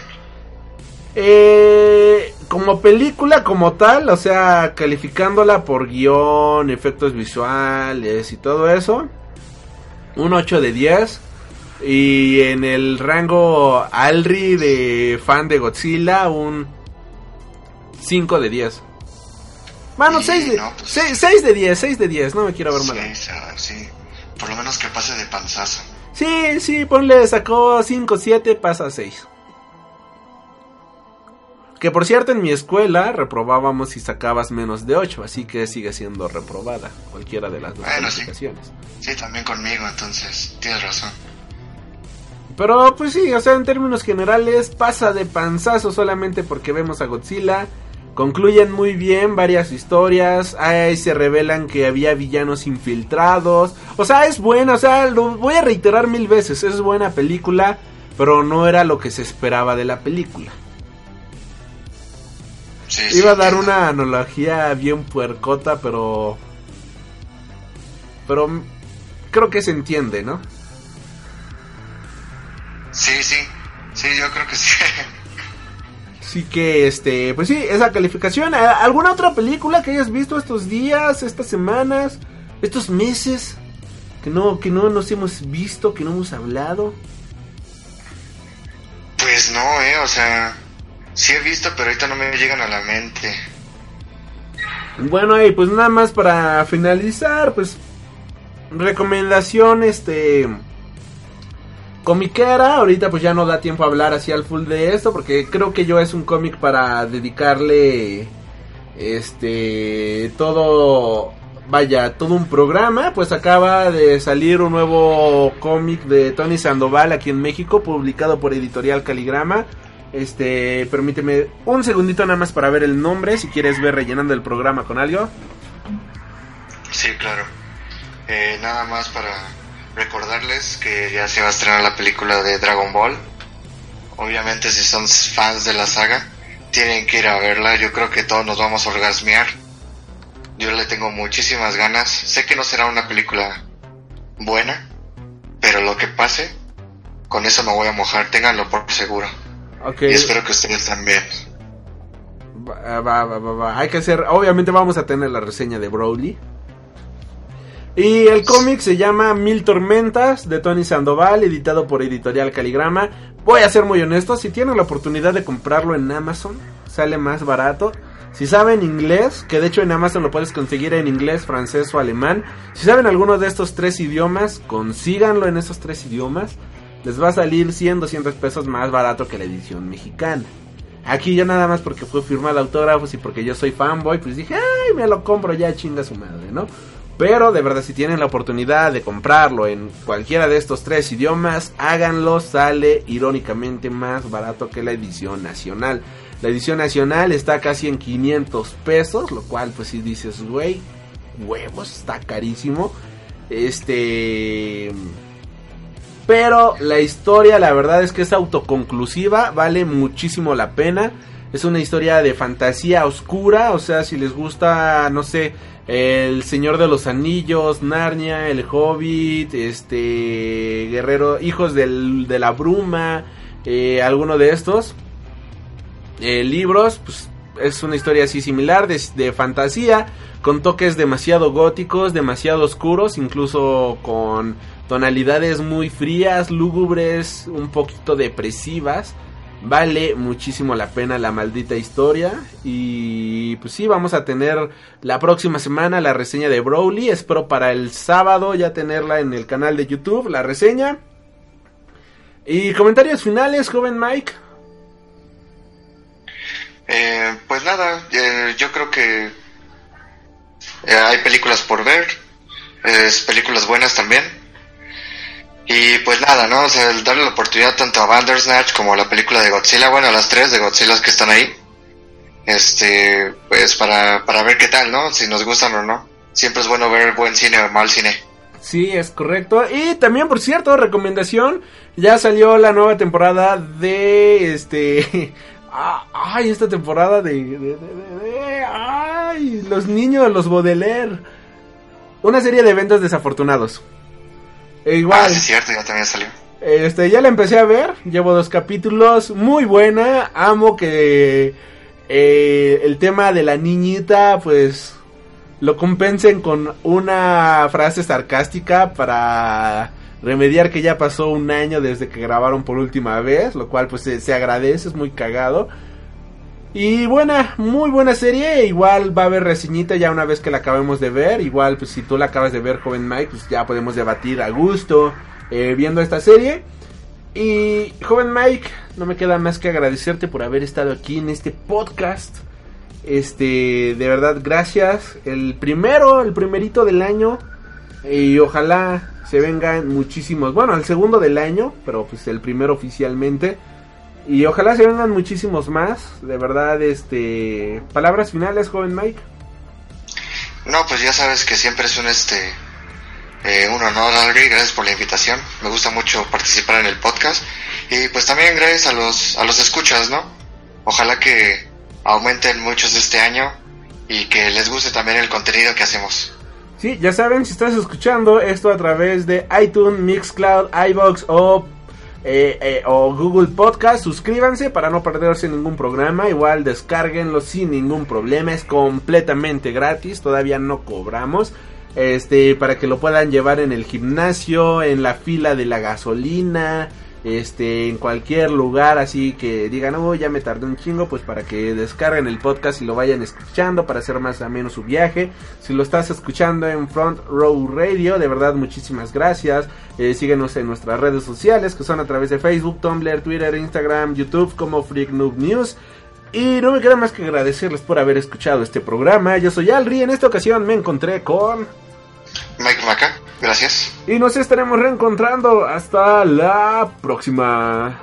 Eh, como película como tal, o sea, calificándola por guion, efectos visuales y todo eso, un 8 de 10. Y en el rango Alri de fan de Godzilla, un 5 de 10. Bueno, 6 de, no, pues- 6, de 10, 6 de 10, no me quiero ver mal. Sí, sí. Por lo menos que pase de panzazo. Sí, sí, ponle, sacó 5, 7, pasa a 6. Que por cierto, en mi escuela reprobábamos si sacabas menos de 8, así que sigue siendo reprobada cualquiera de las dos Bueno, sí. calificaciones. Sí, también conmigo, entonces tienes razón. Pero pues sí, o sea, en términos generales pasa de panzazo solamente porque vemos a Godzilla. Concluyen muy bien varias historias. Ahí se revelan que había villanos infiltrados. O sea, es buena, o sea, lo voy a reiterar mil veces. Es buena película, pero no era lo que se esperaba de la película. Sí, Iba a dar una analogía bien puercota, pero... Pero creo que se entiende, ¿no? Sí, sí. Sí, yo creo que sí. Así que, este, pues sí, esa calificación. ¿A- ¿Alguna otra película que hayas visto estos días, estas semanas, estos meses? Que no, que no nos hemos visto, que no hemos hablado. Pues no, eh, o sea, sí he visto, pero ahorita no me llegan a la mente. Bueno, y pues nada más para finalizar, pues recomendación este comiquera, ahorita pues ya no da tiempo a hablar así al full de esto porque creo que yo es un cómic para dedicarle este todo vaya, todo un programa, pues acaba de salir un nuevo cómic de Tony Sandoval aquí en México, publicado por Editorial Caligrama. Este, permíteme un segundito nada más para ver el nombre, si quieres ver rellenando el programa con algo. Sí, claro. Eh, nada más para recordarles que ya se va a estrenar la película de Dragon Ball. Obviamente si son fans de la saga, tienen que ir a verla. Yo creo que todos nos vamos a orgasmear. Yo le tengo muchísimas ganas. Sé que no será una película buena, pero lo que pase, con eso me voy a mojar. Ténganlo por seguro. Ok. Y espero que ustedes también. Va, va, va, va, va. Hay que hacer, obviamente vamos a tener la reseña de Broly. Y el cómic se llama Mil Tormentas de Tony Sandoval, editado por Editorial Caligrama. Voy a ser muy honesto, si tienen la oportunidad de comprarlo en Amazon, sale más barato. Si saben inglés, que de hecho en Amazon lo puedes conseguir en inglés, francés o alemán. Si saben alguno de estos tres idiomas, consíganlo en esos tres idiomas. Les va a salir 100, 200 pesos más barato que la edición mexicana. Aquí ya nada más porque fue firmado autógrafos y porque yo soy fanboy, pues dije, ay, me lo compro ya, chinga su madre, ¿no? Pero de verdad, si tienen la oportunidad de comprarlo en cualquiera de estos tres idiomas, háganlo, sale irónicamente más barato que la edición nacional. La edición nacional está casi en 500 pesos, lo cual pues si dices, güey, huevos, está carísimo. Este... Pero la historia, la verdad es que es autoconclusiva, vale muchísimo la pena. Es una historia de fantasía oscura, o sea, si les gusta, no sé, El Señor de los Anillos, Narnia, El Hobbit, este, Guerrero, Hijos del- de la Bruma, eh, alguno de estos eh, libros, pues es una historia así similar de, de fantasía, con toques demasiado góticos, demasiado oscuros, incluso con tonalidades muy frías, lúgubres, un poquito depresivas. Vale muchísimo la pena la maldita historia. Y pues sí, vamos a tener la próxima semana la reseña de Broly. Espero para el sábado ya tenerla en el canal de YouTube, la reseña. Y comentarios finales, joven Mike. Eh, pues nada, eh, yo creo que eh, hay películas por ver, películas buenas también. Y pues nada, ¿no? O sea, darle la oportunidad tanto a Bandersnatch como a la película de Godzilla, bueno, a las tres de Godzilla que están ahí. Este, pues para, para ver qué tal, ¿no? Si nos gustan o no. Siempre es bueno ver buen cine o mal cine. Sí, es correcto. Y también, por cierto, recomendación, ya salió la nueva temporada de este... ah, Ay, esta temporada de... de- de- de- de- ay, los niños, los Baudelaire. Una serie de eventos desafortunados. E igual... Ah, sí, es cierto, ya también salió. Este, ya la empecé a ver, llevo dos capítulos, muy buena, amo que eh, el tema de la niñita, pues, lo compensen con una frase sarcástica para remediar que ya pasó un año desde que grabaron por última vez, lo cual pues se, se agradece, es muy cagado. Y buena, muy buena serie, igual va a haber reseñita ya una vez que la acabemos de ver, igual pues si tú la acabas de ver joven Mike, pues ya podemos debatir a gusto eh, viendo esta serie. Y joven Mike, no me queda más que agradecerte por haber estado aquí en este podcast. Este, de verdad, gracias. El primero, el primerito del año. Y ojalá se vengan muchísimos. Bueno, el segundo del año, pero pues el primero oficialmente. Y ojalá se vengan muchísimos más. De verdad, este. Palabras finales, joven Mike. No, pues ya sabes que siempre es un este eh, un honor, Alri, gracias por la invitación. Me gusta mucho participar en el podcast. Y pues también gracias a los, a los escuchas, ¿no? Ojalá que aumenten muchos este año y que les guste también el contenido que hacemos. Sí, ya saben, si estás escuchando esto a través de iTunes, Mixcloud, iBox o eh, eh, o Google Podcast. Suscríbanse para no perderse ningún programa. Igual descárguenlo sin ningún problema. Es completamente gratis. Todavía no cobramos. Este, para que lo puedan llevar en el gimnasio, en la fila de la gasolina, este, en cualquier lugar, así que digan, oh, ya me tardé un chingo, pues para que descarguen el podcast y lo vayan escuchando para hacer más o menos su viaje. Si lo estás escuchando en Front Row Radio, de verdad muchísimas gracias. Eh, síguenos en nuestras redes sociales, que son a través de Facebook, Tumblr, Twitter, Instagram, YouTube, como Freak Noob News. Y no me queda más que agradecerles por haber escuchado este programa. Yo soy Alri, en esta ocasión me encontré con... Mike Maca, gracias. Y nos estaremos reencontrando. Hasta la próxima.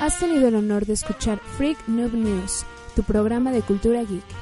Has tenido el honor de escuchar Freak Noob News, tu programa de cultura geek.